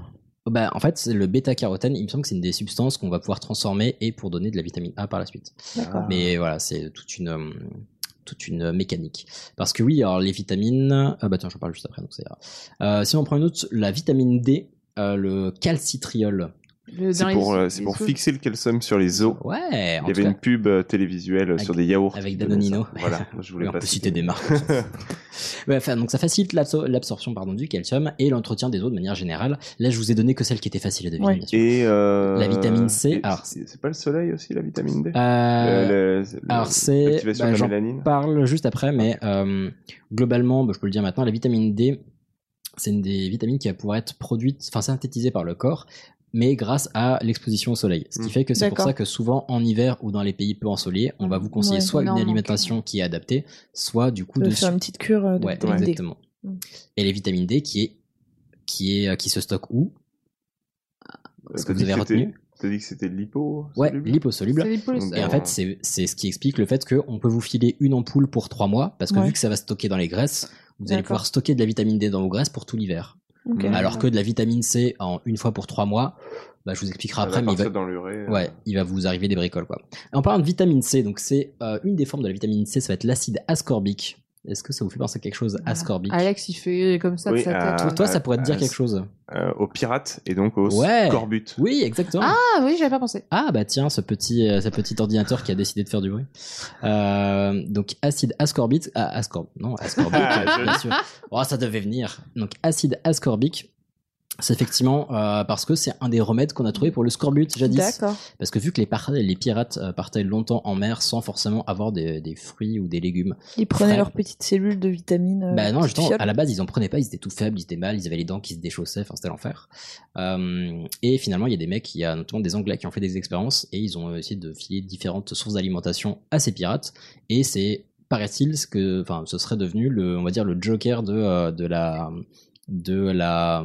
Bah, en fait, c'est le bêta-carotène, il me semble que c'est une des substances qu'on va pouvoir transformer et pour donner de la vitamine A par la suite. D'accord. Mais voilà, c'est toute une, euh, toute une mécanique. Parce que oui, alors les vitamines. Ah bah tiens, j'en parle juste après, donc ça ira. Euh, si on prend une autre, la vitamine D, euh, le calcitriol. C'est pour, les- euh, c'est pour fixer le calcium sur les os. Ouais, Il y avait cas, une pub euh, télévisuelle Avec- sur des yaourts. avec Danonino. Voilà, je voulais Oui, on pas peut citer des marques. Ouais, enfin, donc ça facilite l'absor- l'absorption pardon, du calcium et l'entretien des os de manière générale. Là, je vous ai donné que celle qui était facile à deviner. Ouais. bien sûr. Et euh, La vitamine C, c'est pas le soleil aussi la vitamine D? Euh, Le- le- alors c'est, l'activation bah, de la j'en parle juste après, mais euh, globalement, bah, je peux le dire maintenant, la vitamine D, c'est une des vitamines qui va pouvoir être produite, enfin synthétisée par le corps, mais grâce à l'exposition au soleil. Ce qui Mm. fait que c'est pour ça que souvent en hiver ou dans les pays peu ensoleillés, on va vous conseiller Ouais, soit une alimentation qui est adaptée, soit du coup de de faire une petite cure euh, de Ouais, vitamine exactement. Mm. Et les vitamines D qui est qui est qui se stockent où? Est-ce que vous dit avez c'était- retenu? T'as dit que c'était lipo Ouais, soluble liposoluble. Et en fait, c'est c'est ce qui explique le fait qu'on peut vous filer une ampoule pour trois mois, parce que Ouais. vu que ça va stocker dans les graisses, vous allez pouvoir stocker de la vitamine D dans vos graisses pour tout l'hiver. Mm. Alors que de la vitamine C en une fois pour trois mois, bah, je vous expliquerai après, mais il va, partir dans l'urée. euh, ouais, il va vous arriver des bricoles. Quoi. En parlant de vitamine C, donc c'est euh, une des formes de la vitamine C, ça va être l'acide ascorbique. Est-ce que ça vous fait penser à quelque chose ascorbique Alex, il fait comme ça de Oui, sa euh, tête. Toi, ça pourrait te dire euh, quelque chose. euh, aux pirates et donc aux Ouais. scorbut. Oui, exactement. Ah oui, j'avais pas pensé. Ah bah tiens, ce petit, euh, ce petit ordinateur qui a décidé de faire du bruit. Euh, donc acide ascorbique, ah, ascorb, non ascorbique, Ah, bien sûr. Oh, ça devait venir. Donc acide ascorbique, c'est effectivement euh, parce que c'est un des remèdes qu'on a trouvé pour le scorbut jadis. Parce que vu que les, pirates euh, partaient longtemps en mer sans forcément avoir des, des fruits ou des légumes. Ils prenaient frais. leurs petites cellules de vitamines. euh, Bah non, justement, à la base, ils en prenaient pas, ils étaient tout faibles, ils étaient mal, ils avaient les dents qui se déchaussaient, enfin, c'était l'enfer. Euh, et finalement, il y a des mecs, il y a notamment des Anglais qui ont fait des expériences et ils ont essayé de filer différentes sources d'alimentation à ces pirates. Et c'est, paraît-il, ce que, enfin, ce serait devenu le, on va dire, le joker de, de la, de la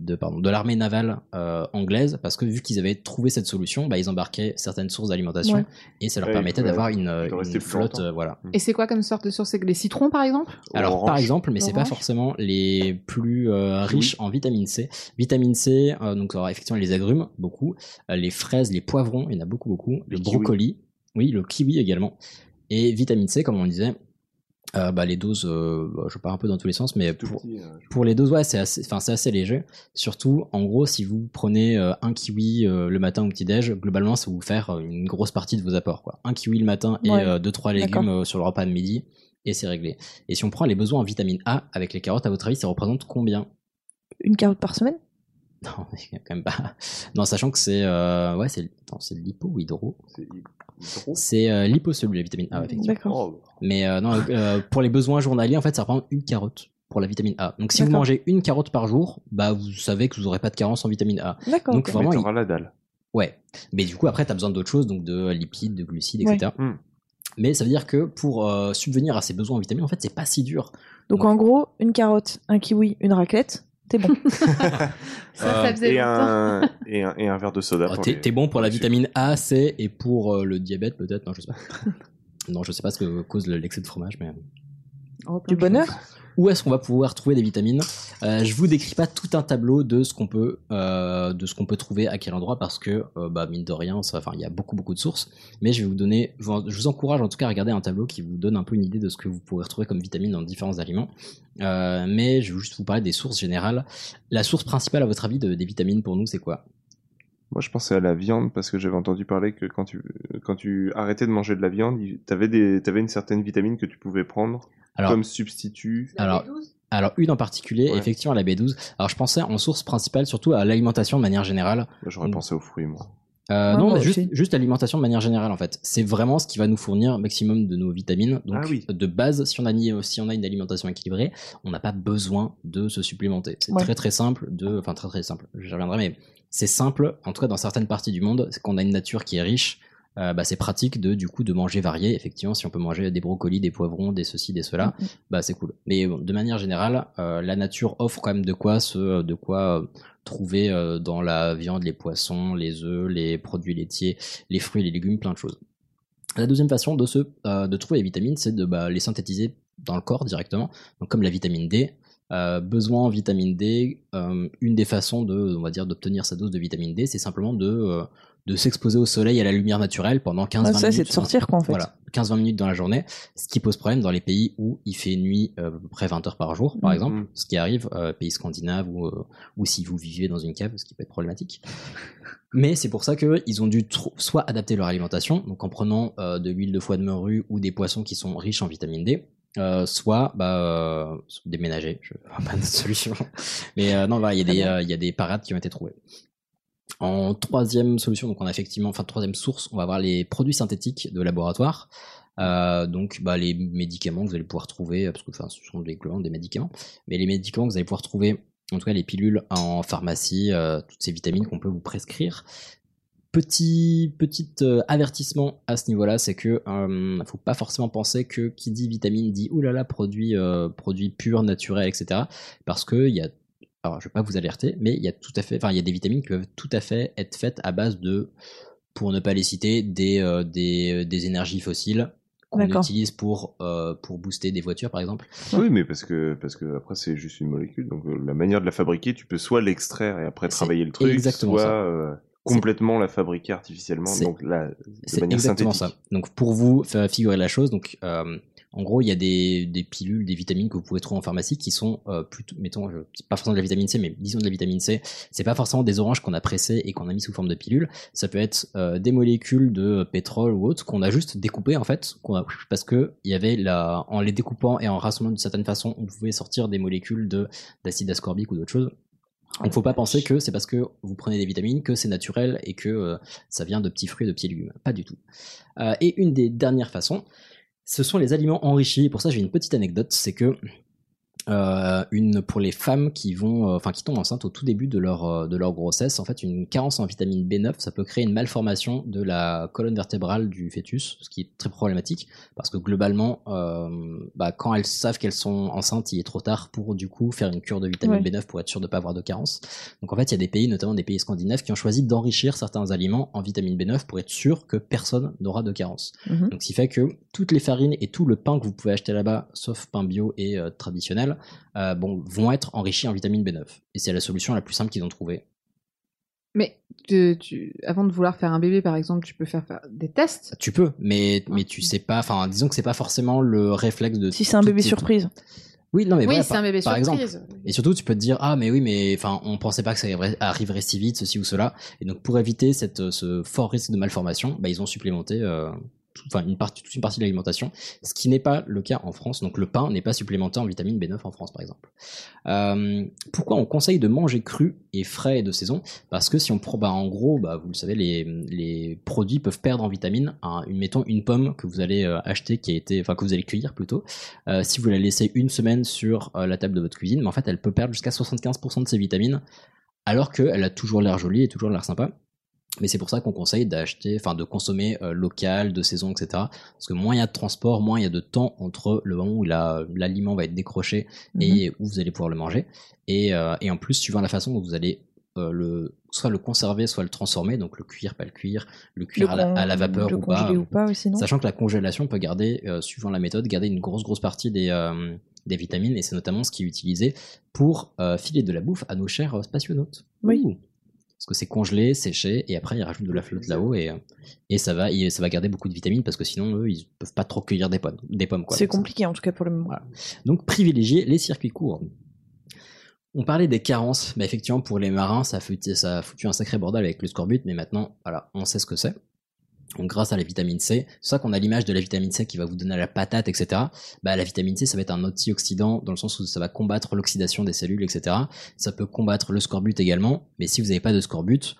de pardon de l'armée navale euh, anglaise parce que vu qu'ils avaient trouvé cette solution, bah, ils embarquaient certaines sources d'alimentation Ouais. et ça leur permettait d'avoir une, une flotte euh, voilà. Et c'est quoi comme sorte de source? Les citrons, par exemple? Alors par exemple, mais c'est pas forcément les plus euh, riches en vitamine C. Vitamine C, euh, donc alors, effectivement les agrumes beaucoup, euh, les fraises, les poivrons, il y en a beaucoup beaucoup, le kiwis. brocoli, oui, le kiwi également. Et vitamine C, comme on le disait, euh, bah, les doses, euh, bah, je pars un peu dans tous les sens, mais pour, petit, euh, pour les doses, ouais, c'est assez, enfin, c'est assez léger. Surtout, en gros, si vous prenez euh, un kiwi euh, le matin au petit-déj, globalement, ça va vous faire euh, une grosse partie de vos apports, quoi. Un kiwi le matin et Ouais, euh, deux, trois légumes euh, sur le repas de midi, et c'est réglé. Et si on prend les besoins en vitamine A avec les carottes, à votre avis, ça représente combien? Une carotte par semaine? Non, quand même pas. Non, sachant que c'est, euh, ouais, c'est, attends, c'est euh, liposoluble, la vitamine A, effectivement. D'accord. Oh, Mais euh, non, euh, pour les besoins journaliers, en fait, ça représente une carotte pour la vitamine A. Donc si vous mangez une carotte par jour, bah vous savez que vous n'aurez pas de carence en vitamine A. D'accord. Donc vraiment, il- la dalle. ouais. Mais du coup, après, tu as besoin d'autres choses, donc de lipides, de glucides, etc. Hmm. Mais ça veut dire que pour euh, subvenir à ces besoins en vitamines, en fait, c'est pas si dur. Donc en gros, une carotte, un kiwi, une raclette, t'es bon. Ça, ça faisait et, un, et, un, et un verre de soda. Pour T'es les- bon pour la vitamine A, C et pour euh, le diabète peut-être. Non, je sais pas. non, je sais pas ce que cause le- l'excès de fromage, mais. du bonheur Où est-ce qu'on va pouvoir trouver des vitamines? Euh, Je vous décris pas tout un tableau de ce qu'on peut euh, de ce qu'on peut trouver à quel endroit parce que euh, bah mine de rien, ça- enfin il y a beaucoup beaucoup de sources. Mais je vais vous donner, je vous encourage en tout cas à regarder un tableau qui vous donne un peu une idée de ce que vous pourrez retrouver comme vitamines dans différents aliments. Euh, mais je vais juste vous parler des sources générales. La source principale à votre avis de- des vitamines pour nous, c'est quoi? Moi, je pensais à la viande parce que j'avais entendu parler que quand tu, quand tu arrêtais de manger de la viande, t'avais des, t'avais une certaine vitamine que tu pouvais prendre Alors- comme substitut. Alors, alors une en particulier, Ouais. effectivement la B12. Alors je pensais en source principale surtout à l'alimentation de manière générale. J'aurais pensé aux fruits, moi. Euh, Ouais, non, mais juste, juste l'alimentation de manière générale en fait. C'est vraiment ce qui va nous fournir un maximum de nos vitamines. Donc Ah oui. de base, si on a ni- si on a une alimentation équilibrée, on n'a pas besoin de se supplémenter. C'est Ouais. très très simple de, enfin très très simple. J'y reviendrai, mais c'est simple. En tout cas, dans certaines parties du monde, c'est qu'on a une nature qui est riche. Euh, bah, c'est pratique de du coup de manger varié. Effectivement, si on peut manger des brocolis, des poivrons, des ceci, des cela, Mhm. bah c'est cool. Mais bon, de manière générale, euh, la nature offre quand même de quoi se, de quoi euh, trouver dans la viande, les poissons, les œufs, les produits laitiers, les fruits, les légumes, plein de choses. La deuxième façon de se, de trouver les vitamines, c'est de bah, les synthétiser dans le corps directement. Donc comme la vitamine D. Euh, besoin en vitamine D, euh, une des façons de, on va dire, d'obtenir sa dose de vitamine D, c'est simplement de, euh, de s'exposer au soleil et à la lumière naturelle pendant 15-20 Ouais, minutes. ça, c'est de sortir, quoi, en fait. Voilà, 15-20 minutes dans la journée, ce qui pose problème dans les pays où il fait nuit euh, à peu près 20 heures par jour, par Mhm. exemple, ce qui arrive, euh, pays scandinaves ou, euh, ou si vous vivez dans une cave, ce qui peut être problématique. Mais c'est pour ça qu'ils ont dû soit adapter leur alimentation, donc en prenant euh, de l'huile de foie de morue ou des poissons qui sont riches en vitamine D, euh, soit bah, euh, déménager, je vois pas d'autre solution. Mais euh, non, il y a des, euh, il y a des parades qui ont été trouvées. En troisième solution, donc on a effectivement, enfin troisième source, on va avoir les produits synthétiques de laboratoire. Euh, donc bah, les médicaments que vous allez pouvoir trouver, parce que enfin, ce sont des, des médicaments, mais les médicaments que vous allez pouvoir trouver, en tout cas les pilules en pharmacie, euh, toutes ces vitamines qu'on peut vous prescrire. Petit, euh, avertissement à ce niveau-là, c'est que euh, faut pas forcément penser que qui dit vitamine dit oulala produit produit pur, naturel, etc. Parce que il y a alors je vais pas vous alerter, mais il y a tout à fait, enfin il y a des vitamines qui peuvent tout à fait être faites à base de, pour ne pas les citer, des euh, des, des énergies fossiles qu'on utilise pour euh, pour booster des voitures par exemple. Oui, mais parce que, parce que après, c'est juste une molécule. Donc, euh, la manière de la fabriquer, tu peux soit l'extraire et après travailler le truc, exactement soit euh, complètement la fabriquer artificiellement. C'est- Donc, là, de C'est manière exactement synthétique. ça. Donc pour vous faire figurer la chose, donc euh, en gros il y a des, des pilules, des vitamines que vous pouvez trouver en pharmacie qui sont euh, plutôt, mettons, je- pas forcément de la vitamine C, mais disons de la vitamine C. C'est pas forcément des oranges qu'on a pressées et qu'on a mis sous forme de pilules. Ça peut être euh, des molécules de pétrole ou autre qu'on a juste découpées en fait, qu'on a, parce que il y avait la, en les découpant et en rassemblant d'une certaine façon, on pouvait sortir des molécules de d'acide ascorbique ou d'autres choses. Donc faut pas penser que c'est parce que vous prenez des vitamines que c'est naturel et que euh, ça vient de petits fruits de petits légumes. Pas du tout. Euh, et une des dernières façons, ce sont les aliments enrichis. Pour ça, j'ai une petite anecdote, c'est que euh, une pour les femmes qui vont, euh, enfin qui tombent enceintes au tout début de leur euh, de leur grossesse. En fait, une carence en vitamine B9, ça peut créer une malformation de la colonne vertébrale du fœtus, ce qui est très problématique parce que globalement, euh, bah, quand elles savent qu'elles sont enceintes, il est trop tard pour du coup faire une cure de vitamine Ouais. B9 pour être sûr de pas avoir de carence. Donc en fait, il y a des pays, notamment des pays scandinaves, qui ont choisi d'enrichir certains aliments en vitamine B9 pour être sûr que personne n'aura de carence. Mhm. Donc, ce qui fait que toutes les farines et tout le pain que vous pouvez acheter là-bas, sauf pain bio et euh, traditionnel, euh, bon, vont être enrichis en vitamine B9. Et c'est la solution la plus simple qu'ils ont trouvée. Mais tu- tu- avant de vouloir faire un bébé, par exemple, tu peux faire, faire des tests? Tu peux, mais, mais tu sais pas, enfin, disons que c'est pas forcément le réflexe de. Si c'est un bébé surprise. Oui, non, mais Oui, voilà, c'est un bébé par surprise. exemple. Et surtout, tu peux te dire, ah, mais oui, mais enfin, on pensait pas que ça arriverait, arriverait si vite, ceci ou cela. Et donc, pour éviter cette, ce fort risque de malformation, bah, ils ont supplémenté, euh, enfin, une partie, toute une partie de l'alimentation, ce qui n'est pas le cas en France. Donc, le pain n'est pas supplémenté en vitamine B9 en France, par exemple. Euh, pourquoi on conseille de manger cru et frais et de saison? Parce que si on prend, bah, en gros, bah, vous le savez, les, produits peuvent perdre en une, mettons une pomme que vous allez euh, acheter, qui a été, enfin que vous allez cueillir plutôt. Euh, si vous la laissez une semaine sur la table de votre cuisine, mais en fait, elle peut perdre jusqu'à 75% de ses vitamines, alors qu'elle a toujours l'air jolie et toujours l'air sympa. Mais c'est pour ça qu'on conseille d'acheter, enfin de consommer euh, local, de saison, etc. Parce que moins il y a de transport, moins il y a de temps entre le moment où la- l'aliment va être décroché et où vous allez pouvoir le manger. Et, euh, et en plus, suivant la façon dont vous allez euh, le, soit le conserver, soit le transformer, donc le cuire, pas le cuire, le cuire à, la, à la con- vapeur ou pas. ou pas aussi, non? Sachant que la congélation peut garder, euh, suivant la méthode, garder une grosse grosse partie des, euh, des vitamines, et c'est notamment ce qui est utilisé pour filer de la bouffe à nos chers spationautes. Oui. Ouh. Parce que c'est congelé, séché, et après ils rajoutent de la flotte là-haut, et, euh, et ça va, et ça va garder beaucoup de vitamines, parce que sinon eux ils peuvent pas trop cueillir des pommes, des pommes quoi. C'est ça- compliqué en tout cas pour le moment. donc privilégier les circuits courts. On parlait des carences, mais effectivement pour les marins ça a foutu, ça a foutu un sacré bordel avec le scorbut, mais maintenant voilà, on sait ce que c'est. Donc grâce à la vitamine C, c'est ça qu'on a l'image de la vitamine C qui va vous donner la patate, etc. Bah la vitamine C ça va être un antioxydant dans le sens où ça va combattre l'oxydation des cellules, etc. Ça peut combattre le scorbut également, mais si vous n'avez pas de scorbut,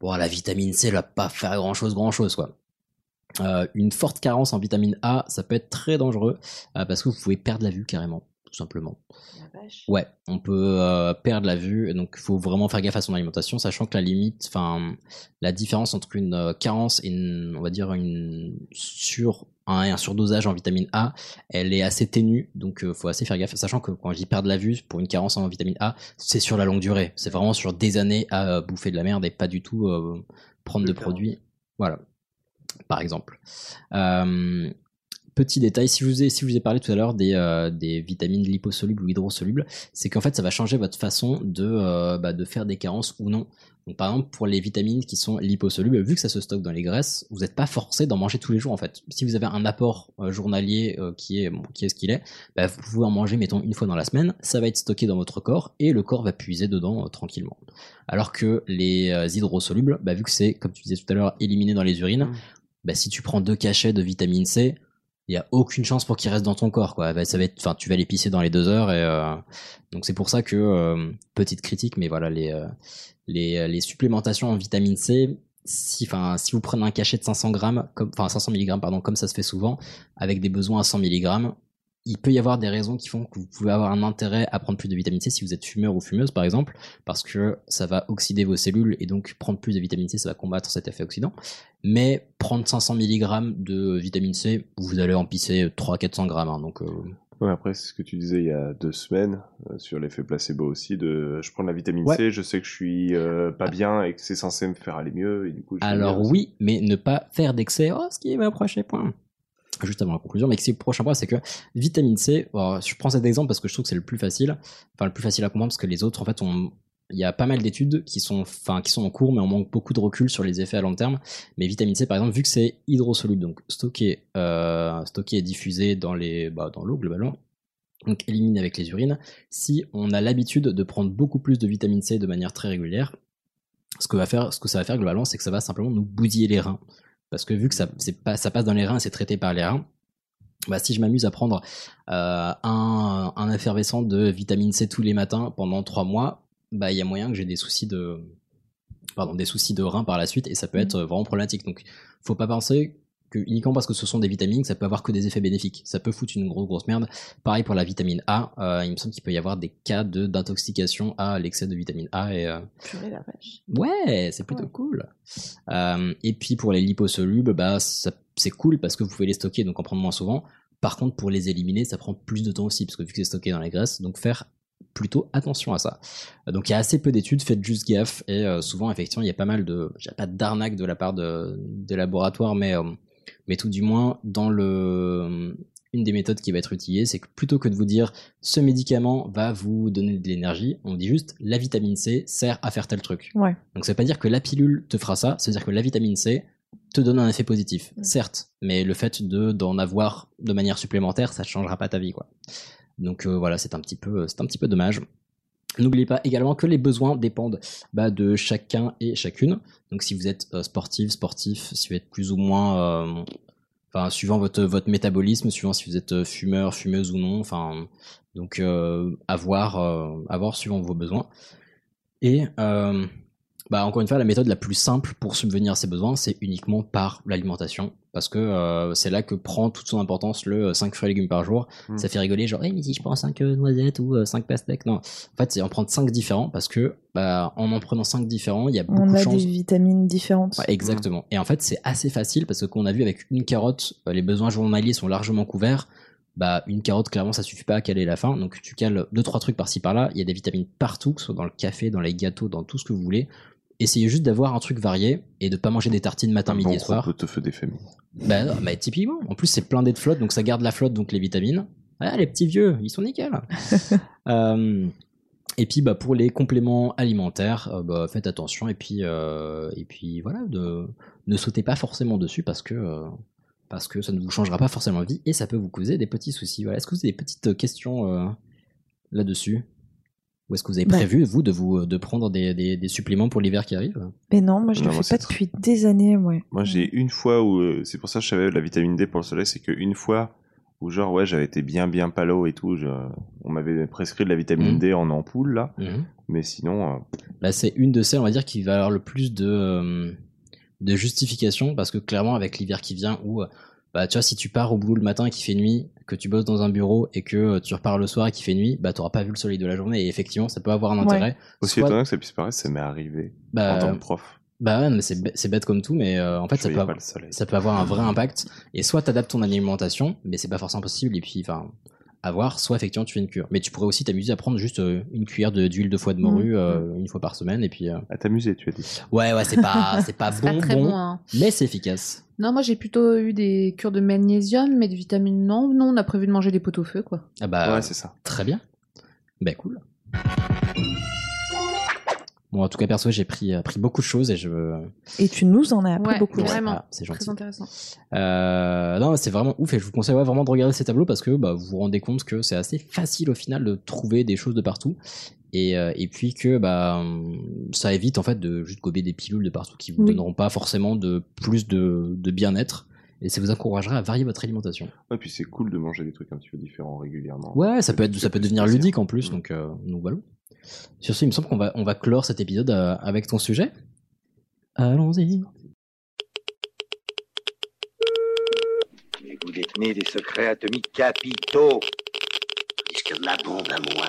bon la vitamine C elle va pas faire grand chose, grand chose quoi. Euh, une forte carence en vitamine A, ça peut être très dangereux euh, parce que vous pouvez perdre la vue carrément, tout simplement. Ouais, on peut euh, perdre la vue, donc il faut vraiment faire gaffe à son alimentation, sachant que la limite, enfin, la différence entre une euh, carence et une, on va dire une sur un, un surdosage en vitamine A, elle est assez ténue, donc il faut assez faire gaffe, sachant que quand je dis perdre la vue pour une carence en vitamine A, c'est sur la longue durée, c'est vraiment sur des années à euh, bouffer de la merde et pas du tout euh, prendre de produits, voilà, par exemple. Euh, petit détail, si je vous ai, si je vous ai parlé tout à l'heure des, euh, des vitamines liposolubles ou hydrosolubles, c'est qu'en fait ça va changer votre façon de, euh, bah, de faire des carences ou non. Donc par exemple pour les vitamines qui sont liposolubles, vu que ça se stocke dans les graisses, vous n'êtes pas forcé d'en manger tous les jours en fait. Si vous avez un apport euh, journalier euh, qui est bon, qui est ce qu'il est, bah, vous pouvez en manger mettons une fois dans la semaine, ça va être stocké dans votre corps et le corps va puiser dedans euh, tranquillement. Alors que les hydrosolubles, bah, vu que c'est comme tu disais tout à l'heure éliminé dans les urines, bah, si tu prends deux cachets de vitamine C, il y a aucune chance pour qu'il reste dans ton corps quoi. Bah, ça va être enfin tu vas les pisser dans les deux heures et euh, donc c'est pour ça que euh, petite critique mais voilà les euh, les, les supplémentations en vitamine C si enfin si vous prenez un cachet de 500 grammes comme enfin 500 mg pardon comme ça se fait souvent avec des besoins à 100 mg il peut y avoir des raisons qui font que vous pouvez avoir un intérêt à prendre plus de vitamine C si vous êtes fumeur ou fumeuse par exemple, parce que ça va oxyder vos cellules et donc prendre plus de vitamine C, ça va combattre cet effet oxydant. Mais prendre 500 mg de vitamine C, vous allez en pisser 300-400 grammes. hein, donc, euh, Ouais, après, c'est ce que tu disais il y a deux semaines euh, sur l'effet placebo aussi. De, je prends de la vitamine Ouais. C, je sais que je suis euh, pas bien et que c'est censé me faire aller mieux. Et du coup, je Alors oui, mais ne pas faire d'excès. Oh, ce qui est mon prochain point. Juste avant la conclusion, mais que c'est le prochain point, c'est que vitamine C, alors, je prends cet exemple parce que je trouve que c'est le plus facile, enfin le plus facile à comprendre parce que les autres, en fait, il y a pas mal d'études qui sont, enfin, qui sont en cours, mais on manque beaucoup de recul sur les effets à long terme. Mais vitamine C, par exemple, vu que c'est hydrosoluble, donc stocké, euh, stocké et diffusé dans les, bah, dans l'eau globalement, donc éliminé avec les urines. Si on a l'habitude de prendre beaucoup plus de vitamine C de manière très régulière, ce que ça va faire globalement, c'est que ça va simplement nous bousiller les reins. Parce que vu que ça, c'est pas, ça passe dans les reins et c'est traité par les reins, bah, si je m'amuse à prendre euh, un, un effervescent de vitamine C tous les matins pendant trois mois, bah il y a moyen que j'ai des soucis de pardon des soucis de reins par la suite et ça peut être vraiment problématique. Donc faut pas penser que uniquement parce que ce sont des vitamines, ça peut avoir que des effets bénéfiques. Ça peut foutre une grosse grosse merde. Pareil pour la vitamine A, euh, il me semble qu'il peut y avoir des cas de d'intoxication à l'excès de vitamine A et euh, Purée la vache. ouais, c'est plutôt cool. Euh, et puis pour les liposolubles, bah c'est cool parce que vous pouvez les stocker donc en prendre moins souvent. Par contre, pour les éliminer, ça prend plus de temps aussi parce que vu que c'est stocké dans les graisses, donc faire plutôt attention à ça. Donc il y a assez peu d'études, faites juste gaffe et euh, souvent effectivement il y a pas mal de, j'ai pas d'arnaque de la part de, des laboratoires, mais euh, mais tout du moins dans le une des méthodes qui va être utilisée, c'est que plutôt que de vous dire ce médicament va vous donner de l'énergie, on dit juste la vitamine C sert à faire tel truc. Ouais. Donc ça veut pas dire que la pilule te fera ça, ça veut dire que la vitamine C te donne un effet positif, certes, mais le fait de d'en avoir de manière supplémentaire, ça changera pas ta vie quoi. Donc euh, voilà, c'est un petit peu c'est un petit peu dommage. N'oubliez pas également que les besoins dépendent bah, de chacun et chacune. Donc si vous êtes euh, sportif, sportif, si vous êtes plus ou moins, euh, suivant votre métabolisme, suivant si vous êtes euh, fumeur, fumeuse ou non, enfin donc euh, suivant vos besoins. Et bah, encore une fois, la méthode la plus simple pour subvenir à ces besoins, c'est uniquement par l'alimentation. Parce que euh, c'est là que prend toute son importance le 5 fruits et légumes par jour. Mm. Ça fait rigoler, genre, Eh, mais si je prends 5 noisettes ou 5 pastèques. Non, en fait, c'est en prendre 5 différents parce que bah, en en prenant 5 différents, il y a beaucoup On de a chances. des vitamines différentes. Ouais, exactement. Et en fait, c'est assez facile parce que qu'on a vu avec une carotte, euh, les besoins journaliers sont largement couverts. Bah, une carotte, clairement, ça suffit pas à caler la faim. Donc, tu cales deux, trois trucs par-ci par-là. Il y a des vitamines partout, que ce soit dans le café, dans les gâteaux, dans tout ce que vous voulez. Essayez juste d'avoir un truc varié et de pas manger des tartines matin, Un midi bon et soir. gros pot-au-feu des familles. Bah, non, mais typiquement. En plus, c'est blindé de flotte, donc ça garde la flotte, donc les vitamines. Ah, les petits vieux, ils sont nickel. Euh, et puis, bah, pour les compléments alimentaires, euh, bah, faites attention. Et puis, euh, et puis voilà, de, ne sautez pas forcément dessus parce que, euh, parce que ça ne vous changera pas forcément la vie et ça peut vous causer des petits soucis. Voilà. Est-ce que vous avez des petites questions euh, là-dessus? Ou est-ce que vous avez Bah. prévu, vous, de, vous, de prendre des, des, des suppléments pour l'hiver qui arrive? Mais non, moi je Non, le moi, fais pas depuis des années, ouais. Moi, j'ai une fois où, euh, c'est pour ça que je savais la vitamine D pour le soleil, c'est qu'une fois où, genre, ouais, j'avais été bien, bien palo et tout, je- on m'avait prescrit de la vitamine Mhm. D en ampoule, là. Mhm. Mais sinon, euh, Bah, c'est une de celles, on va dire, qui va avoir le plus de, euh, de justification parce que clairement, avec l'hiver qui vient, où euh, bah, tu vois, si tu pars au boulot le matin et qu'il fait nuit, que tu bosses dans un bureau et que euh, tu repars le soir et qu'il fait nuit, bah, t'auras pas vu le soleil de la journée et effectivement, ça peut avoir un intérêt. aussi Soit- étonnant que ça puisse paraître, ça m'est arrivé Bah, en tant que prof. Bah ouais, mais c'est bê- c'est bête comme tout, mais euh, en fait, ça peut, avoir, pas le soleil. ça peut avoir un vrai impact. Et soit t'adaptes ton alimentation, mais c'est pas forcément possible. Et puis, enfin, à voir, soit effectivement tu fais une cure. Mais tu pourrais aussi t'amuser à prendre juste euh, une cuillère de- d'huile de foie de morue Mmh. euh, une fois par semaine. Et puis. euh, À t'amuser, tu as dit. Ouais, ouais, c'est pas, c'est pas bon, pas très bon, bon, hein. mais c'est efficace. Non, moi j'ai plutôt eu des cures de magnésium, mais de vitamines non. Non, on a prévu de manger des pot au feu, quoi. Ah bah, Ouais, c'est ça. Très bien. Bah cool. Bon, en tout cas, perso, j'ai pris, euh, pris beaucoup de choses et je veux. Et tu nous en as appris Ouais, beaucoup. vraiment. Ah, c'est gentil. Très intéressant. Euh, non, c'est vraiment ouf et je vous conseille ouais, vraiment de regarder ces tableaux parce que bah, vous vous rendez compte que c'est assez facile au final de trouver des choses de partout et, euh, et puis que bah, ça évite en fait de juste gober des pilules de partout qui vous Oui. donneront pas forcément de plus de, de bien-être et ça vous encouragera à varier votre alimentation. Ouais, puis c'est cool de manger des trucs un petit peu différents régulièrement. Ouais, ça peut être, ça peut devenir plaisir. ludique en plus, donc, euh, donc voilà. Sur ce, il me semble qu'on va, on va clore cet épisode euh, avec ton sujet. Allons-y. Et vous détenez des secrets atomiques capitaux. Est-ce qu'il y a de la bombe à moi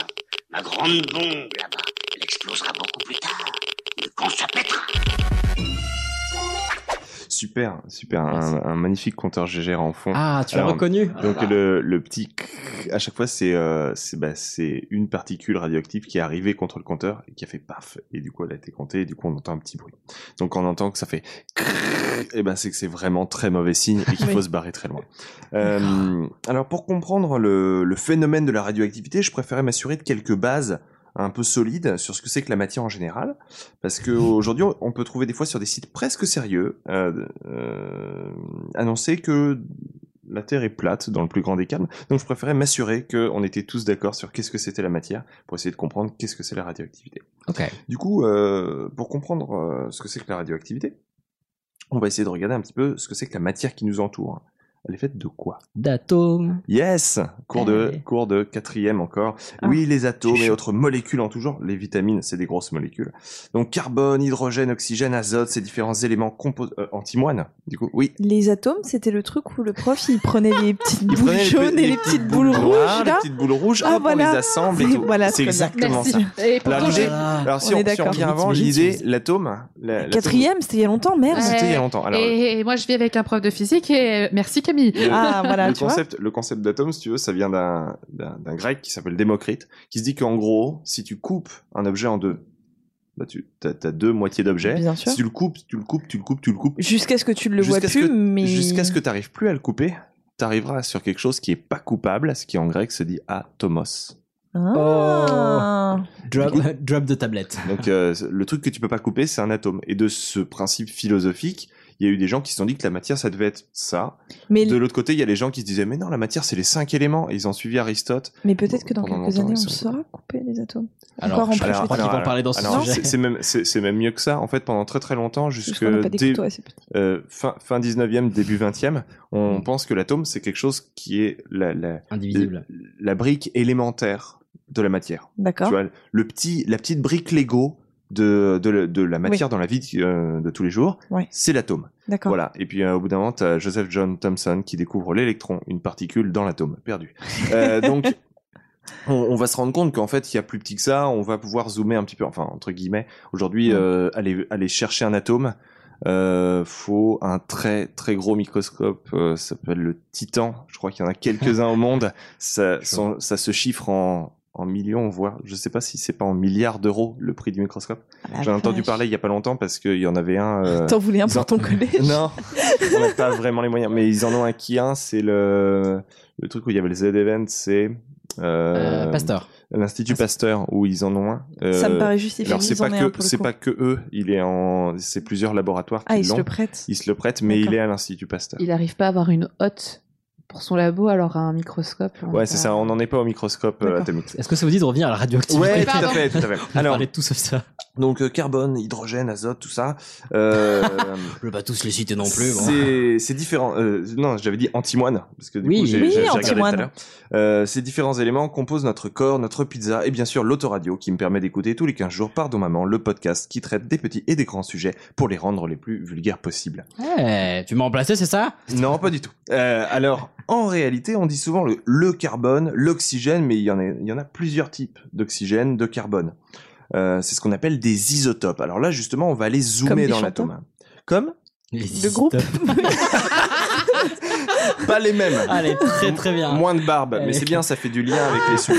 Ma grande bombe là-bas, elle explosera beaucoup plus tard. Mais quand ça pètera Super, super, un, un magnifique compteur GGR en fond. Ah, tu l'as reconnu Donc Ah. le, le petit crrr, à chaque fois c'est euh, c'est bah, une particule radioactive qui est arrivée contre le compteur et qui a fait paf et du coup elle a été comptée et du coup on entend un petit bruit. Donc on entend que ça fait crrr, et ben c'est que c'est vraiment très mauvais signe et qu'il Oui. faut se barrer très loin. Euh, alors pour comprendre le, le phénomène de la radioactivité, je préférais m'assurer de quelques bases un peu solides sur ce que c'est que la matière en général, parce que aujourd'hui on peut trouver des fois sur des sites presque sérieux euh, euh, annoncer que la Terre est plate dans le plus grand des calmes. Donc je préférais m'assurer qu'on était tous d'accord sur qu'est-ce que c'était la matière pour essayer de comprendre qu'est-ce que c'est la radioactivité. Ok. Du coup, euh, pour comprendre ce que c'est que la radioactivité, on va essayer de regarder un petit peu ce que c'est que la matière qui nous entoure. Elle est faite de quoi? D'atomes. Yes Cours de, Eh. cours de quatrième encore. Ah. Oui, les atomes et autres molécules en tout genre. Les vitamines, c'est des grosses molécules. Donc carbone, hydrogène, oxygène, azote, ces différents éléments composent... Euh, antimoine, du coup. Oui. Les atomes, c'était le truc où le prof il prenait les petites boules les jaunes et les les petites petites boules boules rouges noires, les là. petites boules rouges, Ah, hop, on voilà. les assemble et tout. Voilà, c'est exactement Merci. ça. Et Alors, je- alors si on on, est si on revient avant, l'idée, l'atome... la- l'atome- Quatrième, c'était il y a longtemps, merde. C'était il y a longtemps. Alors, et, et moi, je vis avec un prof de physique et merci Camille. Le- Ah, voilà, le tu vois. concept, le concept d'atome, si tu veux, ça vient d'un, grec qui s'appelle Démocrite, qui se dit qu'en gros, si tu coupes un objet en deux, bah tu as, deux moitiés d'objet. Bien sûr. Si tu le coupes, tu le coupes, tu le coupes, tu le coupes. Jusqu'à ce que tu ne le vois Jusqu'à ce plus, que- mais. Jusqu'à ce que tu n'arrives plus à le couper, tu arriveras sur quelque chose qui est pas coupable, ce qui en grec se dit atomos. Ah. Drop, drop de tablette. Donc euh, le truc que tu peux pas couper, c'est un atome. Et de ce principe philosophique, il y a eu des gens qui se sont dit que la matière, ça devait être ça. Mais- de l'autre côté, il y a les gens qui se disaient, mais non, la matière, c'est les cinq éléments. Et ils ont suivi Aristote. Mais peut-être que dans quelques années, on sont- saura couper les atomes. Alors, Encore en alors, qu'ils vont parler dans ce alors, sujet. c'est- même, c'est c'est même mieux que ça. En fait, pendant très très longtemps, jusque euh, fin, fin 19e, début 20e, on pense que l'atome, c'est quelque chose qui est la, la, Indivisible. la, la brique élémentaire de la matière. D'accord. Tu vois, le petit, la petite brique Lego de, de, de la matière Oui. dans la vie euh, de tous les jours, Ouais. c'est l'atome. D'accord. Voilà. Et puis euh, au bout d'un moment, t'as Joseph John Thomson qui découvre l'électron, une particule dans l'atome, perdu. Euh, donc on, on va se rendre compte qu'en fait, il y a plus petit que ça. On va pouvoir zoomer un petit peu, enfin entre guillemets. Aujourd'hui, euh, aller aller chercher un atome. Euh, faut un très très gros microscope, euh, ça s'appelle le Titan. Je crois qu'il y en a quelques-uns au monde. Ça, son- ça se chiffre en, en millions, voire je sais pas si c'est pas en milliards d'euros le prix du microscope. J'en ai entendu parler il y a pas longtemps parce qu'il y en avait un. euh, T'en voulais un pour en- ton collège Non, on n'a pas vraiment les moyens, mais ils en ont un qui un, c'est le le truc où il y avait le Z-Event, c'est euh, Euh, Pasteur. L'Institut Pasteur où ils en ont un. Euh, Ça me paraît justifié, Alors c'est pas que c'est pas que eux, il est en c'est plusieurs laboratoires Ah, qui ils se le prêtent. Ils se le prêtent, mais il est à l'Institut Pasteur. Il n'arrive pas à avoir une hotte pour son labo, alors un microscope. Ouais, c'est ça. On n'en est pas au microscope euh, atomique. Est-ce que ça vous dit de revenir à la radioactivité Ouais, tout à fait, tout à fait. On Alors, parlait de tout sauf ça. donc euh, carbone, hydrogène, azote, tout ça. Euh, Je vais pas tous les citer non plus. bon. C'est c'est différent. euh, non, j'avais dit antimoine parce que du Oui. coup j'ai Oui, j'ai- j'ai regardé tout antimoine. à l'heure. Euh, ces différents éléments composent notre corps, notre pizza et bien sûr l'autoradio qui me permet d'écouter tous les 15 jours Pardon Maman, le podcast qui traite des petits et des grands sujets pour les rendre les plus vulgaires possibles. Eh, tu m'as remplacé, c'est ça? Non, pas du tout. Euh, alors, en réalité, on dit souvent le, le carbone, l'oxygène, mais il y en a, il y en a plusieurs types d'oxygène, de carbone. Euh, c'est ce qu'on appelle des isotopes. Alors là, justement, on va aller zoomer dans l'atome. Comme Le groupe Pas les mêmes. Allez, très très bien. Moins de barbe, mais c'est bien, ça fait du lien avec les sous.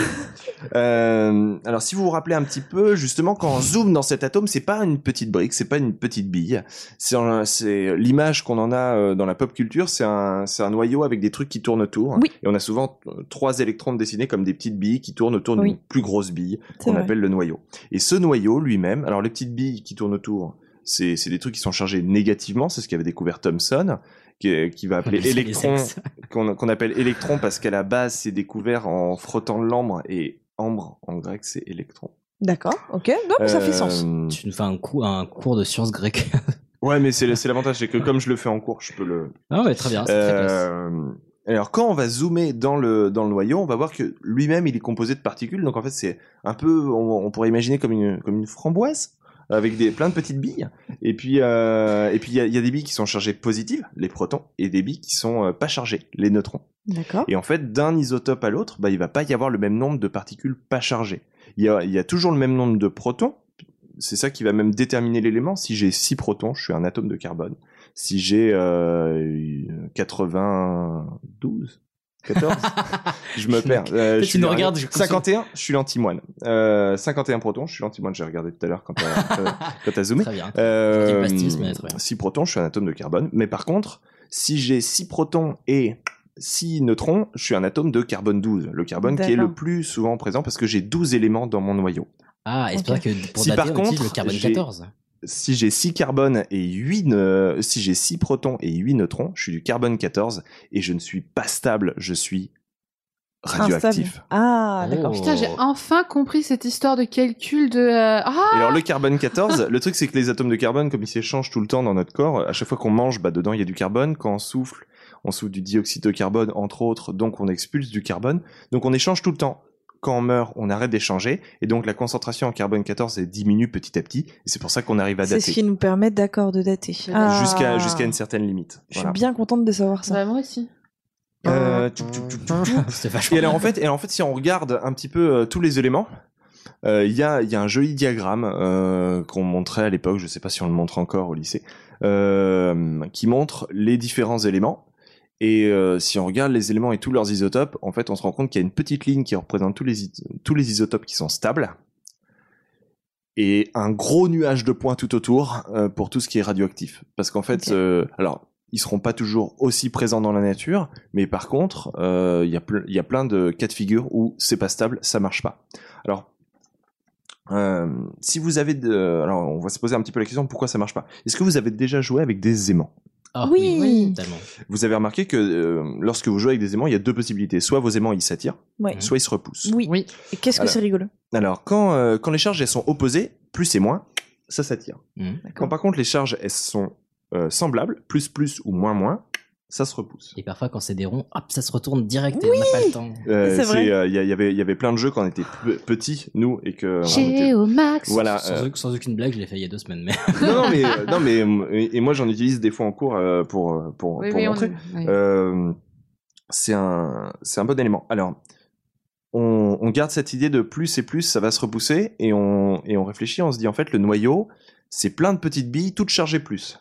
Euh, alors, si vous vous rappelez un petit peu, justement, quand on zoome dans cet atome, c'est pas une petite brique, c'est pas une petite bille. C'est l'image qu'on en a euh, dans la pop culture, c'est un, noyau avec des trucs qui tournent autour. Oui. Et on a souvent euh, trois électrons dessinés comme des petites billes qui tournent autour Oui. d'une plus grosse bille qu'on appelle le noyau. Et ce noyau lui-même, alors les petites billes qui tournent autour, c'est des trucs qui sont chargés négativement, c'est ce qu'avait découvert Thomson, qui, qui va appeler sexes. qu'on qu'on appelle électron parce qu'à la base c'est découvert en frottant l'ambre et ambre en grec c'est électron. D'accord, ok. Mais ça fait Euh, sens. Tu nous fais un, coup, un cours de sciences grecques. Ouais, mais c'est c'est l'avantage, c'est que comme je le fais en cours, je peux le. Ah ouais, très bien, c'est très classe. Euh, alors quand on va zoomer dans le dans le noyau, on va voir que lui-même il est composé de particules. Donc en fait c'est un peu, on, on pourrait imaginer comme une comme une framboise avec des plein de petites billes. Et puis euh, et puis il y a, il y a des billes qui sont chargées positives, les protons, et des billes qui sont euh, pas chargées, les neutrons. D'accord. Et en fait, d'un isotope à l'autre, bah, il va pas y avoir le même nombre de particules pas chargées. Il y a, il y a toujours le même nombre de protons. C'est ça qui va même déterminer l'élément. Si j'ai 6 protons, je suis un atome de carbone. Si j'ai euh, 92, 14, je me perds. Euh, Tu je suis nous regardes, je- 51, je suis l'antimoine. Euh, 51 protons, je suis l'antimoine. J'ai regardé tout à l'heure quand t'as t'as zoomé. Très bien. Euh, Petit plastisme, mais très bien. 6 protons, je suis un atome de carbone. Mais par contre, si j'ai 6 protons et 6 neutrons, je suis un atome de carbone 12. Le carbone qui est le plus souvent présent parce que j'ai 12 éléments dans mon noyau. Ah, et c'est pour ça que pour Si dater, par contre, le carbone j'ai- 14. Si j'ai 6 carbones et 8 ne- si j'ai 6 protons et 8 neutrons, je suis du carbone 14 et je ne suis pas stable, je suis radioactif. Instable. Ah, d'accord. Putain, j'ai enfin compris cette histoire de calcul de. euh, Ah Et alors le carbone 14, le truc c'est que les atomes de carbone, comme ils s'échangent tout le temps dans notre corps, à chaque fois qu'on mange, bah dedans il y a du carbone. Quand on souffle, on souffre du dioxyde de carbone entre autres, donc on expulse du carbone. Donc on échange tout le temps. Quand on meurt, on arrête d'échanger et donc la concentration en carbone 14 elle diminue petit à petit. Et c'est pour ça qu'on arrive à C'est dater ce qui nous permet, d'accord, de dater. Ah. jusqu'à jusqu'à une certaine limite. Je Voilà. suis bien contente de savoir ça. Bah, moi aussi. Euh. C'est vachement Et alors en fait, et en fait, si on regarde un petit peu euh, tous les éléments, euh, il y a il y a un joli diagramme euh, qu'on montrait à l'époque, je sais pas si on le montre encore au lycée, euh, qui montre les différents éléments. Et euh, si on regarde les éléments et tous leurs isotopes, en fait, on se rend compte qu'il y a une petite ligne qui représente tous les tous les isotopes qui sont stables et un gros nuage de points tout autour euh, pour tout ce qui est radioactif. Parce qu'en fait, euh, alors ils seront pas toujours aussi présents dans la nature, mais par contre, euh, il y a y a plein de cas de figure où c'est pas stable, ça marche pas. Alors si vous avez de, alors on va se poser un petit peu la question pourquoi ça marche pas? Est-ce que vous avez déjà joué avec des aimants? Ah, Oui. oui. Totalement. Vous avez remarqué que euh, lorsque vous jouez avec des aimants, il y a deux possibilités. Soit vos aimants ils s'attirent, Ouais. soit ils se repoussent. Oui. Et qu'est-ce que c'est rigolo Alors, quand, euh, quand les charges elles sont opposées, plus et moins, ça s'attire. Quand par contre les charges elles sont euh, semblables, plus plus ou moins moins, ça se repousse. Et parfois, quand c'est des ronds, hop, ça se retourne direct et on n'a pas le temps. Euh, C'est vrai. euh, Il y, il avait, il y avait plein de jeux quand on était pe- petits, nous, et que. Chez Max. Voilà. Sans, euh, sans aucune blague, je l'ai fait il y a deux semaines, mais. non, mais, non, mais et, moi j'en utilise des fois en cours euh, pour pour, Oui, pour oui, montrer. oui. Euh, c'est un c'est un bon élément. Alors on, on garde cette idée de plus et plus ça va se repousser et on et on réfléchit, on se dit en fait le noyau c'est plein de petites billes toutes chargées plus.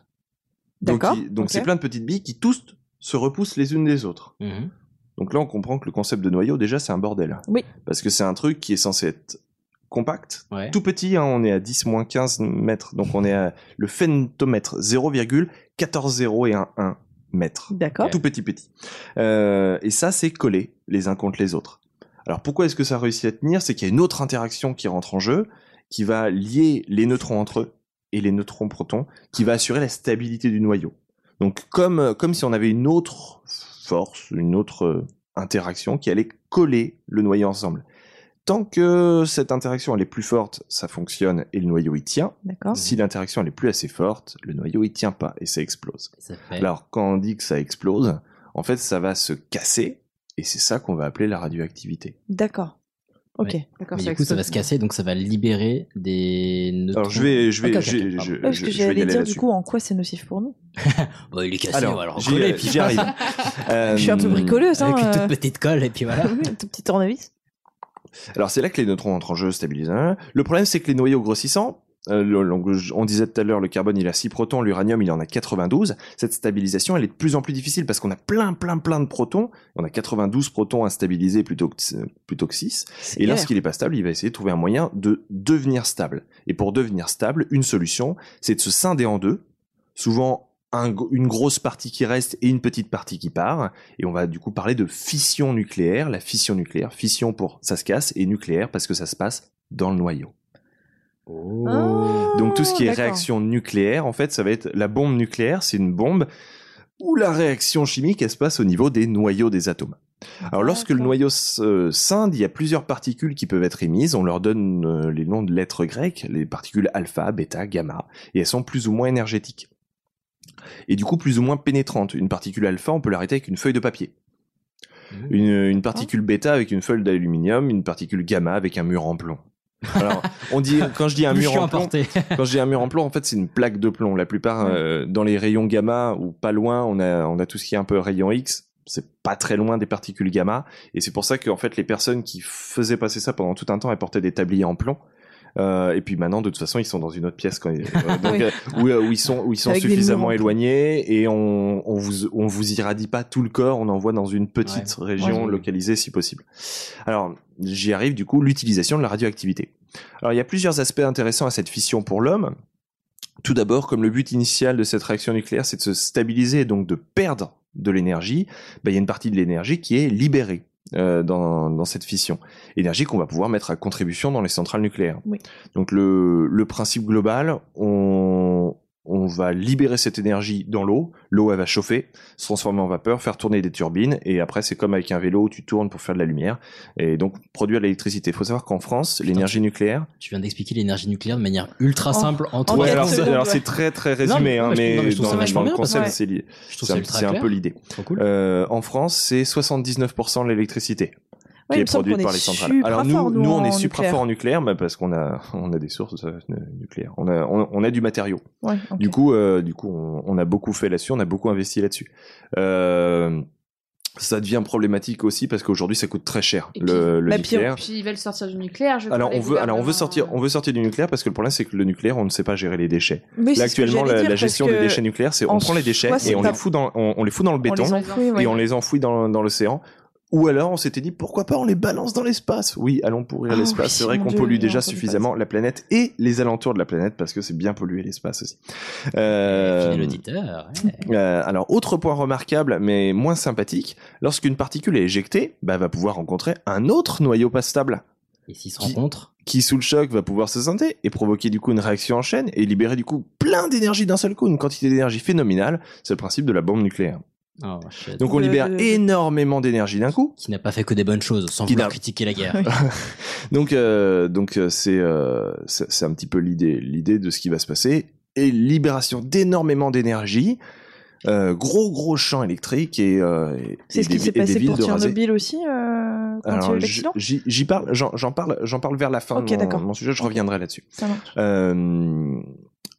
Donc, il- c'est plein de petites billes qui tous se repoussent les unes des autres. Mhm. Donc là on comprend que le concept de noyau déjà c'est un bordel. Oui. Parce que c'est un truc qui est censé être compact, Ouais. tout petit, hein, on est à 10 moins 15 mètres, donc on est à le phénomètre 0,14001 mètres. D'accord. Tout petit petit. Euh, et ça c'est collé les uns contre les autres. Alors pourquoi est-ce que ça réussit à tenir? C'est qu'il y a une autre interaction qui rentre en jeu, qui va lier les neutrons entre eux et les neutrons protons, qui va assurer la stabilité du noyau. Donc comme, euh, comme si on avait une autre force, une autre euh, interaction qui allait coller le noyau ensemble. Tant que cette interaction elle est plus forte, ça fonctionne et le noyau il tient. Si l'interaction elle est plus assez forte, le noyau il tient pas et ça explose. Ça fait- Alors quand on dit que ça explose, en fait ça va se casser et c'est ça qu'on va appeler la radioactivité. D'accord. Ok. Ouais. D'accord, Mais ça du coup, ça va se casser, donc ça va libérer des neutrons. Alors je vais, je vais, Ok, ok, je- je-. Ouais, parce je- que je vais y j'allais aller dire du coup en quoi c'est nocif pour nous? Bon, il est cassé, Alors, on va le j'y- recoller, et puis j'y arrive. Euh, Je suis un peu bricoleuse, hein. Avec une euh. toute petite colle, et puis voilà. Un tout petit tournevis. Alors c'est là que les neutrons entrent en jeu, stabilisent. hein. Le problème c'est que les noyaux euh, le- on disait tout à l'heure le carbone il a 6 protons, l'uranium il en a 92. Cette stabilisation elle est de plus en plus difficile parce qu'on a plein plein plein de protons. On a 92 protons à stabiliser plutôt que, plutôt que 6. C'est Et lorsqu'il est pas stable, il va essayer de trouver un moyen de devenir stable. Et pour devenir stable, une solution c'est de se scinder en deux. Souvent un une grosse partie qui reste et une petite partie qui part. Et on va du coup parler de fission nucléaire. La fission nucléaire, fission pour ça se casse et nucléaire parce que ça se passe dans le noyau. Ah, Donc tout ce qui est d'accord. réaction nucléaire, en fait, ça va être la bombe nucléaire, c'est une bombe où la réaction chimique, elle se passe au niveau des noyaux des atomes. Alors lorsque le noyau se scinde, il y a plusieurs particules qui peuvent être émises, on leur donne euh, les noms de lettres grecques, les particules alpha, bêta, gamma, et elles sont plus ou moins énergétiques. Et du coup plus ou moins pénétrantes. Une particule alpha, on peut l'arrêter avec une feuille de papier. Une, une particule bêta avec une feuille d'aluminium, une particule gamma avec un mur en plomb. Alors, on dit quand je dis un mur en plomb, quand je dis un mur en plomb, en fait, c'est une plaque de plomb. La plupart euh, dans les rayons gamma ou pas loin, on a on a tout ce qui est un peu rayon X. C'est pas très loin des particules gamma, et c'est pour ça que en fait les personnes qui faisaient passer ça pendant tout un temps, elles portaient des tabliers en plomb. Euh, et puis maintenant, de toute façon, ils sont dans une autre pièce quand ils, euh, donc, Oui. euh, où, euh, où ils sont où ils sont Avec des murs suffisamment éloignés et on on vous on vous irradie pas tout le corps, on envoie dans une petite Ouais. région Ouais. localisée si possible. Alors j'y arrive du coup l'utilisation de la radioactivité. Alors il y a plusieurs aspects intéressants à cette fission pour l'homme. Tout d'abord, comme le but initial de cette réaction nucléaire, c'est de se stabiliser et donc de perdre de l'énergie, ben, il y a une partie de l'énergie qui est libérée euh, dans, dans cette fission. Énergie qu'on va pouvoir mettre à contribution dans les centrales nucléaires. Oui. Donc le, le principe global, on, on, va libérer cette énergie dans l'eau. L'eau, elle va chauffer, se transformer en vapeur, faire tourner des turbines, et après, c'est comme avec un vélo où tu tournes pour faire de la lumière, et donc produire de l'électricité. Il faut savoir qu'en France, l'énergie nucléaire... Tu viens d'expliquer l'énergie nucléaire de manière ultra Oh. simple en trois alors secondes. alors c'est très très résumé, Non, hein, mais- mais, non, mais je trouve ça dans, le concept, c'est, un, peu l'idée. Cool. Euh, en France, c'est 79% de l'électricité qui est produite par est les centrales. Alors nous, fort, nous, nous, on est supra nucléaire. fort en nucléaire, bah, parce qu'on a, on a des sources euh, nucléaires. On a, on, on a du matériau. Ouais. Du coup, euh, du coup, on, on a beaucoup fait là-dessus, on a beaucoup investi là-dessus. Euh, ça devient problématique aussi parce qu'aujourd'hui, ça coûte très cher le, le Bah, nucléaire. Puis ils veulent sortir du nucléaire. Je Alors on veut, alors on veut sortir, on veut sortir du nucléaire parce que le problème c'est que le nucléaire, on ne sait pas gérer les déchets. Là que actuellement, la, gestion des déchets nucléaires, c'est on en prend les déchets et on les fout dans, on, on les fout dans le On les béton ouais. et on les enfouit dans, dans l'océan. Ou alors on s'était dit pourquoi pas on les balance dans l'espace. Oui, allons pourrir Ah l'espace. oui, c'est vrai qu'on pollue déjà suffisamment la planète et les alentours de la planète parce que c'est bien pollué l'espace aussi. Euh, auditeur. ouais. euh, alors, autre point remarquable, mais moins sympathique, lorsqu'une particule est éjectée, bah, elle va pouvoir rencontrer un autre noyau pas stable. Et s'ils se rencontrent, Qui, sous le choc, va pouvoir se scinder et provoquer du coup une réaction en chaîne et libérer du coup plein d'énergie d'un seul coup, une quantité d'énergie phénoménale. C'est le principe de la bombe nucléaire. Oh, shit. Donc on libère Euh, énormément d'énergie d'un coup. qui n'a pas fait que des bonnes choses, sans vouloir critiquer la guerre. Donc, euh, donc euh, c'est euh, c'est c'est un petit peu l'idée l'idée de ce qui va se passer et libération d'énormément d'énergie. Euh, gros gros champ électrique et, euh, et- C'est ce qui s'est passé pour. Tchernobyl aussi, euh, quand il y a Alors, eu j- l'accident j'y parle, j'en parle, j'en parle vers la fin de mon sujet. Je reviendrai là-dessus.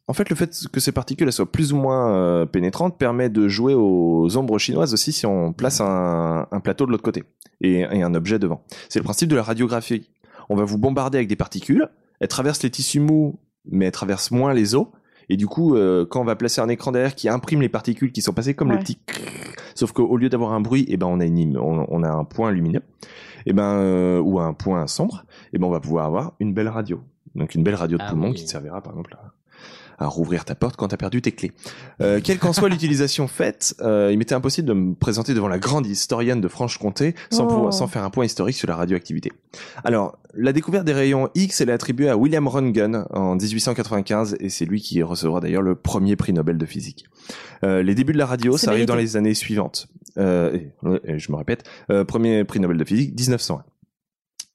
En fait, le fait que ces particules elles soient plus ou moins euh, pénétrantes permet de jouer aux ombres chinoises aussi si on place un, un plateau de l'autre côté et, et un objet devant. C'est le principe de la radiographie. On va vous bombarder avec des particules, elles traversent les tissus mous, mais elles traversent moins les os. Et du coup, euh, quand on va placer un écran derrière qui imprime les particules qui sont passées comme le Ouais. petit, sauf qu'au lieu d'avoir un bruit, eh ben on a une, on, on a un point lumineux, et ben euh, ou un point sombre, et ben on va pouvoir avoir une belle radio. Donc une belle radio de Ah poumon oui. qui te servira par exemple à, à rouvrir ta porte quand t'as perdu tes clés. Euh, quelle qu'en soit l'utilisation faite, euh, il m'était impossible de me présenter devant la grande historienne de Franche-Comté sans, Oh. pouvoir- sans faire un point historique sur la radioactivité. Alors, la découverte des rayons X, elle est attribuée à William Röntgen en 1895 et c'est lui qui recevra d'ailleurs le premier prix Nobel de physique. Euh, les débuts de la radio, ça arrive dans les années suivantes. Euh, et je me répète, euh, premier prix Nobel de physique, 1901.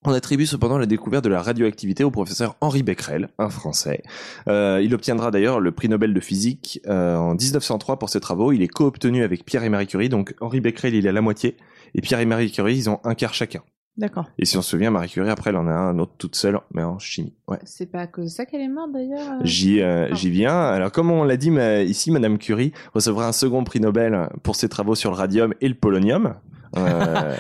On attribue cependant la découverte de la radioactivité au professeur Henri Becquerel, un Français. Euh, il obtiendra d'ailleurs le prix Nobel de physique euh, en 1903 pour ses travaux. Il est co-obtenu avec Pierre et Marie Curie, donc Henri Becquerel il à la moitié et Pierre et Marie Curie ils ont un quart chacun. D'accord. Et si on se souvient, Marie Curie après elle en a un autre toute seule, mais en chimie. Ouais. C'est pas à cause de ça qu'elle est morte d'ailleurs. euh J'y euh, viens. Alors comme on l'a dit ici, Madame Curie recevra un second prix Nobel pour ses travaux sur le radium et le polonium. Euh,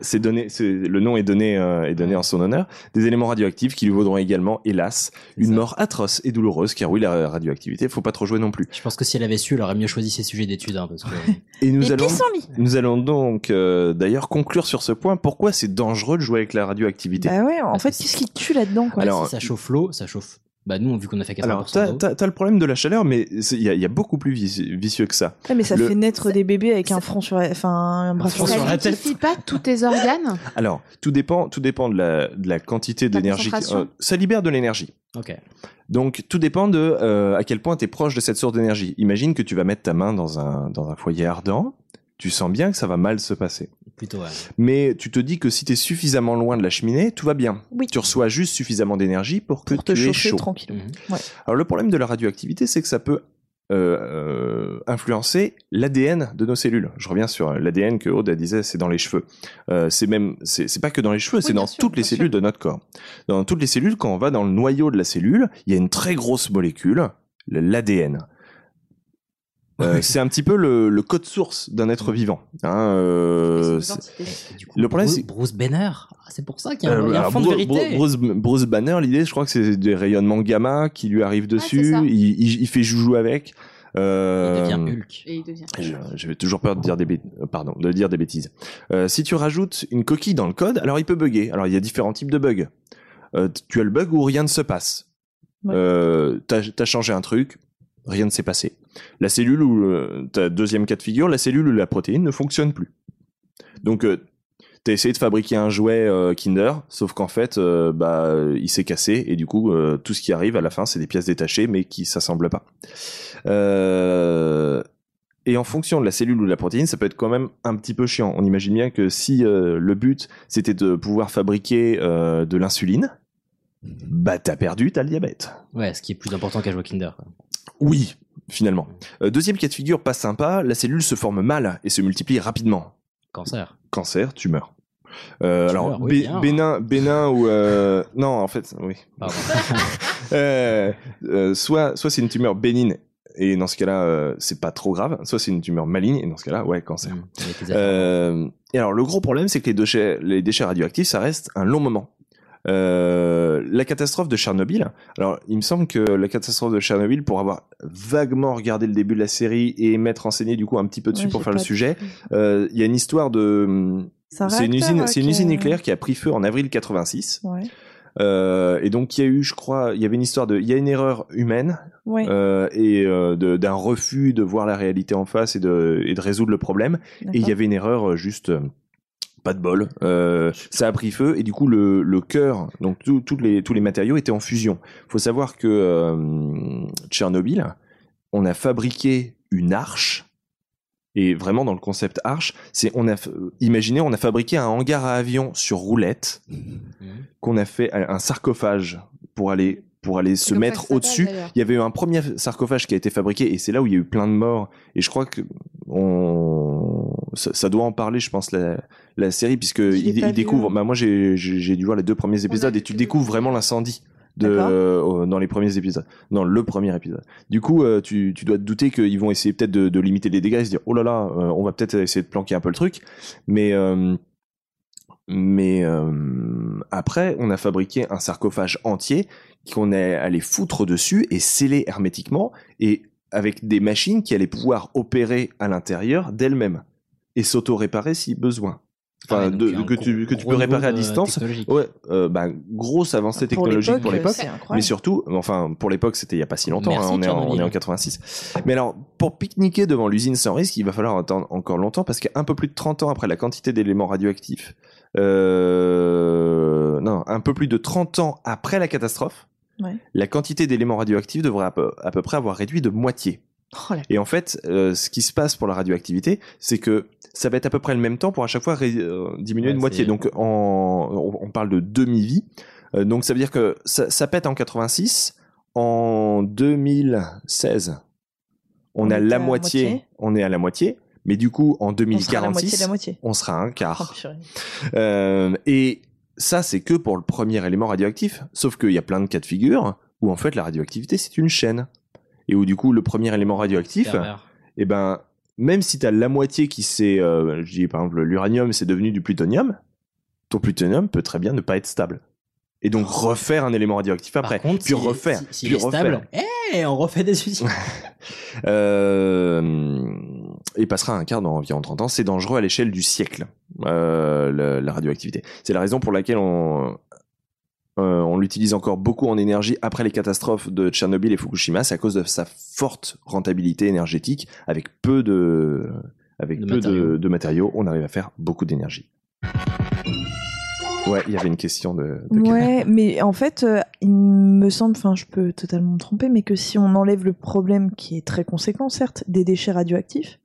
c'est donné, c'est- le nom est donné, euh, est donné en son honneur. Des éléments radioactifs qui lui vaudront également, hélas, une ça. mort atroce et douloureuse, car oui, la radioactivité, faut pas trop jouer non plus. Je pense que si elle avait su, elle aurait mieux choisi ses sujets d'études. hein, parce que... Et nous Et allons, nous allons donc euh, d'ailleurs conclure sur ce point. Pourquoi c'est dangereux de jouer avec la radioactivité? Bah ouais, en Parce fait, que qu'est-ce qui tue là-dedans, quoi? Alors, si ça chauffe l'eau, ça chauffe. Bah nous, vu qu'on a fait 80% Alors, t'as, d'eau. t'as, t'as le problème de la chaleur, mais il y a, il y a beaucoup plus vici- vicieux que ça. Ouais, mais ça le- fait naître des bébés avec un front sur, la- enfin, un bras sur la sur la Ça tête. liquéfie pas tous tes organes? Alors, tout dépend, tout dépend de la, de la quantité La d'énergie. Euh, ça libère de l'énergie. Ok. Donc, tout dépend de euh, à quel point tu es proche de cette source d'énergie. Imagine que tu vas mettre ta main dans un, dans un foyer ardent. Tu sens bien que ça va mal se passer. Plutôt, ouais. Mais tu te dis que si tu es suffisamment loin de la cheminée, tout va bien. Oui. Tu reçois juste suffisamment d'énergie pour que pour te tu aies chaud. tranquille. Mhm. Ouais. Alors le problème de la radioactivité, c'est que ça peut euh, euh, influencer l'ADN de nos cellules. Je reviens sur l'ADN que Aude disait, c'est dans les cheveux. Euh, c'est même, c'est pas que dans les cheveux, c'est dans sûr, toutes les cellules de notre corps. Dans toutes les cellules, quand on va dans le noyau de la cellule, il y a une très grosse molécule, le- l'ADN. Euh, c'est un petit peu le, le code source d'un être vivant. Hein, euh, coup, Le problème, Bruce, c'est- Bruce Banner, ah, c'est pour ça qu'il y a un, euh, il y a un alors, fond de Bru- vérité. Bru- Bruce, Bruce Banner, l'idée, je crois que c'est des rayonnements gamma qui lui arrivent dessus. il, il- il fait joujou avec. Euh, Il devient Hulk. Et il devient. je- toujours peur de dire des bêt- euh, pardon, de dire des bêtises. Euh, si tu rajoutes une coquille dans le code, alors il peut bugger. Alors il y a différents types de bugs. Euh, tu as le bug où rien ne se passe. Ouais. Euh, t'as as changé un truc, rien ne s'est passé. La cellule où euh, ta deuxième cas de figure, la cellule où la protéine ne fonctionne plus. Donc euh, t'as essayé de fabriquer un jouet euh, Kinder, sauf qu'en fait, euh, bah, il s'est cassé et du coup, euh, tout ce qui arrive à la fin, c'est des pièces détachées, mais qui s'assemblent pas. Et en fonction de la cellule ou de la protéine, ça peut être quand même un petit peu chiant. On imagine bien que si le but c'était de pouvoir fabriquer de l'insuline, bah t'as perdu, t'as le diabète. Ouais, ce qui est plus important qu'un jouet Kinder. quoi. Oui, finalement. Euh, deuxième cas de figure, pas sympa, la cellule se forme mal et se multiplie rapidement. Cancer. Cancer, tumeur. Euh, Tumeur, alors, oui, bé- bien. bénin, bénin ou euh, non, en fait, oui. Euh, soit, soit c'est une tumeur bénigne et dans ce cas-là, c'est pas trop grave. Soit c'est une tumeur maligne et dans ce cas-là, ouais, cancer. Mmh. Euh, et alors, le gros problème, c'est que les déchets, les déchets radioactifs, ça reste un long moment. Euh, la catastrophe de Tchernobyl. Alors, il me semble que la catastrophe de Tchernobyl, pour avoir vaguement regardé le début de la série et m'être renseigné du coup un petit peu dessus Ouais, pour faire le sujet, euh, il y a une histoire de. C'est un C'est une usine, euh, c'est une usine est- nucléaire qui a pris feu en avril 86. Ouais. Euh, et donc il y a eu, je crois, il y avait une histoire de, il y a une erreur humaine Ouais. euh, et euh, d'un refus de voir la réalité en face et de, et de résoudre le problème. Et il y avait une erreur euh, juste. Pas de bol, euh, ça a pris feu et du coup le, le cœur, donc tout- les tous les matériaux étaient en fusion. Faut savoir que euh, Tchernobyl, on a fabriqué une arche et vraiment dans le concept arche, c'est on a imaginez on a fabriqué un hangar à avion sur roulette qu'on a fait un sarcophage pour aller pour aller se mettre au-dessus. Il y avait eu un premier sarcophage qui a été fabriqué et c'est là où il y a eu plein de morts. Et je crois que on ça, ça doit en parler, je pense la, la série puisque il, il découvre. hein. Bah moi j'ai dû voir les deux premiers épisodes et tu découvres vraiment l'incendie. De, euh, dans les premiers épisodes, dans le premier épisode. Du coup, euh, tu, tu dois te douter qu'ils vont essayer peut-être de, de limiter les dégâts et se dire oh là là, euh, on va peut-être essayer de planquer un peu le truc. Mais mais après, on a fabriqué un sarcophage entier qu'on est allé foutre dessus et sceller hermétiquement et avec des machines qui allaient pouvoir opérer à l'intérieur d'elles-mêmes et s'auto-réparer si besoin. Enfin, Ah de- que, gros- tu, que tu peux réparer à distance. Ouais, euh, bah, grosse avancée Pour technologique pour l'époque. c'est incroyable. Mais surtout, enfin, pour l'époque, c'était il y a pas si longtemps. Merci, hein, on, est en, Tchernobyl. on est en 86. Mais alors, pour pique-niquer devant l'usine sans risque, il va falloir attendre encore longtemps parce qu'un peu plus de 30 ans après la quantité d'éléments radioactifs, euh, non, un peu plus de 30 ans après la catastrophe, Ouais. la quantité d'éléments radioactifs devrait à peu, à peu près avoir réduit de moitié. Oh la- Et en fait, euh, ce qui se passe pour la radioactivité, c'est que ça va être à peu près le même temps pour à chaque fois ré- euh, diminuer Ouais, de moitié. Donc, en, on, parle de demi-vie. Euh, donc, ça veut dire que ça, ça pète en 86. En 2016, on, On a la moitié, moitié. On est à la moitié. Mais du coup, en On sera à la moitié 2046, de la moitié. on sera à un quart. Oh. Euh, et ça, c'est que pour le premier élément radioactif. Sauf qu'il y a plein de cas de figure où en fait la radioactivité c'est une chaîne. Et où du coup le premier élément radioactif, et ben même si t'as la moitié qui s'est, euh, je dis par exemple l'uranium c'est devenu du plutonium, ton plutonium peut très bien ne pas être stable. Et donc refaire un élément radioactif après, Par contre, puis refaire, si- puis est refaire. stable, eh, on refait des usines. Euh, et passera un quart dans environ 30 ans. C'est dangereux à l'échelle du siècle, euh, la, la radioactivité. C'est la raison pour laquelle on, euh, on l'utilise encore beaucoup en énergie après les catastrophes de Tchernobyl et Fukushima. C'est à cause de sa forte rentabilité énergétique. Avec peu de, avec De peu matériaux. De, de matériaux, on arrive à faire beaucoup d'énergie. Ouais, il y avait une question de. de Ouais, mais en fait, euh, il me semble, enfin, je peux totalement me tromper, mais que si on enlève le problème qui est très conséquent, certes, des déchets radioactifs,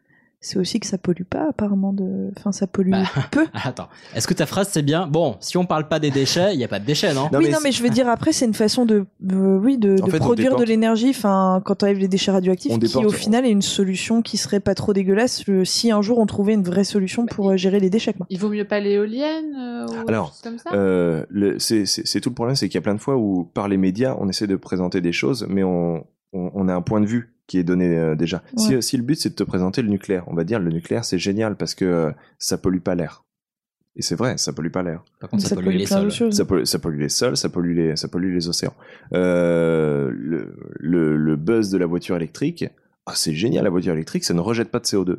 c'est aussi que ça pollue pas, apparemment, de, enfin, ça pollue Bah, peu. Attends, est-ce que ta phrase c'est bien? Bon, si on parle pas des déchets, il y a pas de déchets, non? Oui, non, mais je veux dire, après, c'est une façon de, euh, oui, de, fait, produire de l'énergie, enfin, quand on enlève les déchets radioactifs, On qui déporte- au final est une solution qui serait pas trop dégueulasse euh, si un jour on trouvait une vraie solution pour euh, gérer les déchets, quoi. Il vaut mieux pas l'éolienne euh, ou Alors, quelque chose comme ça? euh, c'est tout le problème, c'est qu'il y a plein de fois où, par les médias, on essaie de présenter des choses, mais on, on, on a un point de vue qui est donné euh, déjà. Si, Ouais. si le but c'est de te présenter le nucléaire, on va dire le nucléaire c'est génial parce que euh, ça pollue pas l'air. Et c'est vrai, ça pollue pas l'air. Par contre, ça, Ça pollue pollue les sols. Ça pollue, ça pollue les sols, ça pollue les, ça pollue les océans. Euh, le, le, le buzz de la voiture électrique, ah, c'est génial la voiture électrique, ça ne rejette pas de CO2.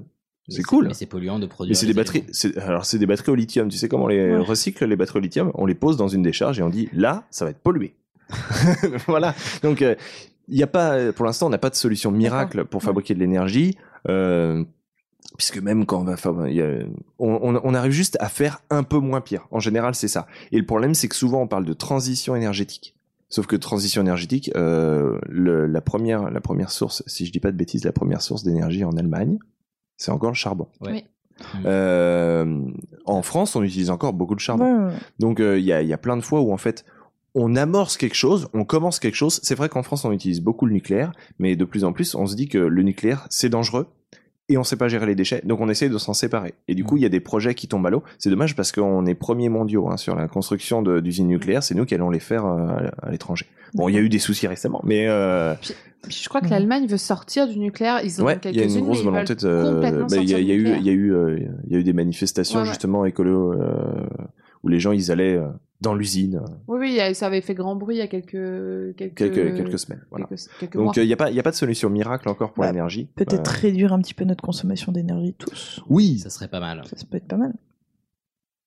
C'est cool. Mais c'est polluant de produire. Mais c'est des batteries. c'est- Alors c'est des batteries au lithium. Tu sais comment on les Ouais. recycle les batteries au lithium? On les pose dans une décharge et on dit là, ça va être pollué. voilà. Donc euh, il y a pas, pour l'instant, on n'a pas de solution miracle pour fabriquer de l'énergie. Euh, puisque même quand on va faire, on, on- on arrive juste à faire un peu moins pire. En général, c'est ça. Et le problème, c'est que souvent on parle de transition énergétique. Sauf que transition énergétique, euh, le- la première, la première source, si je dis pas de bêtises, la première source d'énergie en Allemagne, c'est encore le charbon. Oui. Euh, en France, on utilise encore beaucoup de charbon. Ouais, ouais. Donc euh, il y, a, il y a plein de fois où en fait on amorce quelque chose, on commence quelque chose. C'est vrai qu'en France on utilise beaucoup le nucléaire, mais de plus en plus on se dit que le nucléaire c'est dangereux et on sait pas gérer les déchets, donc on essaye de s'en séparer. Et du coup il y a des projets qui tombent à l'eau. C'est dommage parce qu'on est premiers mondiaux hein, sur la construction de- d'usines nucléaires. C'est nous qui allons les faire euh, à, l'étranger. Bon, il y a eu des soucis récemment, mais euh, Puis je crois que l'Allemagne veut sortir du nucléaire. Ils ouais, ont il y a une grosse volonté euh, bah, Il y a, a eu, il y a eu, euh, il y a eu des manifestations Ouais, ouais. justement écolo euh, où les gens ils allaient euh, dans l'usine. Oui, oui, ça avait fait grand bruit il y a quelques quelques quelques, quelques semaines. Voilà. quelques- quelques Donc il n'y a, pas- y a pas de solution miracle encore pour Bah, l'énergie. Peut-être Euh, réduire un petit peu notre consommation d'énergie tous. oui, Ça serait pas mal. Ça, ça peut être pas mal.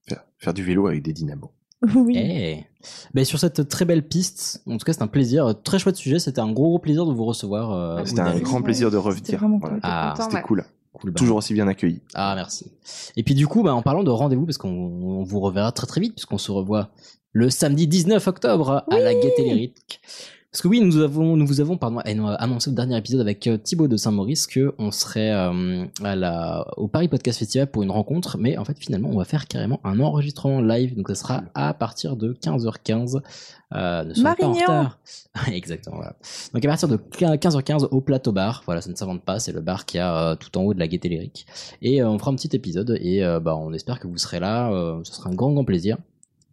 faire, faire du vélo avec des dynamos. Oui. Eh. Ben, sur cette très belle piste, en tout cas c'est un plaisir, très chouette sujet, c'était un gros gros plaisir de vous recevoir. euh, C'était un grand plaisir de revenir. C'était vraiment Voilà. cool. Ah, content, C'était ouais. cool. Cool, bah. Toujours aussi bien accueilli. Ah merci. Et puis du coup, bah, en parlant de rendez-vous, parce qu'on on vous reverra très très vite, puisqu'on se revoit le samedi 19 octobre à la Gaieté Lyrique. Parce que oui, nous avons, nous vous avons pardon, annoncé au dernier épisode avec euh, Thibaut de Saint-Maurice que on serait euh, à la, au Paris Podcast Festival pour une rencontre, mais en fait finalement on va faire carrément un enregistrement live, donc ça sera à partir de 15h15. Euh, ne soyez pas en Marignan. retard. Exactement. Voilà. Donc à partir de 15h15 au plateau bar, voilà, ça ne s'invente pas, c'est le bar qui a euh, tout en haut de la Gaieté Lyrique. Et on fera un petit épisode et bah, on espère que vous serez là, ce sera un grand grand plaisir.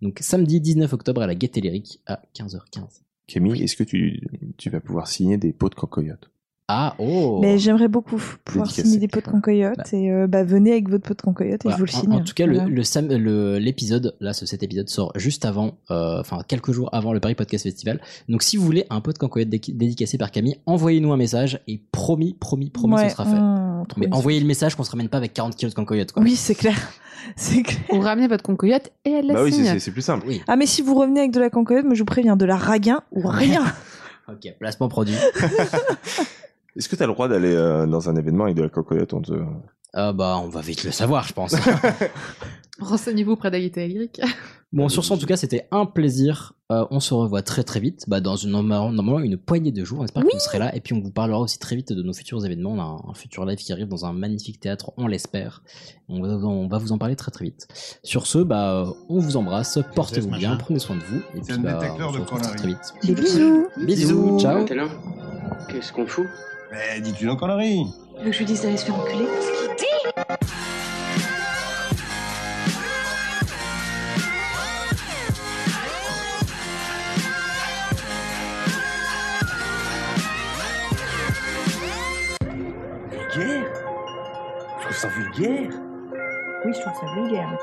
Donc samedi 19 octobre à la Gaieté Lyrique à 15h15. Camille, est-ce que tu, tu vas pouvoir signer des pots de cancoyote Ah oh Mais j'aimerais beaucoup pouvoir Dédicacé. signer des pots de cancoyote et euh, bah, venez avec votre pot de cancoyote et Voilà. je vous le En- signe. En, tout cas, le- Voilà. le, le- l'épisode, là, ce- cet épisode sort juste avant, euh, enfin quelques jours avant le Paris Podcast Festival. Donc, si vous voulez un pot de cancoyote dé- dédicacé par Camille, envoyez-nous un message et promis, promis, promis, Ouais, ce sera fait. mmh, Mais envoyez le message qu'on se ramène pas avec 40 kilos de cancoyote, quoi. Oui, c'est clair. C'est clair. Vous ramenez votre concoyote et elle la Bah oui, c'est- signe. c'est c'est plus simple. Oui. Ah, mais si vous revenez avec de la cancoyote, moi je vous préviens, de la raguin ou rien. Ok, placement produit. Est-ce que tu as le droit d'aller euh, dans un événement avec de la cancoyote on te... Ah bah, on va vite le savoir, je pense. Renseignez-vous auprès d'Agité Lyrique. Bon, sur ce, en tout cas, c'était un plaisir. Euh, on se revoit très très vite, bah, dans une, normalement une poignée de jours. On espère que vous serez là. Et puis, on vous parlera aussi très vite de nos futurs événements. On a un, un futur live qui arrive dans un magnifique théâtre, on l'espère. On va, on va vous en parler très très vite. Sur ce, bah, on vous embrasse. Portez-vous machin. bien, prenez soin de vous. Et puis, un bah, détecteur on se de retrouve très, très vite. Des bisous. Bisous, ciao. Qu'est-ce qu'on fout? Mais dis-tu nos conneries Tu veux que je lui dise d'aller se faire enculer Vulgaire? Je trouve ça vulgaire. Oui, je trouve ça vulgaire.